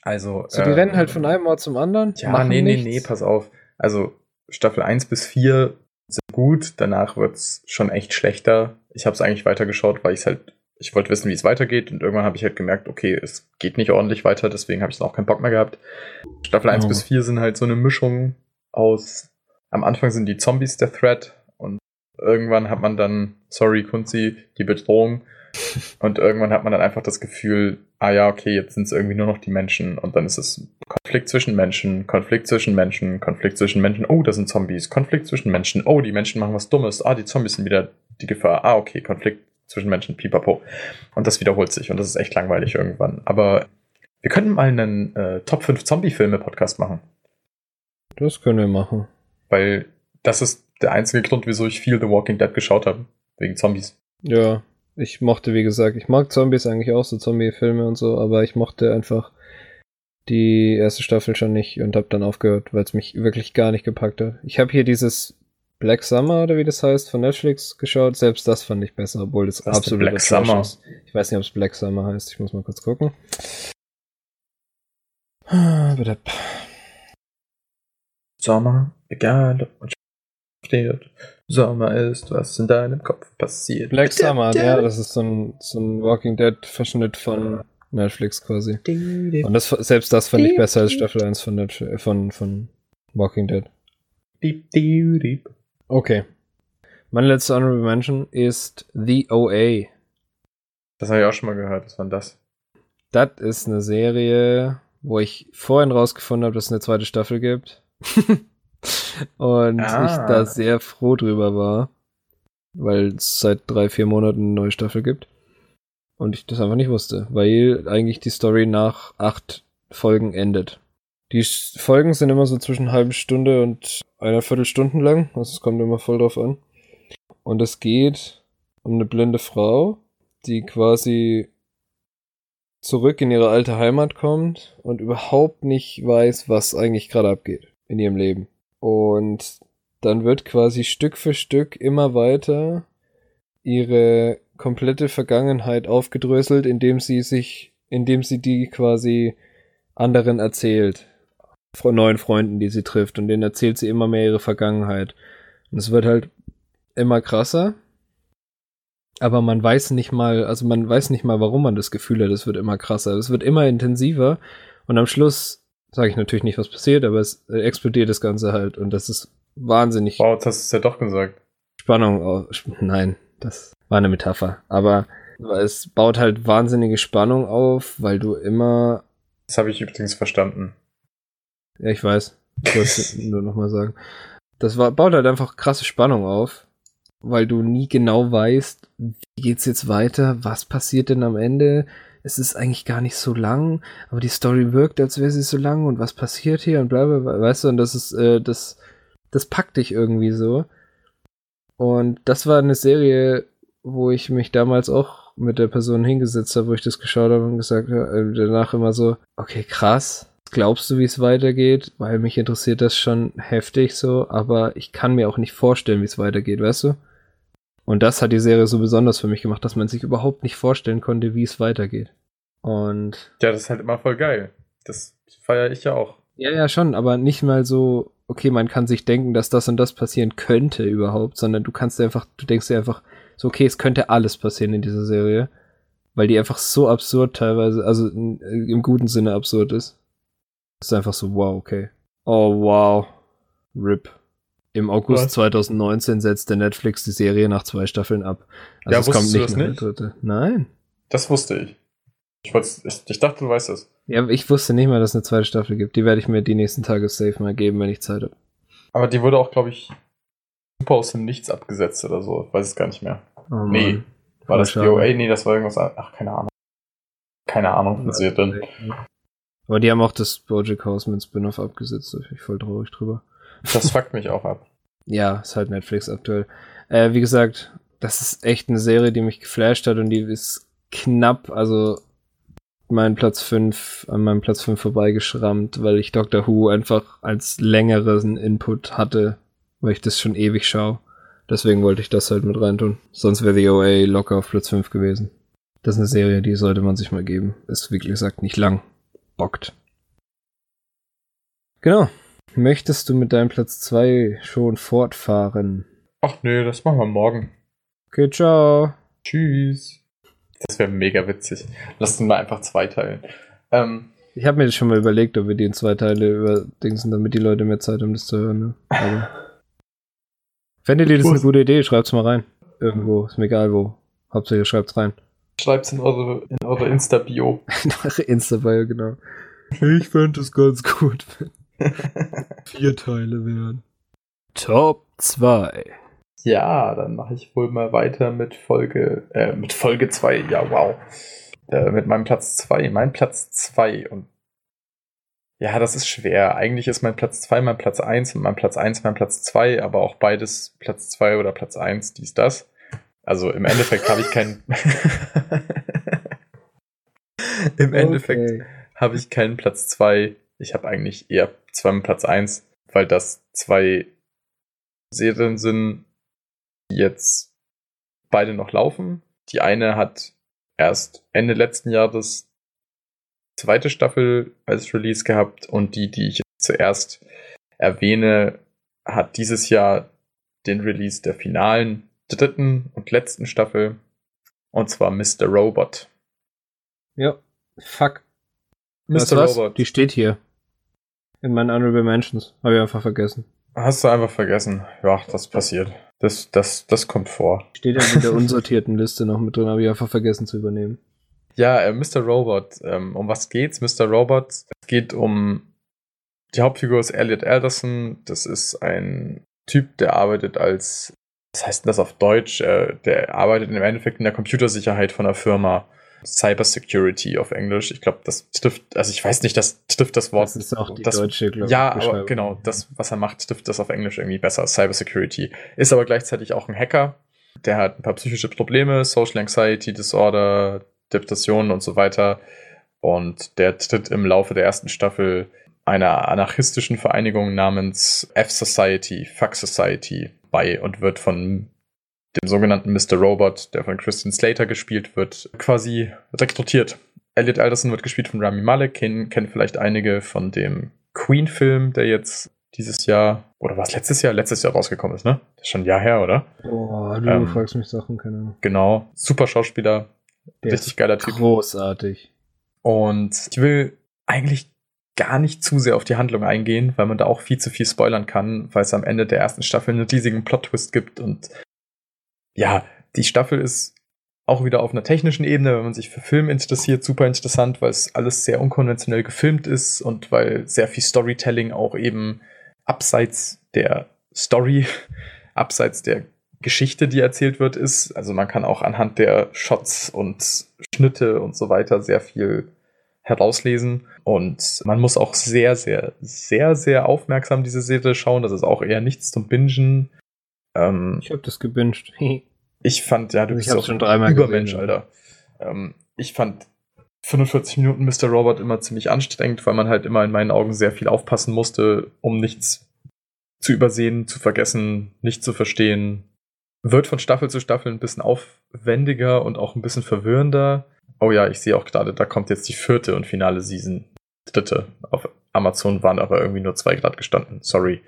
also. so die ähm, rennen halt von einem Ort zum anderen. Ja, machen nee, nee, nichts. nee, pass auf. Also Staffel 1 bis 4 sind gut, danach wird's schon echt schlechter. Ich habe es eigentlich weitergeschaut, weil ich halt, ich wollte wissen, wie es weitergeht und irgendwann habe ich halt gemerkt, okay, es geht nicht ordentlich weiter, deswegen habe ich dann auch keinen Bock mehr gehabt. Staffel 1 Oh. bis 4 sind halt so eine Mischung aus, am Anfang sind die Zombies der Threat und irgendwann hat man dann, sorry Kunzi, die Bedrohung. Und irgendwann hat man dann einfach das Gefühl, ah ja, okay, jetzt sind es irgendwie nur noch die Menschen und dann ist es Konflikt zwischen Menschen, Konflikt zwischen Menschen, Konflikt zwischen Menschen, oh, das sind Zombies, Konflikt zwischen Menschen, oh, die Menschen machen was Dummes, ah, die Zombies sind wieder die Gefahr, ah, okay, Konflikt zwischen Menschen, pipapo. Und das wiederholt sich und das ist echt langweilig irgendwann. Aber wir könnten mal einen äh, Top 5 Zombie-Filme-Podcast machen, Das können wir machen. weil das ist der einzige Grund, wieso ich viel The Walking Dead geschaut habe, wegen Zombies. Ja, ich mochte, wie gesagt, ich mag Zombies eigentlich auch, so Zombie-Filme und so, aber ich mochte einfach die erste Staffel schon nicht und habe dann aufgehört, weil es mich wirklich gar nicht gepackt hat. Ich habe hier dieses Black Summer oder wie das heißt von Netflix geschaut. Selbst das fand ich besser, obwohl das Was absolut Black Summer? ist. Ich weiß nicht, ob es Black Summer heißt. Ich muss mal kurz gucken. Ah. Sommer, egal ob man steht. Sommer ist, was in deinem Kopf passiert. Black Summer, ja, das ist so ein, so ein Walking Dead Verschnitt von Netflix quasi. Und das, selbst das fand ich besser als Staffel 1 von, Netflix, von, von Walking Dead. Diep, diep, diep. Okay. Meine letzte Honorable Mention ist The OA. Das habe ich auch schon mal gehört. Was war denn das? Das ist eine Serie, wo ich vorhin rausgefunden habe, dass es eine zweite Staffel gibt. Und Ah. ich da sehr froh drüber war, weil es seit drei, vier Monaten eine neue Staffel gibt. Und ich das einfach nicht wusste, weil eigentlich die Story nach acht Folgen endet. Die Folgen sind immer so zwischen halben Stunde und einer Viertelstunden lang. Also es kommt immer voll drauf an. Und es geht um eine blinde Frau, die quasi zurück in ihre alte Heimat kommt und überhaupt nicht weiß, was eigentlich gerade abgeht in ihrem Leben. Und dann wird quasi Stück für Stück immer weiter ihre komplette Vergangenheit aufgedröselt, indem sie sich, indem sie die quasi anderen erzählt. Neuen Freunden, die sie trifft. Und denen erzählt sie immer mehr ihre Vergangenheit. Und es wird halt immer krasser. Aber man weiß nicht mal, also man weiß nicht mal, warum man das Gefühl hat, es wird immer krasser. Es wird immer intensiver. Und am Schluss sage ich natürlich nicht, was passiert, aber es äh, explodiert das Ganze halt. Und das ist wahnsinnig Wow, jetzt hast du es ja doch gesagt. Spannung. Sp- Nein, das war eine Metapher. Aber es baut halt wahnsinnige Spannung auf, weil du immer. Das habe ich übrigens verstanden. Ja, ich weiß. Ich wollte nur nochmal sagen. Das war, baut halt einfach krasse Spannung auf, weil du nie genau weißt, wie geht's jetzt weiter, was passiert denn am Ende. Es ist eigentlich gar nicht so lang, aber die Story wirkt, als wäre sie so lang und was passiert hier und bla bla, bla weißt du, und das ist, äh, das, das packt dich irgendwie so. Und das war eine Serie, wo ich mich damals auch mit der Person hingesetzt habe, wo ich das geschaut habe und gesagt habe, äh, danach immer so, okay, krass, glaubst du, wie es weitergeht? Weil mich interessiert das schon heftig so, aber ich kann mir auch nicht vorstellen, wie es weitergeht, weißt du? Und das hat die Serie so besonders für mich gemacht, dass man sich überhaupt nicht vorstellen konnte, wie es weitergeht. Und Ja, das ist halt immer voll geil. Das feiere ich ja auch. ja, ja, schon, aber nicht mal so, okay, man kann sich denken, dass das und das passieren könnte überhaupt, sondern du kannst dir einfach, du denkst dir einfach, so, okay, es könnte alles passieren in dieser Serie, weil die einfach so absurd teilweise, also in, im guten Sinne absurd ist. Ist einfach so, wow, okay. Oh, wow. RIP. Im August Was? 2019 setzte Netflix die Serie nach zwei Staffeln ab. Also Ja, es kommt du nicht eine nicht? dritte. Nein. Das wusste ich. Ich, ich, ich dachte, du weißt das. Ja, ich wusste nicht mal, dass es eine zweite Staffel gibt. Die werde ich mir die nächsten Tage safe mal geben, wenn ich Zeit habe. Aber die wurde auch, glaube ich, super aus dem Nichts abgesetzt oder so. Ich weiß es gar nicht mehr. Oh, Nee. Mann. War das. VOA? Nee, das war irgendwas. Ach, keine Ahnung. Keine Ahnung von Serien. Aber die haben auch das Bojack Horseman Spin-off abgesetzt. Da bin ich voll traurig drüber. Das fuckt mich auch ab. Ja, ist halt Netflix aktuell. Äh, wie gesagt, das ist echt eine Serie, die mich geflasht hat und die ist knapp, also meinen Platz 5 an meinem Platz 5 vorbeigeschrammt, weil ich Doctor Who einfach als längeren Input hatte, weil ich das schon ewig schaue. Deswegen wollte ich das halt mit reintun. Sonst wäre The OA locker auf Platz 5 gewesen. Das ist eine Serie, die sollte man sich mal geben. Ist wie gesagt nicht lang. Bockt. Genau. Möchtest du mit deinem Platz 2 schon fortfahren? Ach nö, das machen wir morgen. Okay, ciao. Tschüss. Das wäre mega witzig. Lass uns mal einfach zweiteilen. Ähm, ich habe mir das schon mal überlegt, ob wir die in zwei Teile überdingsen, damit die Leute mehr Zeit haben, das zu hören. Ne? Aber Fändet ihr das eine gute Idee? Schreibt's mal rein. Irgendwo. Ist mir egal wo. Hauptsache schreibt's rein. Schreibt's in eure, in eure Insta-Bio. in eure Insta-Bio, genau. Ich fände es ganz gut, wenn vier Teile wären. Top 2. Ja, dann mache ich wohl mal weiter mit Folge, äh, mit Folge 2. Ja, wow. Äh, mit meinem Platz 2. Mein Platz 2. Und ja, das ist schwer. Eigentlich ist mein Platz 2 mein Platz 1 und mein Platz 1 mein Platz 2, aber auch beides Platz 2 oder Platz 1, dies, das. Also im Endeffekt habe ich keinen. Im Endeffekt okay. habe ich keinen Platz 2. Ich habe eigentlich eher zwei Platz 1, weil das zwei Serien sind, die jetzt beide noch laufen. Die eine hat erst Ende letzten Jahres zweite Staffel als Release gehabt und die, die ich zuerst erwähne, hat dieses Jahr den Release der finalen dritten und letzten Staffel und zwar Mr. Robot. Ja, fuck. Mr. Robot. Die steht hier. In meinen Honorable Mentions. Habe ich einfach vergessen. Hast du einfach vergessen. Ja, das passiert. Das, das, das kommt vor. Steht ja in der unsortierten Liste noch mit drin, habe ich einfach vergessen zu übernehmen. Ja, äh, Mr. Robot. Ähm, um was geht's? Mr. Robot. Es geht um. Die Hauptfigur ist Elliot Alderson. Das ist ein Typ, der arbeitet als. Was heißt denn das auf Deutsch? Äh, der arbeitet im Endeffekt in der Computersicherheit von einer Firma. Cybersecurity auf Englisch. Ich glaube, das trifft, also ich weiß nicht, das trifft das Wort. Das ist auch die das, deutsche, glaube Ja, aber genau, das, was er macht, trifft das auf Englisch irgendwie besser. Cybersecurity. Ist aber gleichzeitig auch ein Hacker. Der hat ein paar psychische Probleme, Social Anxiety Disorder, Depressionen und so weiter. Und der tritt im Laufe der ersten Staffel einer anarchistischen Vereinigung namens F-Society, Fuck Society bei und wird von dem sogenannten Mr. Robot, der von Christian Slater gespielt wird, quasi rekrutiert. Elliot Alderson wird gespielt von Rami Malek, kennen, kennen vielleicht einige von dem Queen-Film, der jetzt dieses Jahr, oder was letztes Jahr? Letztes Jahr rausgekommen ist, ne? Das ist schon ein Jahr her, oder? Boah, du ähm, fragst mich Sachen, keine Ahnung. Genau, super Schauspieler, der richtig geiler Typ. Großartig. Und ich will eigentlich gar nicht zu sehr auf die Handlung eingehen, weil man da auch viel zu viel spoilern kann, weil es am Ende der ersten Staffel einen riesigen Plot-Twist gibt und ja, die Staffel ist auch wieder auf einer technischen Ebene, wenn man sich für Film interessiert, super interessant, weil es alles sehr unkonventionell gefilmt ist und weil sehr viel Storytelling auch eben abseits der Story, abseits der Geschichte, die erzählt wird, ist. Also man kann auch anhand der Shots und Schnitte und so weiter sehr viel herauslesen. Und man muss auch sehr, sehr, sehr, sehr aufmerksam diese Serie schauen. Das ist auch eher nichts zum Bingen. Ähm, ich habe das gebinged. ich fand, ja, du ich bist auch schon dreimal Übermensch, gesehen, Alter. Ähm, ich fand 45 Minuten Mr. Robot immer ziemlich anstrengend, weil man halt immer in meinen Augen sehr viel aufpassen musste, um nichts zu übersehen, zu vergessen, nicht zu verstehen. Wird von Staffel zu Staffel ein bisschen aufwendiger und auch ein bisschen verwirrender. Oh ja, ich sehe auch gerade, da kommt jetzt die vierte und finale Season. Dritte. Auf Amazon waren aber irgendwie nur zwei Grad gestanden. Sorry.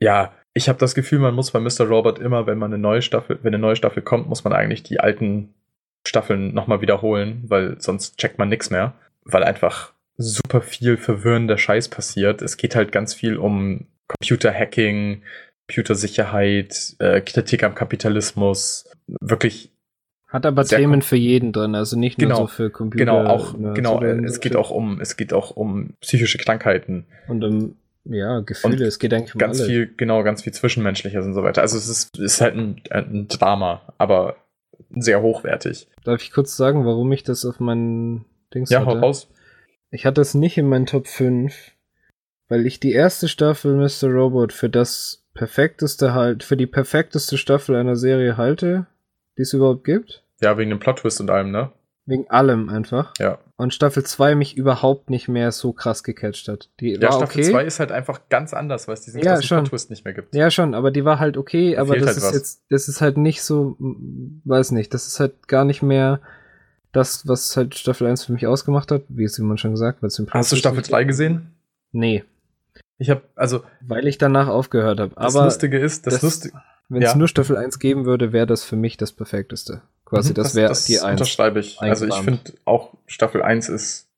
Ja, ich habe das Gefühl, man muss bei Mr. Robot immer, wenn man eine neue Staffel, wenn eine neue Staffel kommt, muss man eigentlich die alten Staffeln nochmal wiederholen, weil sonst checkt man nichts mehr. Weil einfach super viel verwirrender Scheiß passiert. Es geht halt ganz viel um Computerhacking, Computersicherheit, äh, Kritik am Kapitalismus. Wirklich hat aber Themen für jeden drin, also nicht genau, nur so für Computer. Genau, auch, genau, es geht auch um, es geht auch um psychische Krankheiten. Und um ja, Gefühle, und es geht eigentlich um ganz alles. viel, genau, ganz viel Zwischenmenschliches und so weiter. Also es ist, ist halt ein, ein Drama, aber sehr hochwertig. Darf ich kurz sagen, warum ich das auf meinen Dings ja, hatte? Ja, hau raus. Ich hatte es nicht in meinen Top 5, weil ich die erste Staffel Mr. Robot für das perfekteste halt, für die perfekteste Staffel einer Serie halte, die es überhaupt gibt. Ja, wegen dem Plot-Twist und allem, ne? Wegen allem einfach. Ja. Und Staffel 2 mich überhaupt nicht mehr so krass gecatcht hat. Die Ja, war Staffel okay. 2 ist halt einfach ganz anders, weil es diesen Ja. Plot-Twist nicht mehr gibt. Ja, schon, aber die war halt okay, Da aber das halt ist was. jetzt, das ist halt nicht so, weiß nicht, das ist halt gar nicht mehr das, was halt Staffel 1 für mich ausgemacht hat, wie es Simon schon gesagt, im Hast du Staffel nicht- 3 gesehen? Nee, Ich habe, also weil ich danach aufgehört habe. das Lustige ist, das, das- Lustige, wenn es ja. nur Staffel 1 geben würde, wäre das für mich das perfekteste. Quasi, Mhm, das wäre das die 1. unterschreibe ich. Also ich finde auch Staffel 1 ist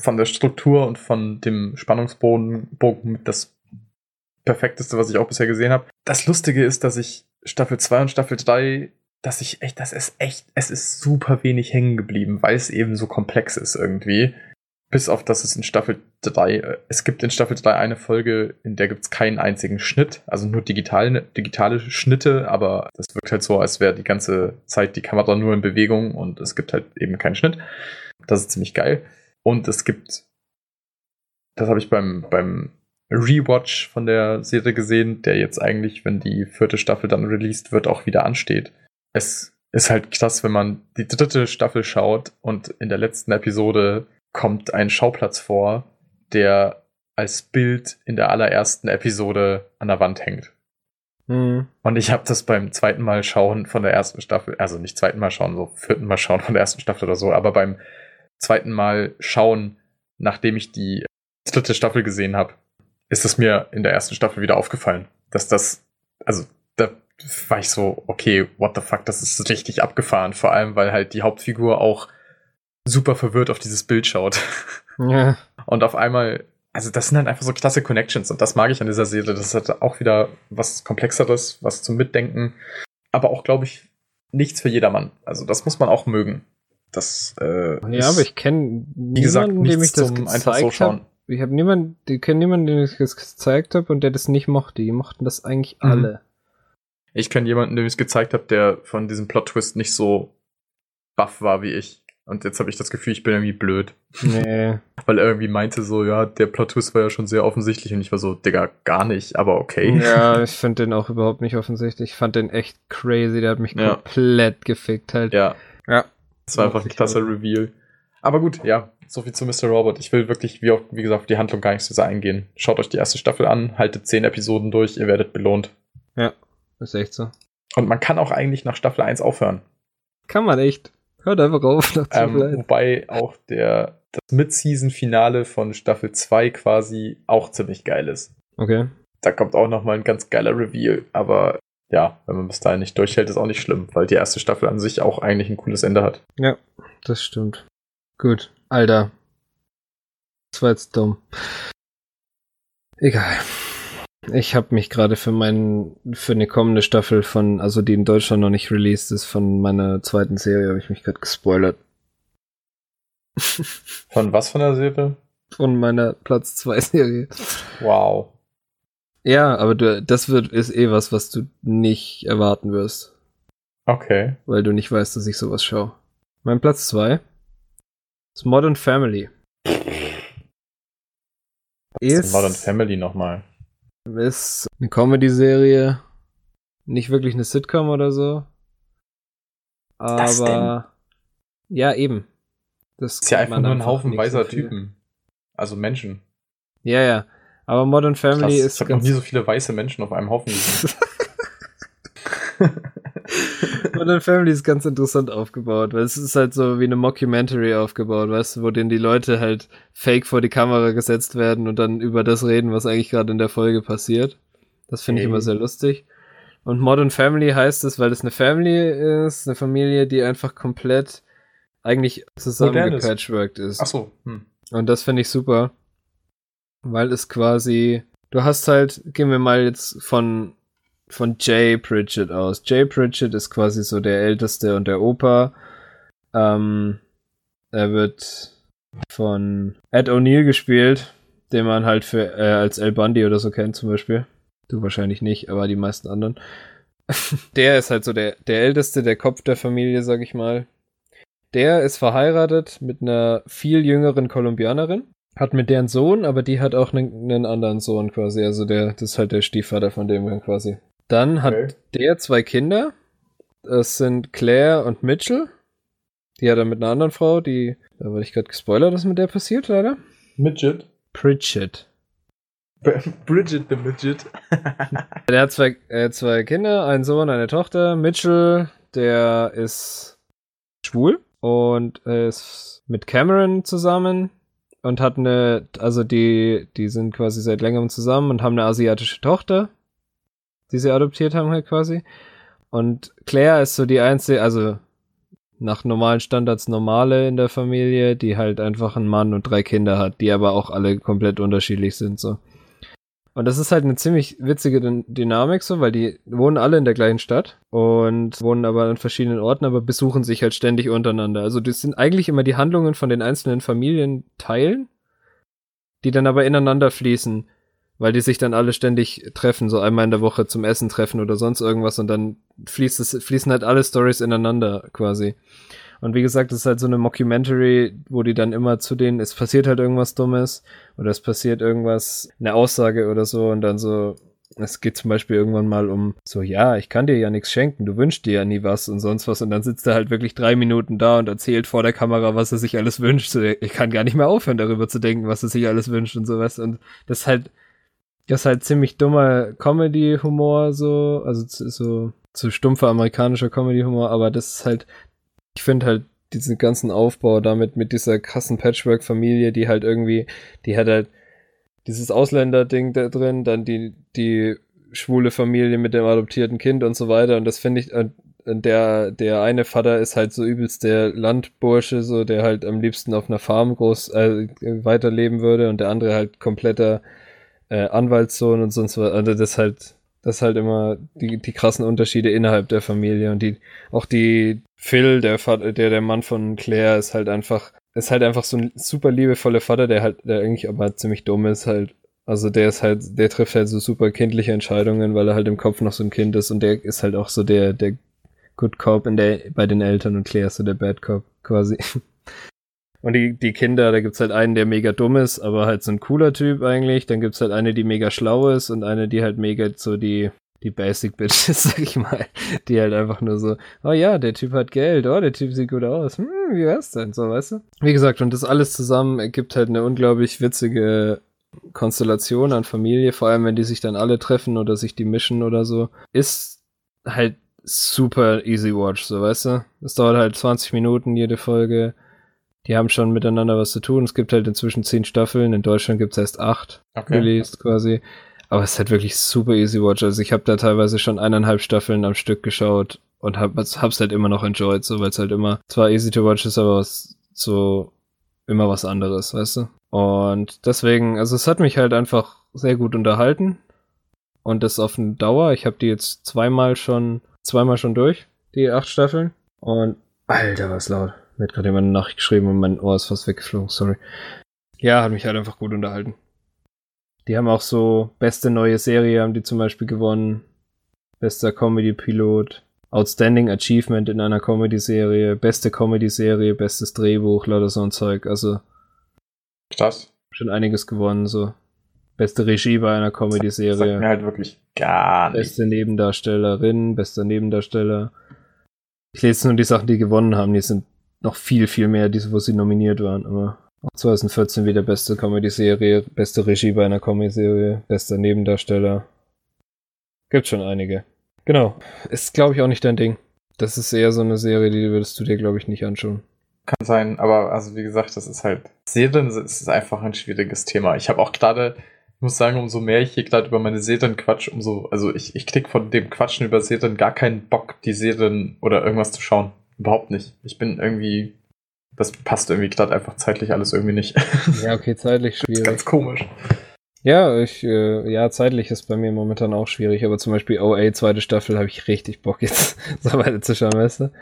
von der Struktur und von dem Spannungsbogen das perfekteste, was ich auch bisher gesehen habe. Das Lustige ist, dass ich Staffel 2 und Staffel 3, dass ich echt, das ist echt, es ist super wenig hängen geblieben, weil es eben so komplex ist irgendwie. Bis auf, dass es in Staffel 3, äh, es gibt in Staffel 3 eine Folge, in der gibt es keinen einzigen Schnitt, also nur digitale, digitale Schnitte, aber das wirkt halt so, als wäre die ganze Zeit die Kamera nur in Bewegung und es gibt halt eben keinen Schnitt. Das ist ziemlich geil. Und es gibt, das habe ich beim, beim Rewatch von der Serie gesehen, der jetzt eigentlich, wenn die vierte Staffel dann released wird, auch wieder ansteht. Es ist halt krass, wenn man die dritte Staffel schaut und in der letzten Episode kommt ein Schauplatz vor, der als Bild in der allerersten Episode an der Wand hängt. Mhm. Und ich habe das beim zweiten Mal schauen von der ersten Staffel, also nicht zweiten Mal schauen, so vierten Mal schauen von der ersten Staffel oder so, aber beim zweiten Mal schauen, nachdem ich die dritte Staffel gesehen habe, ist es mir in der ersten Staffel wieder aufgefallen, dass das, also da war ich so, okay, what the fuck, das ist richtig abgefahren, vor allem weil halt die Hauptfigur auch super verwirrt auf dieses Bild schaut. Ja. Und auf einmal, also das sind halt einfach so klasse Connections und das mag ich an dieser Serie. Das halt auch wieder was Komplexeres, was zum Mitdenken, aber auch, glaube ich, nichts für jedermann. Also das muss man auch mögen. Das, äh, Ja, ist, aber ich kenne wie gesagt, niemanden, dem ich das zum einfach so gezeigt habe. schauen. Ich habe niemanden, ich kenne niemanden, dem ich das gezeigt habe und der das nicht mochte. Die mochten das eigentlich Mhm. alle. Ich kenne jemanden, dem ich es gezeigt habe, der von diesem Plot-Twist nicht so baff war wie ich. Und jetzt habe ich das Gefühl, ich bin irgendwie blöd. Nee. Weil er irgendwie meinte so, ja, der Plot-Twist war ja schon sehr offensichtlich und ich war so, Digga, gar nicht, aber okay. Ja, ich finde den auch überhaupt nicht offensichtlich. Ich fand den echt crazy. Der hat mich Ja. komplett gefickt halt. Ja, Ja. Das war einfach ein klasse Reveal. Aber gut, ja, so viel zu Mr. Robot. Ich will wirklich, wie, auch, wie gesagt, auf die Handlung gar nicht so sehr eingehen. Schaut euch die erste Staffel an, haltet zehn Episoden durch, ihr werdet belohnt. Ist echt so. Und man kann auch eigentlich nach Staffel 1 aufhören. Kann man echt. Hört einfach auf Ähm, wobei auch der, das Mid-Season-Finale von Staffel 2 quasi auch ziemlich geil ist. Okay. Da kommt auch nochmal ein ganz geiler Reveal. Aber ja, wenn man bis dahin nicht durchhält, ist auch nicht schlimm, weil die erste Staffel an sich auch eigentlich ein cooles Ende hat. Ja, das stimmt. Gut. Alter. Das war jetzt dumm. Egal. Ich habe mich gerade für meinen, für eine kommende Staffel von, also die in Deutschland noch nicht released ist, von meiner zweiten Serie, habe ich mich gerade gespoilert. Von was von der Serie? Von meiner Platz 2 Serie. Wow. Ja, aber du, das wird, ist eh was, was du nicht erwarten wirst, Okay. weil du nicht weißt, dass ich sowas schaue. Mein Platz 2 ist Modern Family. Was ist denn Modern Family nochmal? Ist eine Comedy-Serie. Nicht wirklich eine Sitcom oder so. Aber. Das denn? Ja, eben. Das ist ja einfach nur ein Haufen weiser so. Typen. Also Menschen. Ja, ja. Aber Modern Family Krass. ist ich habe noch nie so viele weiße Menschen auf einem Haufen gesehen. Modern Family ist ganz interessant aufgebaut, weil es ist halt so wie eine Mockumentary aufgebaut, weißt du, wo denen die Leute halt fake vor die Kamera gesetzt werden und dann über das reden, was eigentlich gerade in der Folge passiert. Das finde ich immer sehr lustig. Und Modern Family heißt es, weil es eine Family ist, eine Familie, die einfach komplett eigentlich zusammengepatchworked ist. Ach so. Hm. Und das finde ich super, weil es quasi, du hast halt, gehen wir mal jetzt von, von Jay Pritchett aus. Jay Pritchett ist quasi so der Älteste und der Opa. Ähm, er wird von Ed O'Neill gespielt, den man halt für, äh, als El Bundy oder so kennt zum Beispiel. Du wahrscheinlich nicht, aber die meisten anderen. der ist halt so der, der Älteste, der Kopf der Familie, sag ich mal. Der ist verheiratet mit einer viel jüngeren Kolumbianerin, hat mit deren Sohn, aber die hat auch einen, einen anderen Sohn quasi. Also der, das ist halt der Stiefvater von dem quasi. Dann hat Okay. der zwei Kinder. Das sind Claire und Mitchell. Die hat er mit einer anderen Frau, die, da wurde ich gerade gespoilert, was mit der passiert, leider. Midget. Pritchett. Bridget the Midget. Der hat zwei, äh, zwei Kinder, einen Sohn, eine Tochter. Mitchell, der ist schwul und ist mit Cameron zusammen und hat eine, also die, die sind quasi seit längerem zusammen und haben eine asiatische Tochter, die sie adoptiert haben halt quasi. Und Claire ist so die einzige, also nach normalen Standards normale in der Familie, die halt einfach einen Mann und drei Kinder hat, die aber auch alle komplett unterschiedlich sind so. Und das ist halt eine ziemlich witzige Dynamik so, weil die wohnen alle in der gleichen Stadt und wohnen aber an verschiedenen Orten, aber besuchen sich halt ständig untereinander. Also das sind eigentlich immer die Handlungen von den einzelnen Familienteilen, die dann aber ineinander fließen, weil die sich dann alle ständig treffen, so einmal in der Woche zum Essen treffen oder sonst irgendwas und dann fließt es, fließen halt alle Stories ineinander quasi. Und wie gesagt, es ist halt so eine Mockumentary, wo die dann immer zu denen, es passiert halt irgendwas Dummes oder es passiert irgendwas, eine Aussage oder so und dann so, es geht zum Beispiel irgendwann mal um so, ja, ich kann dir ja nichts schenken, du wünschst dir ja nie was und sonst was und dann sitzt er halt wirklich drei Minuten da und erzählt vor der Kamera, was er sich alles wünscht. Ich kann gar nicht mehr aufhören, darüber zu denken, was er sich alles wünscht und sowas und das ist halt, ist halt ziemlich dummer Comedy-Humor so, also so zu stumpfer amerikanischer Comedy-Humor, aber das ist halt ich finde halt diesen ganzen Aufbau damit mit dieser krassen Patchwork-Familie, die halt irgendwie, die hat halt dieses Ausländer-Ding da drin, dann die, die schwule Familie mit dem adoptierten Kind und so weiter. Und das finde ich, der, der eine Vater ist halt so übelst der Landbursche, so der halt am liebsten auf einer Farm groß äh, weiterleben würde und der andere halt kompletter äh, Anwaltssohn und sonst was. Also das halt, das halt immer die, die krassen Unterschiede innerhalb der Familie und die, auch die Phil, der Vater, der, der Mann von Claire, ist halt einfach, ist halt einfach so ein super liebevoller Vater, der halt, der eigentlich aber ziemlich dumm ist halt. Also der ist halt, der trifft halt so super kindliche Entscheidungen, weil er halt im Kopf noch so ein Kind ist und der ist halt auch so der, der Good Cop in der, bei den Eltern und Claire ist so der Bad Cop quasi. Und die, die Kinder, da gibt's halt einen, der mega dumm ist, aber halt so ein cooler Typ eigentlich. Dann gibt's halt eine, die mega schlau ist und eine, die halt mega so die, die Basic Bitches, sag ich mal. Die halt einfach nur so, oh ja, der Typ hat Geld, oh, der Typ sieht gut aus. Hm, wie wär's denn? So, weißt du? Wie gesagt, und das alles zusammen ergibt halt eine unglaublich witzige Konstellation an Familie, vor allem wenn die sich dann alle treffen oder sich die mischen oder so, ist halt super easy watch, so weißt du? Es dauert halt 20 Minuten jede Folge die haben schon miteinander was zu tun. Es gibt halt inzwischen zehn Staffeln. In Deutschland gibt es erst acht okay. released quasi. Aber es ist halt wirklich super easy watch. Also ich habe da teilweise schon eineinhalb Staffeln am Stück geschaut und hab, hab's halt immer noch enjoyed, so weil es halt immer zwar easy to watch ist, aber was, so immer was anderes, weißt du? Und deswegen, also es hat mich halt einfach sehr gut unterhalten. Und das auf eine Dauer. Ich habe die jetzt zweimal schon, zweimal schon durch, die acht Staffeln. Und Alter, was laut. Mir hat gerade jemand eine Nachricht geschrieben und mein Ohr ist fast weggeflogen, sorry. Ja, hat mich halt einfach gut unterhalten. Die haben auch so beste neue Serie, haben die zum Beispiel gewonnen. Bester Comedy-Pilot. Outstanding Achievement in einer Comedy-Serie. Beste Comedy-Serie, bestes Drehbuch, lauter so ein Zeug. Also. Krass. Schon einiges gewonnen, so. Beste Regie bei einer Comedy-Serie. Sagt mir halt wirklich gar nicht. Beste Nebendarstellerin, bester Nebendarsteller. Ich lese nur die Sachen, die gewonnen haben. Die sind noch viel, viel mehr, diese, wo sie nominiert waren. Aber auch 2014 wieder beste Comedy-Serie, beste Regie bei einer Comedy-Serie, bester Nebendarsteller. Gibt schon einige. Genau. Ist, glaube ich, auch nicht dein Ding. Das ist eher so eine Serie, die würdest du dir, glaube ich, nicht anschauen. Kann sein, aber also wie gesagt, das ist halt. Serien ist einfach ein schwieriges Thema. Ich habe auch gerade, ich muss sagen, umso mehr ich hier gerade über meine Serien quatsch, umso, also ich, ich krieg von dem Quatschen über Serien gar keinen Bock, die Serien oder irgendwas zu schauen. Überhaupt nicht. Ich bin irgendwie. Das passt irgendwie gerade einfach zeitlich alles irgendwie nicht. Ja, okay, zeitlich schwierig. ganz komisch. Ja, ich, äh, ja, zeitlich ist bei mir momentan auch schwierig, aber zum Beispiel OA, zweite Staffel, habe ich richtig Bock jetzt so weiter zu schauen, weißt du?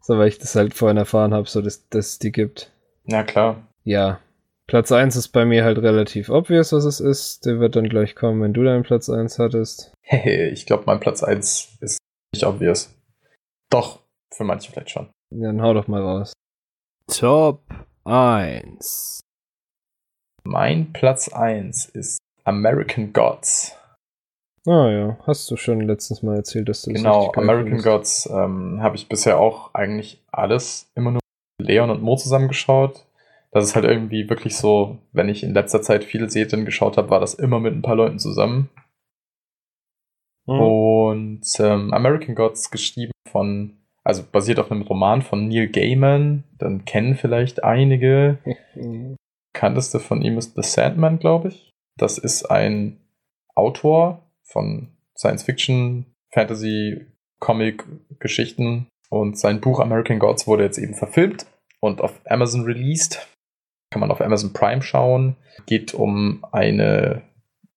So, weil ich das halt vorhin erfahren habe, so dass, dass es die gibt. Ja, klar. Ja. Platz 1 ist bei mir halt relativ obvious, was es ist. Der wird dann gleich kommen, wenn du deinen Platz 1 hattest. Hey, ich glaube, mein Platz 1 ist nicht obvious. Doch, für manche vielleicht schon. Ja, dann hau doch mal raus. Top 1. Mein Platz 1 ist American Gods. Ah ja, hast du schon letztens mal erzählt, dass du das Genau, American Gods ähm, habe ich bisher auch eigentlich alles immer nur Leon und Mo zusammengeschaut. Das ist halt irgendwie wirklich so, wenn ich in letzter Zeit viele Serien geschaut habe, war das immer mit ein paar Leuten zusammen. Mhm. Und ähm, American Gods geschrieben von, also basiert auf einem Roman von Neil Gaiman. Dann kennen vielleicht einige. Bekannteste von ihm ist The Sandman, glaube ich. Das ist ein Autor von Science Fiction, Fantasy, Comic, Geschichten. Und sein Buch American Gods wurde jetzt eben verfilmt und auf Amazon released. Kann man auf Amazon Prime schauen. Geht um eine,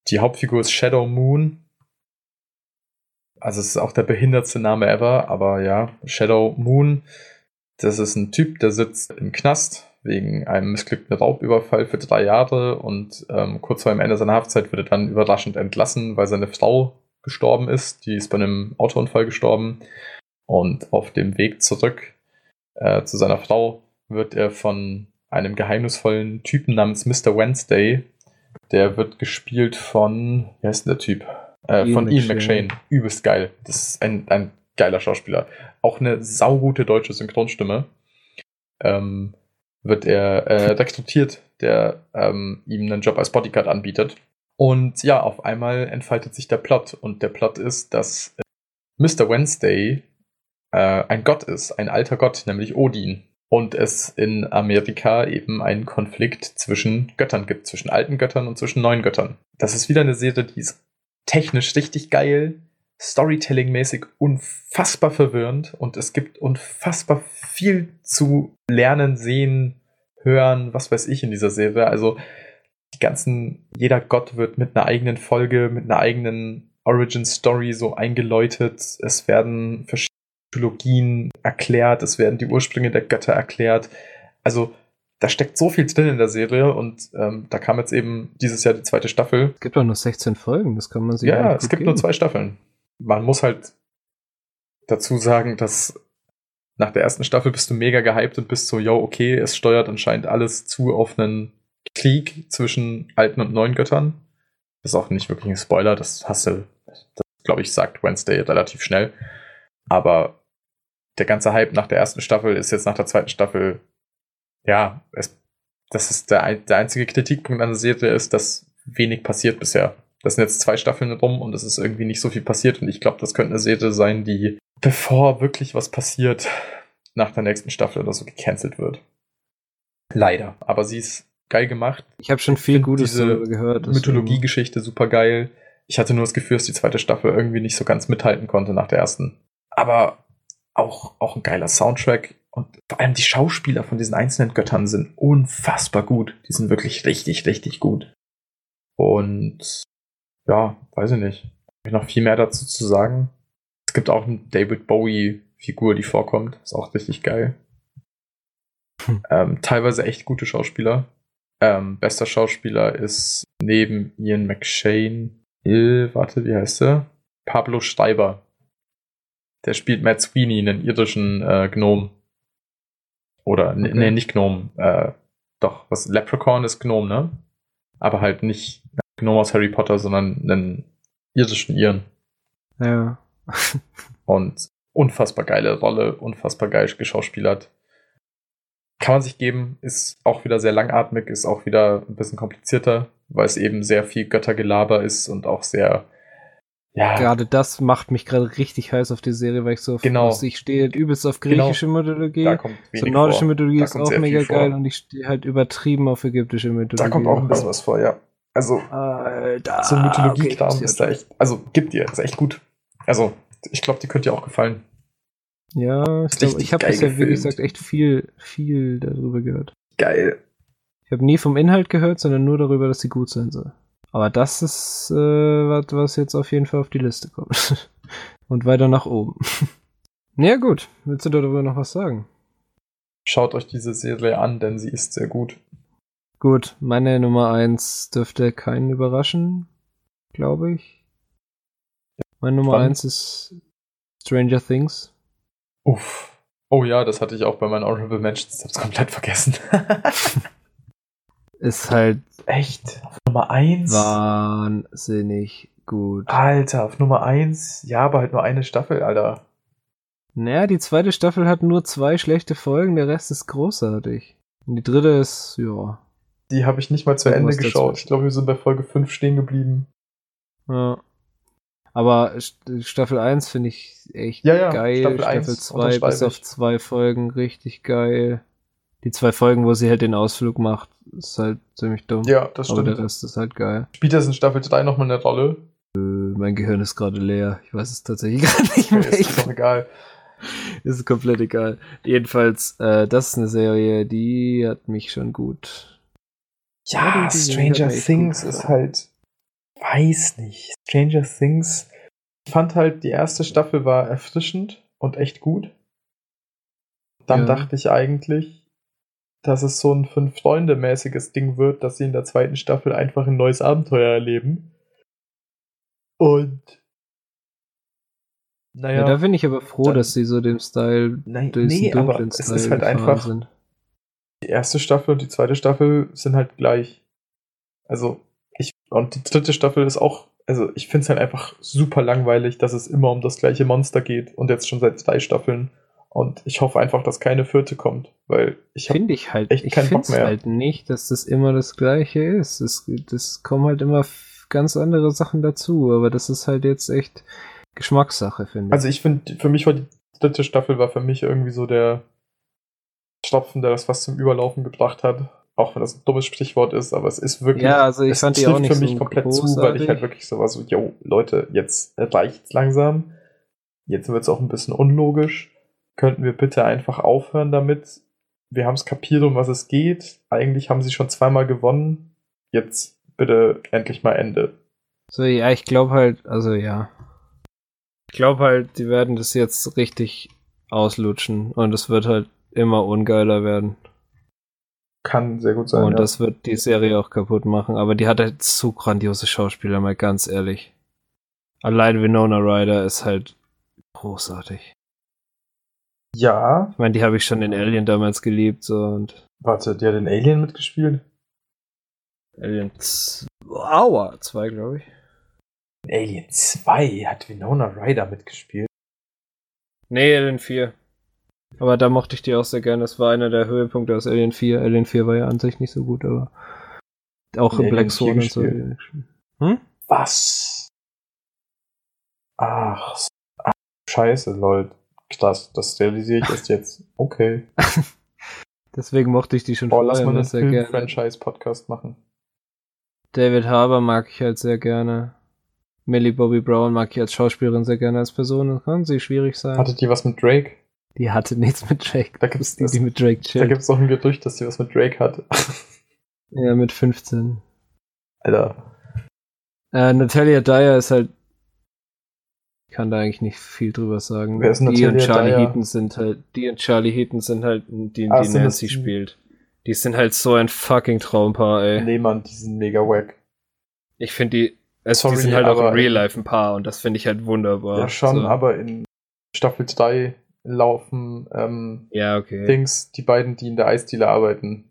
die Hauptfigur ist Shadow Moon. Also es ist auch der behindertste Name ever, aber ja, Shadow Moon. Das ist ein Typ, der sitzt im Knast wegen einem missglückten Raubüberfall für drei Jahre und ähm, kurz vor dem Ende seiner Haftzeit wird er dann überraschend entlassen, weil seine Frau gestorben ist. Die ist bei einem Autounfall gestorben. Und auf dem Weg zurück äh, zu seiner Frau wird er von einem geheimnisvollen Typen namens Mr. Wednesday, der wird gespielt von, wie heißt denn der Typ? Äh, Ian von McShane. Ian McShane. Übelst geil. Das ist ein, ein geiler Schauspieler. Auch eine saugute deutsche Synchronstimme. Ähm, wird er äh, rekrutiert, der ähm, ihm einen Job als Bodyguard anbietet. Und ja, auf einmal entfaltet sich der Plot. Und der Plot ist, dass äh, Mr. Wednesday äh, ein Gott ist, ein alter Gott, nämlich Odin. Und es in Amerika eben einen Konflikt zwischen Göttern gibt, zwischen alten Göttern und zwischen neuen Göttern. Das ist wieder eine Serie, die ist technisch richtig geil, Storytelling-mäßig unfassbar verwirrend und es gibt unfassbar viel zu lernen, sehen, hören, was weiß ich in dieser Serie. Also die ganzen, jeder Gott wird mit einer eigenen Folge, mit einer eigenen Origin Story so eingeläutet. Es werden verschiedene Mythologien erklärt, es werden die Ursprünge der Götter erklärt. Also da steckt so viel drin in der Serie und ähm, da kam jetzt eben dieses Jahr die zweite Staffel. Es gibt doch nur 16 Folgen, das kann man sich Ja, es gibt geben. nur zwei Staffeln. Man muss halt dazu sagen, dass nach der ersten Staffel bist du mega gehypt und bist so, yo, okay, es steuert anscheinend alles zu auf einen Krieg zwischen alten und neuen Göttern. Das ist auch nicht wirklich ein Spoiler, das hast du, das glaube ich, sagt Wednesday relativ schnell. Aber der ganze Hype nach der ersten Staffel ist jetzt nach der zweiten Staffel, ja, es, das ist der, der einzige Kritikpunkt an der Serie ist, dass wenig passiert bisher. Das sind jetzt zwei Staffeln rum und es ist irgendwie nicht so viel passiert und ich glaube, das könnte eine Serie sein, die, bevor wirklich was passiert, nach der nächsten Staffel oder so gecancelt wird. Leider. Aber sie ist geil gemacht. Ich habe schon viel Gutes diese gehört. Mythologie-Geschichte super geil. Ich hatte nur das Gefühl, dass die zweite Staffel irgendwie nicht so ganz mithalten konnte nach der ersten. Aber auch, auch ein geiler Soundtrack. Und vor allem die Schauspieler von diesen einzelnen Göttern sind unfassbar gut. Die sind wirklich richtig, richtig gut. Und ja, weiß ich nicht. Habe ich noch viel mehr dazu zu sagen? Es gibt auch eine David Bowie-Figur, die vorkommt. Ist auch richtig geil. Hm. Ähm, teilweise echt gute Schauspieler. Ähm, bester Schauspieler ist neben Ian McShane, äh, warte, wie heißt er? Pablo Steiber. Der spielt Matt Sweeney, einen irdischen äh, Gnom. Oder, okay. nee, nicht Gnom. Äh, doch, was, Leprechaun ist Gnom, ne? Aber halt nicht Gnom aus Harry Potter, sondern einen irdischen Iren. Ja. Und unfassbar geile Rolle, unfassbar geil geschauspielert. Kann man sich geben, ist auch wieder sehr langatmig, ist auch wieder ein bisschen komplizierter, weil es eben sehr viel Göttergelaber ist und auch sehr ja. Gerade das macht mich gerade richtig heiß auf die Serie, weil ich so genau. Auf, ich stehe übelst auf griechische genau. Mythologie. Da kommt so nordische vor. Mythologie ist auch mega geil und ich stehe halt übertrieben auf ägyptische Mythologie. Da kommt auch ein bisschen was vor, ja. Also Alter, so Mythologie-Kram okay, ist da echt, also gibt dir, ist echt gut. Also ich glaube, die könnte dir auch gefallen. Ja, ich, glaub, ich habe bisher, wie gesagt, echt viel, viel darüber gehört. Geil. Ich habe nie vom Inhalt gehört, sondern nur darüber, dass sie gut sein soll. Aber das ist äh, was, was jetzt auf jeden Fall auf die Liste kommt. Und weiter nach oben. ja, gut. Willst du darüber noch was sagen? Schaut euch diese Serie an, denn sie ist sehr gut. Gut, meine Nummer 1 dürfte keinen überraschen, glaube ich. Meine Nummer 1 ist Stranger Things. Uff. Oh ja, das hatte ich auch bei meinen Honorable Mentions. Hab's komplett vergessen. ist halt echt auf Nummer 1. Wahnsinnig gut. Alter, auf Nummer 1. Ja, aber halt nur eine Staffel, Alter. Naja, die zweite Staffel hat nur zwei schlechte Folgen, der Rest ist großartig. Und die dritte ist, ja. Die habe ich nicht mal zu Ende geschaut. Ich glaube, wir sind bei Folge 5 stehen geblieben. ja. Aber St- Staffel 1 finde ich echt Ja, ja, geil. Staffel Staffel, 1 2 bis auf zwei Folgen richtig geil. Die zwei Folgen, wo sie halt den Ausflug macht, ist halt ziemlich dumm. Ja, das Aber stimmt. der Rest ist halt geil. Spielt das in Staffel 3 nochmal eine Rolle? Mein Gehirn ist gerade leer. Ich weiß es tatsächlich gar nicht Okay, mehr. ist doch egal. ist komplett egal. Jedenfalls, äh, das ist eine Serie, die hat mich schon gut. Ja, die Stranger Things ist halt. Weiß nicht. Stranger Things. Ich fand halt, die erste Staffel war erfrischend und echt gut. Dann Ja. dachte ich eigentlich, dass es so ein Fünf-Freunde-mäßiges Ding wird, dass sie in der zweiten Staffel einfach ein neues Abenteuer erleben. Und. Ja, Naja. da bin ich aber froh, dann- dass sie so dem Style, nein, nee, aber dunklen es Style ist halt einfach. sind. die erste Staffel und die zweite Staffel sind halt gleich. Also, ich, und die dritte Staffel ist auch, also ich finde es halt einfach super langweilig, dass es immer um das gleiche Monster geht und jetzt schon seit drei Staffeln. Und ich hoffe einfach, dass keine vierte kommt, weil ich Finde ich halt. echt Ich keinen Bock mehr. halt nicht, dass das immer das Gleiche ist. Es, das kommen halt immer ganz andere Sachen dazu, aber das ist halt jetzt echt Geschmackssache, finde ich. Also ich finde, für mich war die dritte Staffel war für mich irgendwie so der Stopfen, der das was zum Überlaufen gebracht hat. Auch wenn das ein dummes Sprichwort ist, aber es ist wirklich. Ja, also ich es fand die auch nicht für mich so komplett zu, weil ich großartig. halt wirklich so war so, yo, Leute, jetzt reicht's langsam. Jetzt wird's auch ein bisschen unlogisch. Könnten wir bitte einfach aufhören damit? Wir haben es kapiert, um was es geht. Eigentlich haben sie schon zweimal gewonnen. Jetzt bitte endlich mal Ende. So, ja, ich glaube halt, also ja. Ich glaube halt, die werden das jetzt richtig auslutschen und es wird halt immer ungeiler werden. Kann sehr gut sein. und ja. das wird die Serie auch kaputt machen. Aber die hat halt so grandiose Schauspieler, mal ganz ehrlich. Allein Winona Ryder ist halt großartig. Ja, Ich meine, die habe ich schon in Alien damals geliebt, so und warte, die hat den Alien mitgespielt? Alien 2, Aua, zwei, glaube ich. In Alien 2 hat Winona Ryder mitgespielt. Nee, Alien 4. Aber da mochte ich die auch sehr gerne. Das war einer der Höhepunkte aus Alien 4. Alien 4 war ja an sich nicht so gut, aber auch In in Black Swan 4 und so. Hm? Was? Ach, ach, scheiße, lol. Das, das realisiere ich erst jetzt. Okay. Deswegen mochte ich die schon Boah, lass mal einen sehr gerne. Film-Franchise-Podcast machen. David Harbour mag ich halt sehr gerne. Millie Bobby Brown mag ich als Schauspielerin sehr gerne. Als Person Das kann sie schwierig sein. Hattet ihr was mit Drake? die hatte nichts mit Drake. Da gibt's die, das- die mit Drake Da chillt. gibt es auch ein Gerücht, dass sie was mit Drake hat. Ja, mit 15. Alter. Äh, Natalia Dyer ist halt. Ich kann da eigentlich nicht viel drüber sagen. Wer ist die und Charlie? Heaton sind halt. Die und Charlie Heaton sind halt die, Ah, die Nancy spielt. Die sind halt so ein fucking Traumpaar, ey. Nee, Mann, die sind mega wack. Ich finde die. Also Sorry, die sind halt auch im Real Life ein Paar und das finde ich halt wunderbar. Ja, schon, so. aber in Staffel 3 laufen ähm, Ja, okay. Dings, die beiden, die in der Eisdiele arbeiten.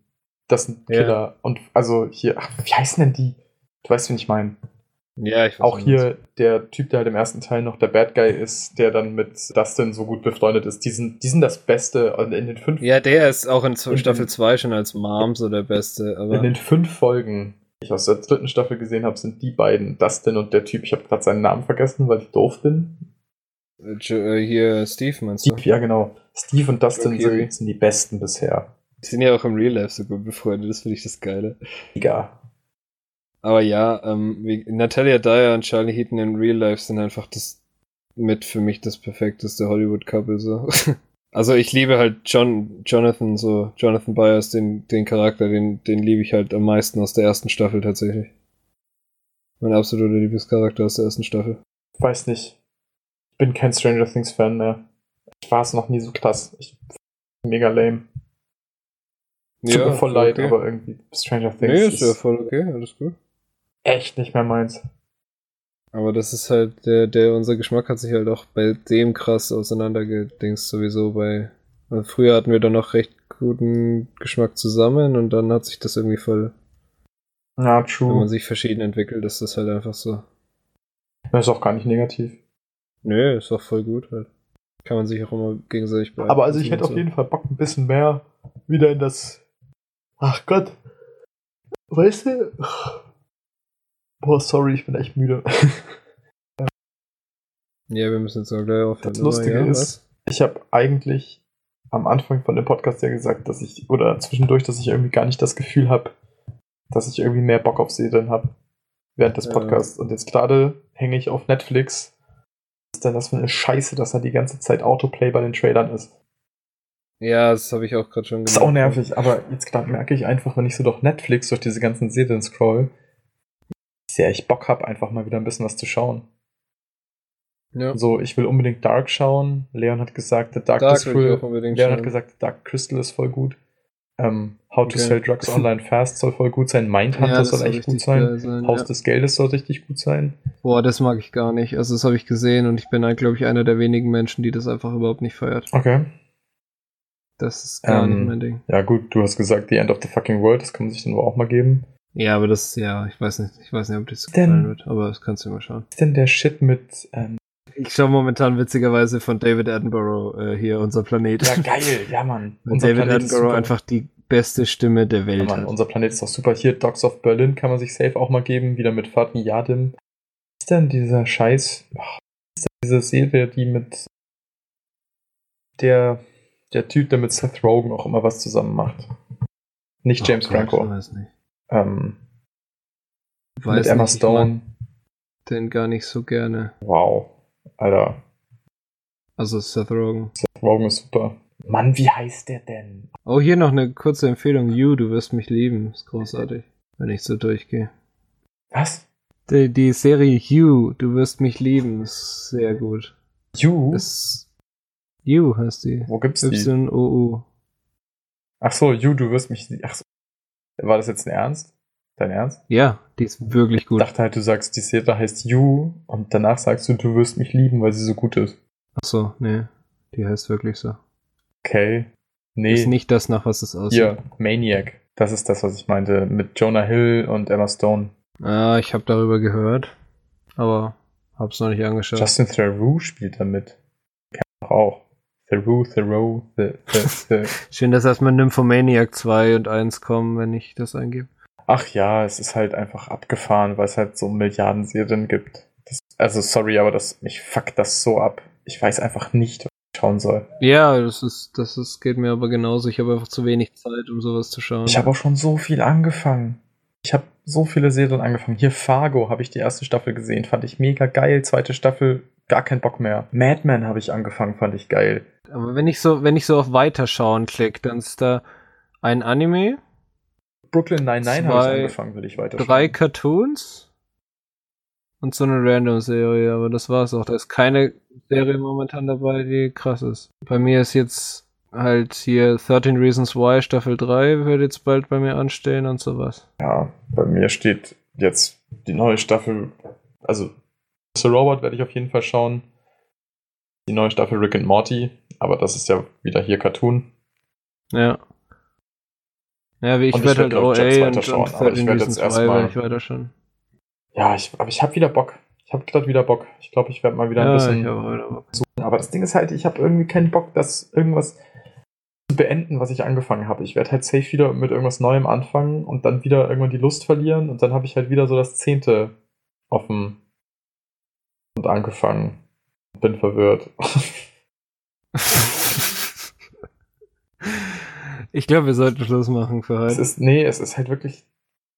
Das sind Ja. Killer. Und also hier, ach, wie heißen denn die? Du weißt, wen ich meine. Ja, ich weiß Auch hier der Typ, der halt im ersten Teil noch der Bad Guy ist, der dann mit Dustin so gut befreundet ist. Die sind, die sind das Beste in den fünf, Ja, der ist auch in In Staffel den- 2 schon als Mom so der Beste, aber in den fünf Folgen, die ich aus der dritten Staffel gesehen habe, sind die beiden, Dustin und der Typ, ich habe gerade seinen Namen vergessen, weil ich doof bin. Äh, hier Steve meinst du? Steve, ja genau. Steve und Dustin Keery. sind, sind die besten bisher. Die sind ja auch im Real Life so gut befreundet, das finde ich das Geile. Mega. Aber ja, ähm, wie, Natalia Dyer und Charlie Heaton in Real Life sind einfach das mit für mich das perfekteste Hollywood-Couple so. also ich liebe halt John, Jonathan so, Jonathan Byers, den, den Charakter, den, den liebe ich halt am meisten aus der ersten Staffel tatsächlich. Mein absoluter Lieblingscharakter aus der ersten Staffel. Weiß nicht. Ich bin kein Stranger Things Fan mehr. Ich war es noch nie so krass. Ich mega lame. Tut mir voll leid, okay. aber irgendwie Stranger Things Nee, ist ja ist voll okay, alles gut. Echt nicht mehr meins. Aber das ist halt, der, der, unser Geschmack hat sich halt auch bei dem krass auseinandergedingst sowieso bei. Also früher hatten wir da noch recht guten Geschmack zusammen und dann hat sich das irgendwie voll, wenn true. man sich verschieden entwickelt, ist das halt einfach so. Das ist auch gar nicht negativ. Nö, ist auch voll gut halt. Kann man sich auch immer gegenseitig behalten. Aber also ich hätte auf jeden Fall Bock ein bisschen mehr wieder in das. Ach Gott. Weißt du? Boah, sorry, ich bin echt müde. ja, wir müssen jetzt mal gleich aufhören. Das Lustige ja, ist, ich habe eigentlich am Anfang von dem Podcast ja gesagt, dass ich, oder zwischendurch, dass ich irgendwie gar nicht das Gefühl habe, dass ich irgendwie mehr Bock auf Serien habe während des Podcasts. Ja. Und jetzt gerade hänge ich auf Netflix. Was ist denn das für eine Scheiße, dass da die ganze Zeit Autoplay bei den Trailern ist? Ja, das habe ich auch gerade schon gemacht. Ist auch nervig, aber jetzt gerade merke ich einfach, wenn ich so durch Netflix, durch diese ganzen Serien scroll, sehr ich Bock habe, einfach mal wieder ein bisschen was zu schauen. Ja. So, ich will unbedingt Dark schauen. Leon hat gesagt, The Dark, Dark cool. Leon schauen. hat gesagt, The Dark Crystal ist voll gut. Ähm, How to Sell Drugs Online Fast soll voll gut sein. Mindhunter ja, soll echt gut sein. sein. Haus ja. des Geldes soll richtig gut sein. Boah, das mag ich gar nicht. Also das habe ich gesehen und ich bin halt, glaube ich, einer der wenigen Menschen, die das einfach überhaupt nicht feiert. Okay. Das ist gar ähm, nicht mein Ding. Ja gut, du hast gesagt, The End of the Fucking World, das kann man sich dann wohl auch mal geben. Ja, aber das, ja, ich weiß nicht, ich weiß nicht, ob das gefallen wird, aber das kannst du mal schauen. Was ist denn der Shit mit, ähm, ich schaue momentan witzigerweise von David Attenborough äh, hier, unser Planet. Ja, geil, ja, Mann. Und David Planet Attenborough einfach die beste Stimme der Welt. Ja, Mann, unser Planet ist doch super. Hier, Dogs of Berlin kann man sich safe auch mal geben, wieder mit Fatni Yadim. Was ist denn dieser Scheiß? Ach, ist denn diese Serie, die mit der, der Typ, der mit Seth Rogen auch immer was zusammen macht? Nicht James oh Gott, Franco. Ich weiß nicht. Ähm, weiß mit Emma nicht, Stone. Den gar nicht so gerne. Wow. Alter. Also Seth Rogen. Seth Rogen ist super. Mann, wie heißt der denn? Oh, hier noch eine kurze Empfehlung. You, du wirst mich lieben. Ist großartig, wenn ich so durchgehe. Was? Die, die Serie You, du wirst mich lieben, ist sehr gut. You? Ist You heißt die. Wo gibt's die? Y-O-U. Ach so, You, du wirst mich. Ach so. War das jetzt ein Ernst? Dein Ernst? Ja, die ist wirklich gut. Ich dachte halt, du sagst, die Serie heißt You und danach sagst du, du wirst mich lieben, weil sie so gut ist. Ach so, nee. Die heißt wirklich so. Okay. Nee. Ist nicht das, nach was es aussieht. Ja, Maniac. Das ist das, was ich meinte. Mit Jonah Hill und Emma Stone. Ah, ich habe darüber gehört. Aber hab's noch nicht angeschaut. Justin Theroux spielt damit. Kennt auch. Theroux, Theroux, the, the, the. Schön, dass erstmal Nymphomaniac 2 und 1 kommen, wenn ich das eingebe. Ach ja, es ist halt einfach abgefahren, weil es halt so Milliarden Serien gibt. Das, also sorry, aber das, mich fuckt das so ab. Ich weiß einfach nicht, was ich schauen soll. Ja, das ist, das ist, geht mir aber genauso. Ich habe einfach zu wenig Zeit, um sowas zu schauen. Ich habe auch schon so viel angefangen. Ich habe so viele Serien angefangen. Hier Fargo habe ich die erste Staffel gesehen, fand ich mega geil. Zweite Staffel, gar keinen Bock mehr. Madman habe ich angefangen, fand ich geil. Aber wenn ich so, wenn ich so auf Weiterschauen klicke, dann ist da ein Anime, Brooklyn Nine-Nine habe ich angefangen, will ich weiter. Drei Cartoons und so eine Random-Serie, aber das war's auch. Da ist keine Serie momentan dabei, die krass ist. Bei mir ist jetzt halt hier 13 Reasons Why Staffel 3 wird jetzt bald bei mir anstehen und sowas. Ja, bei mir steht jetzt die neue Staffel, also Mr. Robot werde ich auf jeden Fall schauen. Die neue Staffel Rick and Morty, aber das ist ja wieder hier Cartoon. Ja. Ja, wie ich, ich werde halt OA und, und schauen, aber ich werde jetzt erstmal ich weiter schon. Ja, ich, aber ich habe wieder Bock. Ich habe gerade wieder Bock. Ich glaube, ich werde mal wieder ein bisschen suchen. Aber das Ding ist halt, ich habe irgendwie keinen Bock, das irgendwas beenden, was ich angefangen habe. Ich werde halt safe wieder mit irgendwas Neuem anfangen und dann wieder irgendwann die Lust verlieren und dann habe ich halt wieder so das Zehnte offen und angefangen. Bin verwirrt. Ich glaube, wir sollten Schluss machen für heute. Es ist, nee, es ist halt wirklich.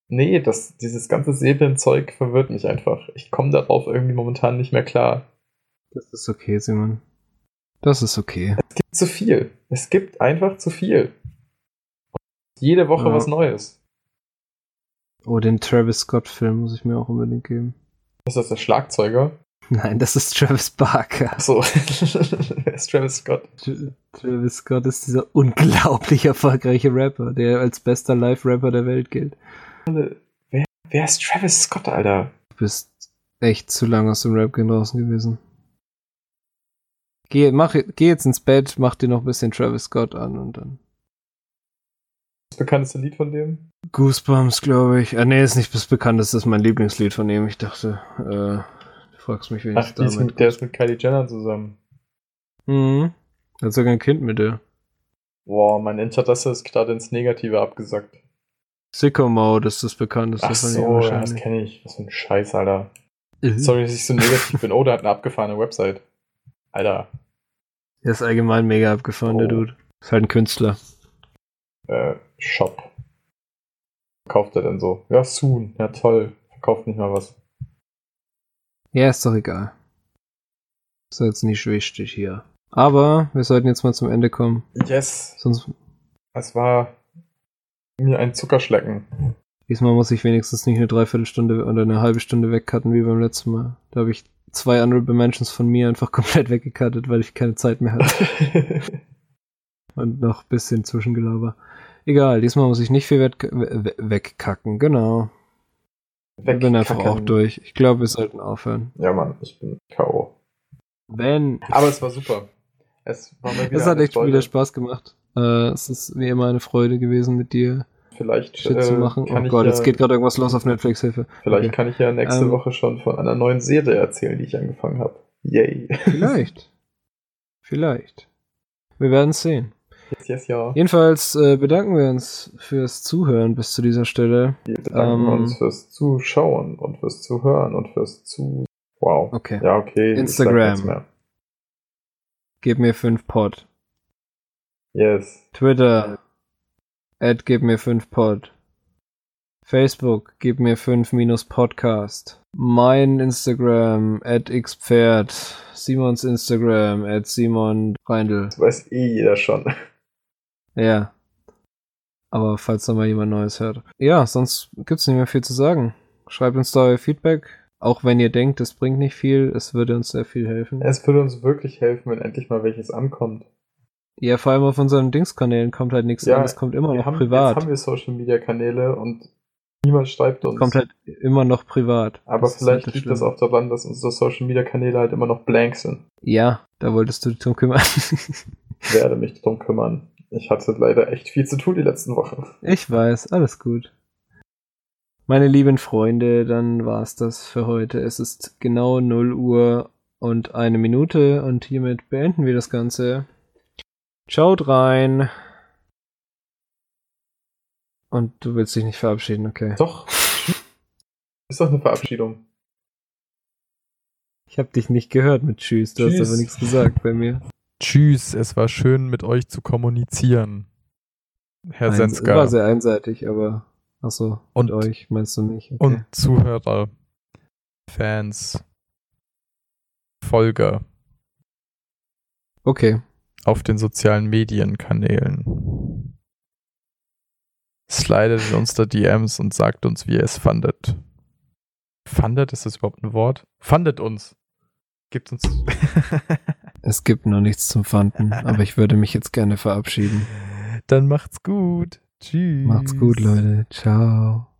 Nee, das, dieses ganze Serienzeug verwirrt mich einfach. Ich komme darauf irgendwie momentan nicht mehr klar. Das ist okay, Simon. Das ist okay. Es gibt zu viel. Es gibt einfach zu viel. Jede Woche ja. was Neues. Oh, den Travis Scott-Film muss ich mir auch unbedingt geben. Ist das der Schlagzeuger? Nein, das ist Travis Barker. Achso, wer ist Travis Scott? Travis Scott ist dieser unglaublich erfolgreiche Rapper, der als bester Live-Rapper der Welt gilt. Wer, wer ist Travis Scott, Alter? Du bist echt zu lange aus dem Rap-Game draußen gewesen. Geh, mach, geh jetzt ins Bett, mach dir noch ein bisschen Travis Scott an und dann. Das bekannteste Lied von dem? Goosebumps, glaube ich. Ah, nee, ist nicht das bekannteste, ist mein Lieblingslied von ihm. Ich dachte, äh, fragst mich, wen Ach, ist mit, der ist mit Kylie Jenner zusammen. Mhm. Hat sogar ein Kind mit dir. Boah, mein Interesse ist gerade ins Negative abgesackt. Sicko Mode ist das bekannteste Ach von ihm so, ja, das kenne ich. Was für ein Scheiß, Alter. Mhm. Sorry, dass ich so negativ bin. Oh, der hat eine abgefahrene Website. Alter. Der ist allgemein mega abgefahren, der Oh. Dude. Ist halt ein Künstler. Äh, Shop. Verkauft er denn so? Ja, soon. Ja, toll. Verkauft nicht mal was. Ja, ist doch egal. Ist jetzt nicht wichtig hier. Aber wir sollten jetzt mal zum Ende kommen. Yes. Sonst, Es war mir ein Zuckerschlecken. diesmal muss ich wenigstens nicht eine Dreiviertelstunde oder eine halbe Stunde wegcutten wie beim letzten Mal. Da habe ich zwei Honorable Mentions von mir einfach komplett weggecuttet, weil ich keine Zeit mehr hatte. Und noch ein bisschen Zwischengelaber. Egal, diesmal muss ich nicht viel we- wegkacken, genau. Ich bin einfach auch Wegkacken. durch. Ich glaube, wir sollten aufhören. Ja, Mann, ich bin K.O. Wenn. Aber es war super. Es war mal wieder Es hat echt Freude. wieder Spaß gemacht. Äh, es ist wie immer eine Freude gewesen, mit dir Vielleicht, Shit äh, zu machen. kann Oh ich Gott, ja, jetzt geht gerade irgendwas los auf Netflix, Hilfe. Vielleicht Okay. kann ich ja nächste Ähm, Woche schon von einer neuen Serie erzählen, die ich angefangen habe. Yay. Vielleicht. Vielleicht. Wir werden sehen. Yes, yes, ja. Jedenfalls äh, bedanken wir uns fürs Zuhören bis zu dieser Stelle. Wir bedanken Ähm, uns fürs Zuschauen und fürs Zuhören und fürs Zu... Wow. Okay. Ja, okay. Instagram. Gib mir 5 Pod. Yes. Twitter. Ad gib mir 5 Pod. Facebook, gib mir 5 minus Podcast. Mein Instagram, at xpferd. Simons Instagram, at Simon Reindl. Das weiß eh jeder schon. Ja. Aber falls da mal jemand Neues hört. Ja, sonst gibt's nicht mehr viel zu sagen. Schreibt uns da euer Feedback. Auch wenn ihr denkt, es bringt nicht viel, es würde uns sehr viel helfen. Es würde uns wirklich helfen, wenn endlich mal welches ankommt. Ja, vor allem auf unseren Dingskanälen kommt halt nichts Ja, an. Es kommt immer noch haben, privat. Jetzt haben wir Social Media Kanäle und niemand schreibt uns. kommt halt immer noch privat. Aber Das vielleicht halt liegt das auch daran, dass unsere Social Media Kanäle halt immer noch blank sind. Ja, da wolltest du dich drum kümmern. Ich werde mich drum kümmern. Ich hatte leider echt viel zu tun die letzten Wochen. ich weiß, alles gut. Meine lieben Freunde, dann war's das für heute. Es ist genau 0 Uhr und eine Minute und hiermit beenden wir das Ganze. Schaut rein. Und du willst dich nicht verabschieden, okay. Doch. Ist doch eine Verabschiedung. Ich habe dich nicht gehört mit Tschüss, du Tschüss. hast aber nichts gesagt bei mir. Tschüss, es war schön mit euch zu kommunizieren. Herr Eins- Senska War sehr einseitig, aber achso, und Und- euch meinst du nicht. Okay. und Zuhörer, Fans, Folger okay. Auf den sozialen Medienkanälen. Slidet in unsere DMs und sagt uns, wie ihr es fandet. Fandet, ist das überhaupt ein Wort? Fandet uns. Gibt uns. Es gibt noch nichts zum Fanden, aber ich würde mich jetzt gerne verabschieden. Dann macht's gut. Tschüss. Macht's gut, Leute. Ciao.